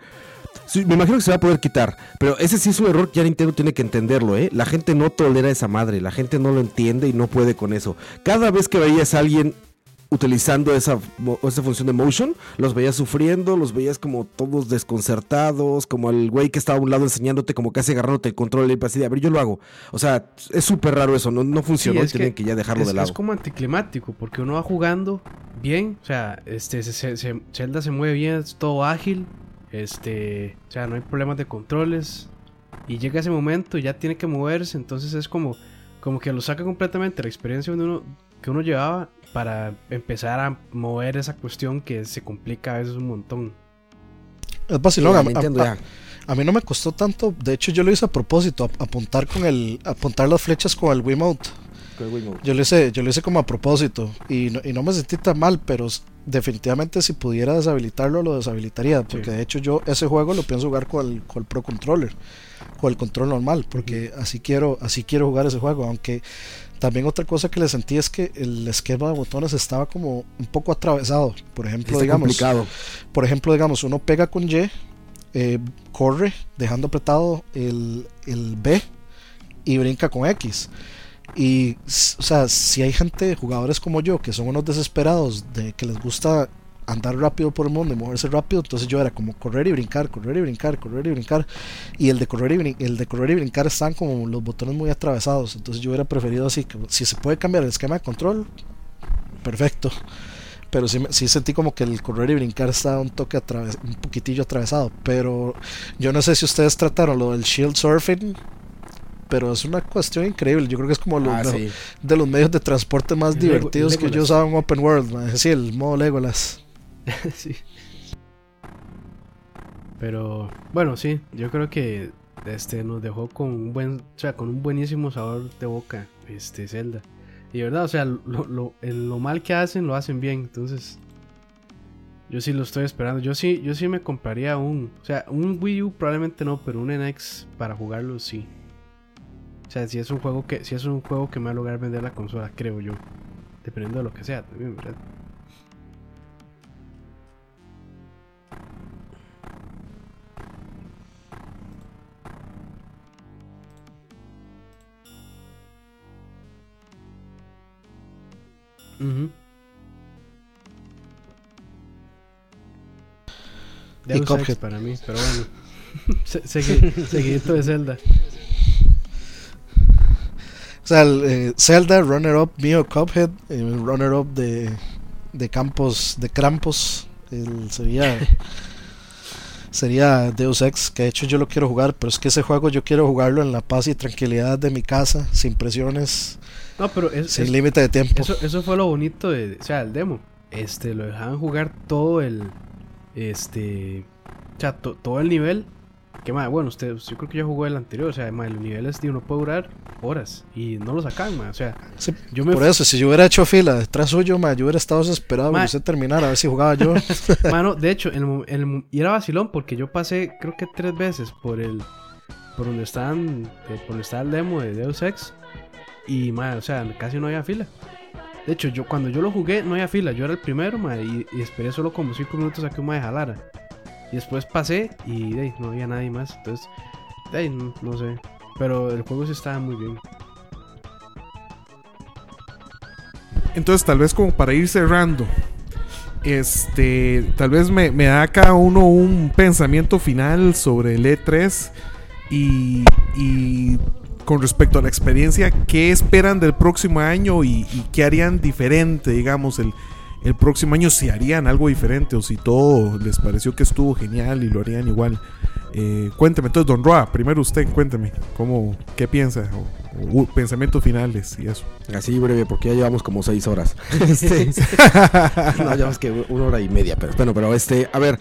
me imagino que se va a poder quitar, pero ese sí es un error que ya Nintendo tiene que entenderlo, ¿eh? La gente no tolera esa madre, la gente no lo entiende y no puede con eso. Cada vez que veías a alguien utilizando esa, esa función de motion, los veías sufriendo, los veías como todos desconcertados, como el güey que estaba a un lado enseñándote como casi agarrándote el control y así de, a ver, yo lo hago. O sea, es súper raro eso, no, no funcionó, tienen que, ya dejarlo de lado. Es como anticlimático, porque uno va jugando bien, o sea, este, se, Zelda se mueve bien, es todo ágil, este, o sea, no hay problemas de controles, y llega ese momento y ya tiene que moverse, entonces es como, como que lo saca completamente la experiencia uno, que uno llevaba para empezar a mover esa cuestión que se complica a veces un montón. Es vacilón, a, mí no me costó tanto, de hecho yo lo hice a propósito, apuntar con el apuntar las flechas con el Wiimote. Yo lo hice, yo lo hice como a propósito y no, y no me sentí tan mal, pero definitivamente si pudiera deshabilitarlo lo deshabilitaría, porque de hecho yo ese juego lo pienso jugar con el, con el Pro Controller, con el control normal, porque así quiero así quiero jugar ese juego, aunque también otra cosa que le sentí es que el esquema de botones estaba como un poco atravesado. Por ejemplo, digamos, por ejemplo, digamos, uno pega con Y, eh, corre dejando apretado el, el B y brinca con X. Y, o sea, si hay gente, jugadores como yo, que son unos desesperados de que les gusta andar rápido por el mundo y moverse rápido, entonces yo era como correr y brincar, correr y brincar, correr y brincar. Y el de correr y, el de correr y brincar están como los botones muy atravesados, entonces yo hubiera preferido así, que si se puede cambiar el esquema de control, perfecto. Pero sí, sí sentí como que el correr y brincar estaba un toque un poquitillo atravesado. Pero yo no sé si ustedes trataron lo del shield surfing pero es una cuestión increíble. Yo creo que es como ah, de los medios de transporte más divertidos que yo usaba en Open World. Es decir, el modo Legolas. Pero bueno, sí, yo creo que este nos dejó con un buen, o sea, con un buenísimo sabor de boca, este Zelda. Y verdad, o sea, lo, lo, lo mal que hacen lo hacen bien, entonces yo sí lo estoy esperando. Yo sí, yo sí me compraría un, o sea, un Wii U probablemente no, pero un NX para jugarlo sí. O sea, si es un juego que si es un juego que me va a lograr vender la consola, creo yo. Dependiendo de lo que sea también, ¿verdad? Y Cuphead. para mí, pero bueno. seguidito de Zelda. O sea, el, eh, Zelda, runner-up mío, Cuphead, el runner-up de, de Campos, de Krampus, el, sería, sería Deus Ex, que de hecho yo lo quiero jugar, pero es que ese juego yo quiero jugarlo en la paz y tranquilidad de mi casa, sin presiones, no, pero es, sin límite de tiempo. Eso, eso fue lo bonito de, o sea, el demo. Este, lo dejaban jugar todo el, este, o sea, todo el nivel. Que más, bueno, usted, yo creo que ya jugó el anterior, o sea, además el nivel es de uno puede durar horas y no lo sacan, o sea, yo me por eso, si yo hubiera hecho fila detrás suyo, ma, yo hubiera estado desesperado que usted terminara, a ver si jugaba yo. Mano, de hecho, el, y era vacilón porque yo pasé, creo que tres veces por el, por donde estaban, eh, por donde estaba el demo de Deus Ex y, ma, o sea, casi no había fila. De hecho, yo cuando yo lo jugué no había fila, yo era el primero, ma, y, esperé solo como 5 minutos a que un ma jalara. Y después pasé y de, no había nadie más. Entonces, de, no, no, sé. Pero el juego sí estaba muy bien. Entonces, tal vez como para ir cerrando, este, tal vez me, me da cada uno un pensamiento final sobre el E3 y, y con respecto a la experiencia, ¿qué esperan del próximo año y, qué harían diferente, digamos, el, el próximo año si harían algo diferente o si todo les pareció que estuvo genial y lo harían igual. Eh, cuénteme, entonces, Don Roa, primero usted, cuénteme, ¿cómo, ¿qué piensa? O, o, pensamientos finales y eso. Así breve, porque ya llevamos como seis horas. este, no, llevamos que una hora y media, pero bueno, pero este, a ver,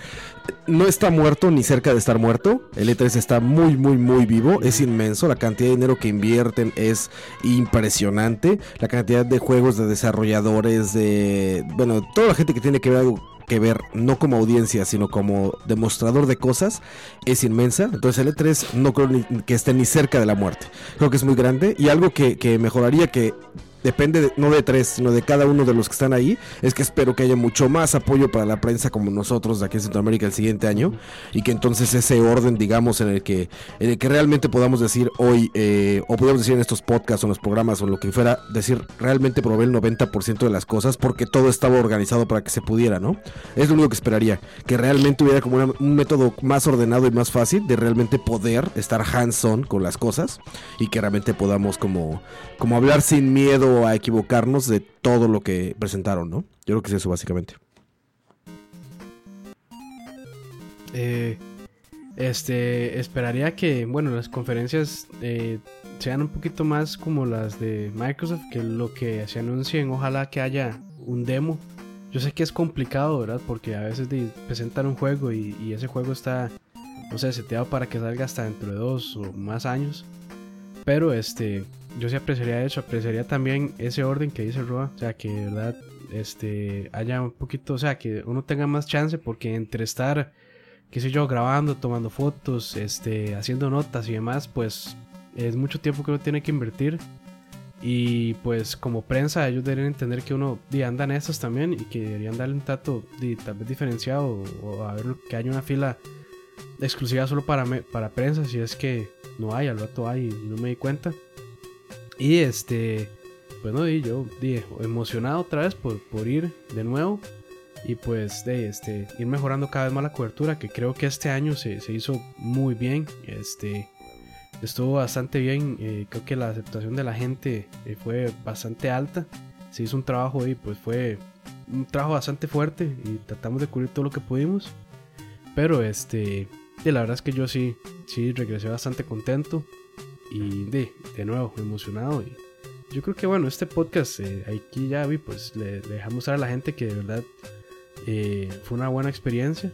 no está muerto ni cerca de estar muerto. El E3 está muy, muy, muy vivo. Es inmenso. La cantidad de dinero que invierten es impresionante. La cantidad de juegos, de desarrolladores, de. Bueno, toda la gente que tiene que ver que ver no como audiencia, sino como demostrador de cosas, es inmensa. Entonces el E3 no creo ni, que esté ni cerca de la muerte. Creo que es muy grande y algo que, que mejoraría que depende de, no de tres, sino de cada uno de los que están ahí, es que espero que haya mucho más apoyo para la prensa como nosotros de aquí en Centroamérica el siguiente año y que entonces ese orden, digamos, en el que, en el que realmente podamos decir hoy, eh, o podemos decir en estos podcasts o en los programas o lo que fuera, decir realmente probé el 90% de las cosas porque todo estaba organizado para que se pudiera, ¿no? Es lo único que esperaría, que realmente hubiera como un método más ordenado y más fácil de realmente poder estar hands-on con las cosas y que realmente podamos como, como hablar sin miedo a equivocarnos de todo lo que presentaron, ¿no? Yo creo que es eso básicamente. Eh, este, esperaría que, bueno, las conferencias eh, sean un poquito más como las de Microsoft, que lo que se anuncien, ojalá que haya un demo. Yo sé que es complicado, ¿verdad? Porque a veces presentan un juego y, y ese juego está, no sé, seteado para que salga hasta dentro de dos o más años. Pero este, yo sí apreciaría eso, apreciaría también ese orden que dice Roa, o sea, que de verdad este, haya un poquito, o sea, que uno tenga más chance, porque entre estar, qué yo, grabando, tomando fotos, este, haciendo notas y demás, pues es mucho tiempo que uno tiene que invertir. Y pues como prensa ellos deberían entender que uno anda en esas también y que deberían darle un trato di, tal vez diferenciado o, o a ver que haya una fila exclusiva solo para, me, para prensa si es que no hay, al rato hay y no me di cuenta. Y este, bueno, y yo di, emocionado otra vez por, por ir de nuevo y pues de este, ir mejorando cada vez más la cobertura, que creo que este año se, se hizo muy bien. Este, estuvo bastante bien, eh, creo que la aceptación de la gente eh, fue bastante alta. Se hizo un trabajo y pues fue un trabajo bastante fuerte y tratamos de cubrir todo lo que pudimos. Pero este, y la verdad es que yo sí, sí regresé bastante contento y de, de nuevo emocionado. Y yo creo que bueno, este podcast eh, aquí ya vi, pues le, le, dejamos saber a la gente que de verdad eh, fue una buena experiencia.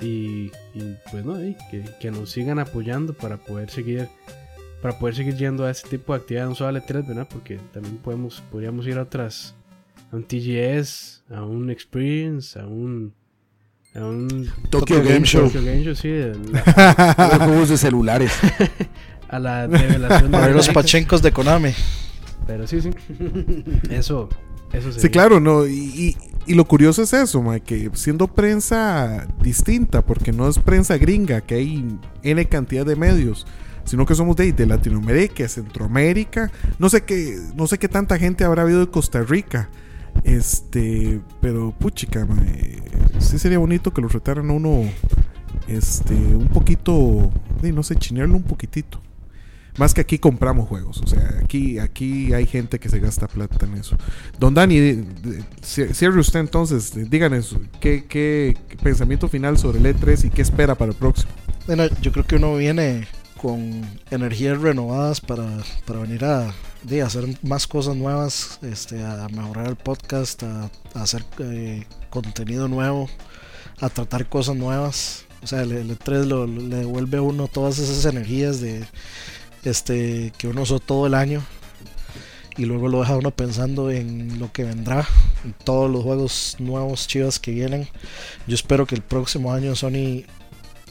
Y, y pues no, que, que, nos sigan apoyando para poder seguir para poder seguir yendo a este tipo de actividades, no solo a E3, ¿verdad? Porque también podemos, podríamos ir a otras, a un TGS, a un Experience, a un a un Tokyo, Game, Game, Show. Tokyo Game Show, sí. La... juegos de celulares. a la revelación de los pachencos de Konami. Pero sí, sí. Eso, eso Sí, claro, no. Y, y, y, lo curioso es eso, ma, que siendo prensa distinta, porque no es prensa gringa, que hay N cantidad de medios, sino que somos de, de Latinoamérica, Centroamérica. No sé qué, no sé qué tanta gente habrá habido de Costa Rica. Este, pero puchica, ma, sí sería bonito que lo retaran a uno este un poquito, no sé, chinearlo un poquitito. Más que aquí compramos juegos. O sea, aquí, aquí hay gente que se gasta plata en eso. Don Dani, cierre usted entonces. Díganos, ¿qué, ¿qué, pensamiento final sobre el E3 y qué espera para el próximo? Bueno, yo creo que uno viene con energías renovadas para, para venir a, hacer más cosas nuevas, este, a mejorar el podcast, a, a hacer eh, contenido nuevo, a tratar cosas nuevas. O sea, el, el E3 lo, le devuelve a uno todas esas energías de este que uno usó todo el año y luego lo deja uno pensando en lo que vendrá, en todos los juegos nuevos chivas que vienen. Yo espero que el próximo año Sony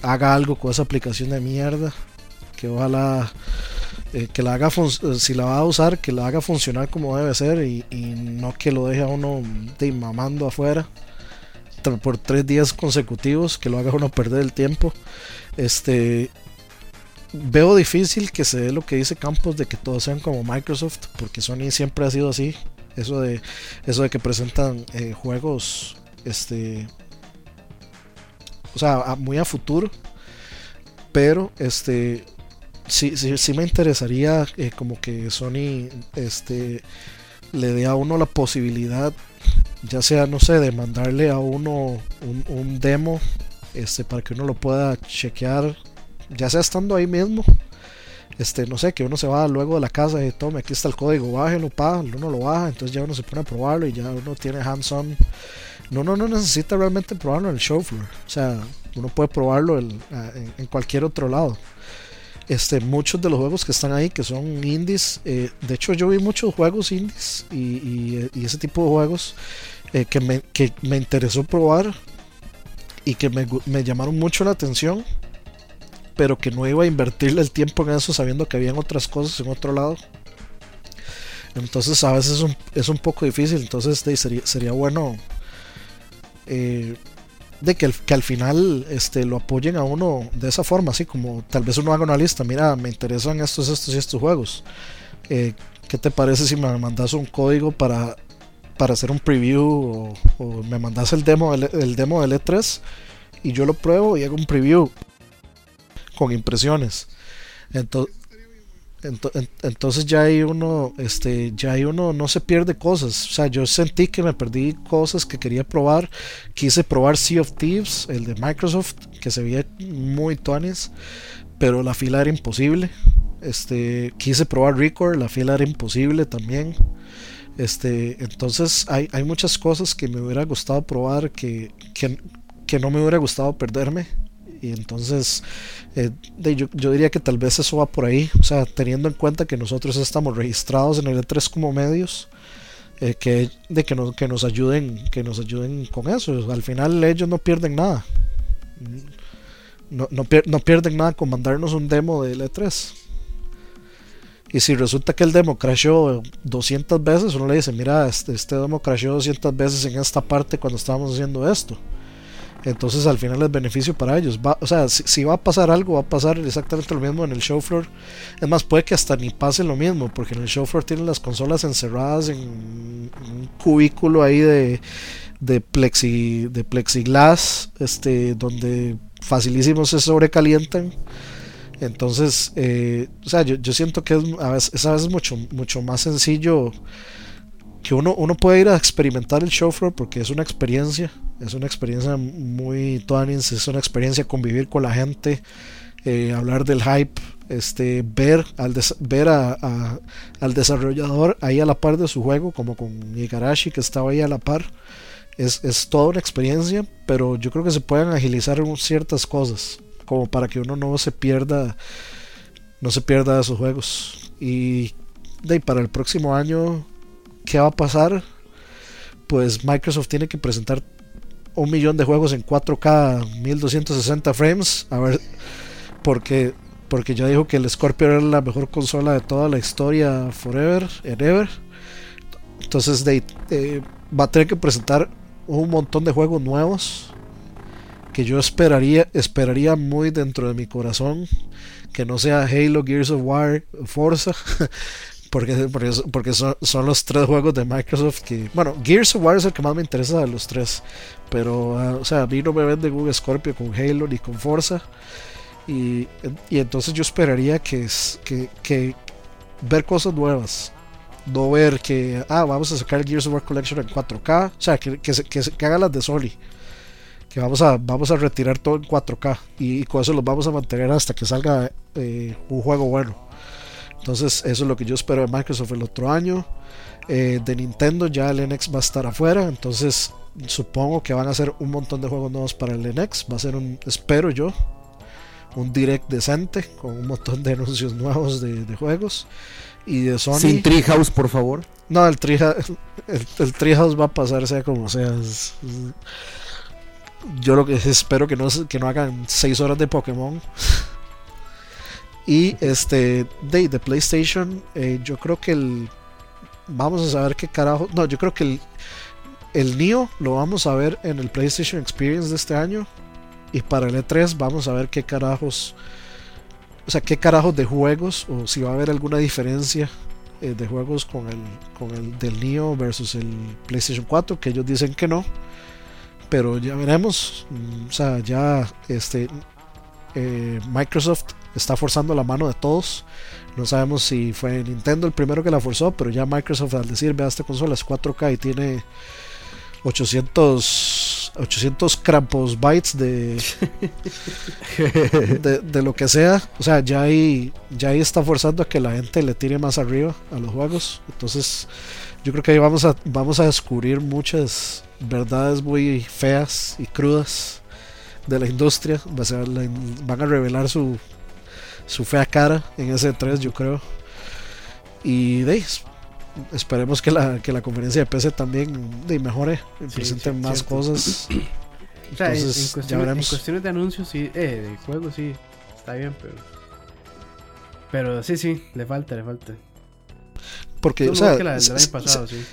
haga algo con esa aplicación de mierda, que ojalá eh, que la haga si la va a usar, que la haga funcionar como debe ser y, y no que lo deje a uno de mamando afuera por tres días consecutivos, que lo haga uno perder el tiempo. Este veo difícil que se dé lo que dice Campos de que todos sean como Microsoft, porque Sony siempre ha sido así. Eso de, eso de que presentan eh, juegos, este, o sea, muy a futuro. Pero, este, sí, sí, sí me interesaría eh, como que Sony, este, le dé a uno la posibilidad, ya sea, no sé, de mandarle a uno un, un demo este, para que uno lo pueda chequear, ya sea estando ahí mismo. Este, no sé, que uno se va luego de la casa y tome, aquí está el código, bájelo, pa, uno lo baja, entonces ya uno se pone a probarlo y ya uno tiene hands-on. No, no, no necesita realmente probarlo en el show floor. O sea, uno puede probarlo en, cualquier otro lado. Este, muchos de los juegos que están ahí, que son indies, eh, de hecho yo vi muchos juegos indies y, ese tipo de juegos eh, que, me, que, me, interesó probar y que me, llamaron mucho la atención, pero que no iba a invertirle el tiempo en eso sabiendo que habían otras cosas en otro lado. Entonces a veces es un, poco difícil, entonces sería, sería bueno eh, de que, al final este, lo apoyen a uno de esa forma, así como tal vez uno haga una lista, mira, me interesan estos, estos y estos juegos. Eh, ¿Qué te parece si me mandas un código para, para hacer un preview o, me mandas el demo, el, demo del E3 y yo lo pruebo y hago un preview con impresiones? Entonces, ya hay uno, este, ya hay uno no se pierde cosas. O sea, yo sentí que me perdí cosas que quería probar. Quise probar Sea of Thieves, el de Microsoft, que se veía muy tones, pero la fila era imposible. Este, quise probar Record, la fila era imposible también. Este, entonces hay, hay muchas cosas que me hubiera gustado probar que no me hubiera gustado perderme y entonces eh, yo, diría que tal vez eso va por ahí, o sea, teniendo en cuenta que nosotros estamos registrados en el E3 como medios, eh, que, de que, nos, que nos ayuden que nos ayuden con eso. Al final ellos no pierden nada. No, no, pierden nada con mandarnos un demo del E3. Y si resulta que el demo crashó 200 veces, uno le dice, mira, este, este demo crashó 200 veces en esta parte cuando estábamos haciendo esto. Entonces al final es beneficio para ellos. Va, o sea, si, va a pasar algo, va a pasar exactamente lo mismo en el show floor. Es más, puede que hasta ni pase lo mismo, porque en el show floor tienen las consolas encerradas en un cubículo ahí de, de, plexi, de plexiglass, este, donde facilísimo se sobrecalientan. Entonces, eh, o sea, yo, siento que es a veces, a veces mucho, mucho más sencillo que uno, uno puede ir a experimentar el show floor porque es una experiencia, es una experiencia muy tuanins, es una experiencia convivir con la gente, eh, hablar del hype, este, ver al ver a, al desarrollador ahí a la par de su juego, como con Igarashi que estaba ahí a la par. Es, es toda una experiencia, pero yo creo que se pueden agilizar ciertas cosas, como para que uno no se pierda, no se pierda de sus juegos. Y de, para el próximo año ¿qué va a pasar? Pues Microsoft tiene que presentar un millón de juegos en 4K 1260 frames. A ver, porque, porque ya dijo que el Scorpio era la mejor consola de toda la historia, forever and ever. Entonces eh, va a tener que presentar un montón de juegos nuevos que yo esperaría esperaría muy dentro de mi corazón que no sea Halo, Gears of War, Forza, Porque, porque, son, los tres juegos de Microsoft que. Bueno, Gears of War es el que más me interesa de los tres. Pero, ah, o sea, a mí no me vende Google Scorpio con Halo ni con Forza. Y, y entonces yo esperaría que, que, ver cosas nuevas. No ver que, ah, vamos a sacar el Gears of War Collection en 4K. O sea, que, que, que, hagan las de Sony. Que vamos a, vamos a retirar todo en 4K. Y, con eso los vamos a mantener hasta que salga eh, un juego bueno. Entonces eso es lo que yo espero de Microsoft el otro año. Eh, de Nintendo ya el NX va a estar afuera. Entonces supongo que van a hacer un montón de juegos nuevos para el NX. Va a ser un, espero yo, un direct decente con un montón de anuncios nuevos de, juegos. Y de Sony. Sin Treehouse, por favor. No, el Treehouse, el, Treehouse va a pasar sea como sea. yo lo que espero que no, que no hagan 6 horas de Pokémon. Y este, de, PlayStation, eh, yo creo que el. Vamos a saber qué carajo. No, yo creo que el, el Neo lo vamos a ver en el PlayStation Experience de este año. Y para el E3 vamos a ver qué carajos. O sea, qué carajos de juegos. O si va a haber alguna diferencia eh, de juegos con el, con el del Neo versus el PlayStation 4. Que ellos dicen que no. Pero ya veremos. Mm, o sea, ya este. Eh, Microsoft está forzando la mano de todos. No sabemos si fue Nintendo el primero que la forzó, pero ya Microsoft al decir, vea, esta consola es 4K y tiene 800 800 crampos bytes de, de, de lo que sea. O sea, ya ahí, ya ahí está forzando a que la gente le tire más arriba a los juegos. Entonces, yo creo que ahí vamos a, vamos a descubrir muchas verdades muy feas y crudas de la industria. Va a ser la- van a revelar su, su fea cara en ese 3, yo creo. Y de esperemos que la, que la conferencia de PC también de, mejore, Sí, presente sí, más cierto. cosas. O sea, en- Entonces, ya cuestiones, en veremos. cuestiones de anuncios, sí, eh, de juegos, sí, está bien, pero. Pero sí, sí, le falta, le falta. Porque, No, o sea, que la se- año pasado, sí.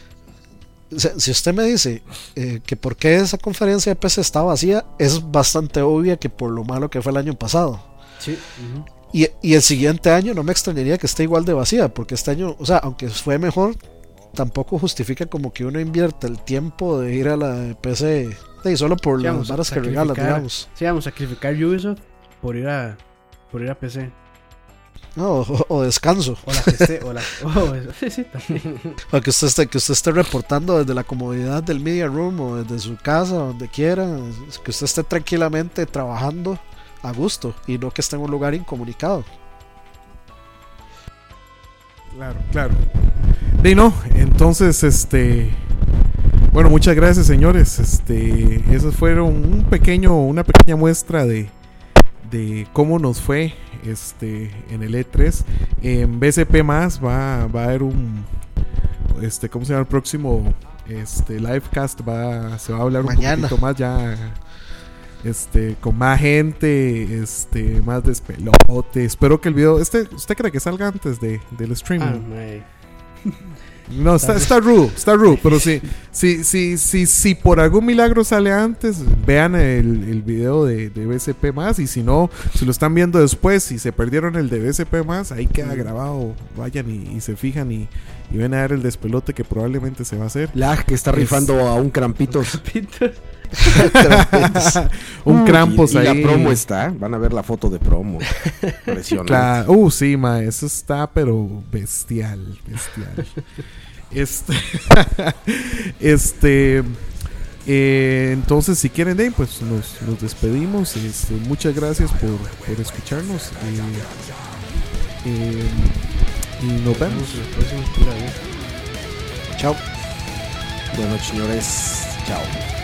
se- si usted me dice eh, que por qué esa conferencia de PC está vacía, es bastante obvia que por lo malo que fue el año pasado. Sí. ujú. Y, y el siguiente año no me extrañaría que esté igual de vacía, porque este año, o sea, aunque fue mejor, tampoco justifica como que uno invierta el tiempo de ir a la PC y solo por Sí, las varas que regalan, digamos. Sí, vamos a sacrificar Ubisoft por ir a, por ir a PC. No, o, o descanso. O la que esté, o la. Oh, sí, sí, también. O que usted, esté, que usted esté reportando desde la comodidad del media room o desde su casa, donde quiera. Que usted esté tranquilamente trabajando a gusto y no que esté en un lugar incomunicado. Claro, claro. Y no, entonces, este. Bueno, muchas gracias, señores. Este, esos fueron un pequeño, una pequeña muestra de, de cómo nos fue, este, en el E3. En BCP más va, va a haber un, este, ¿cómo se llama el próximo, este, livecast? Va, se va a hablar un poquito más ya, este, con más gente, este, más despelote. Espero que el video, este, ¿usted cree que salga antes de, del streaming? Ah. No, está, está rude, está rude, pero sí, sí, sí, sí, si por algún milagro sale antes, vean el, el video de, de BCP más y si no, si lo están viendo después, si se perdieron el de BCP más, ahí queda grabado, vayan y, y se fijan y, y ven a ver el despelote que probablemente se va a hacer. Lag que está Es- rifando a un Crampitos. Peter. Un Krampus y, y ahí. la promo está. Van a ver la foto de promo. Impresionante. Claro. Uh, sí, ma, eso está, pero bestial, bestial. este, este, eh, entonces, si quieren, eh, pues nos, nos despedimos. Este, muchas gracias por, por escucharnos. eh, eh, y nos vemos. Chao. Buenas noches, señores. Chao.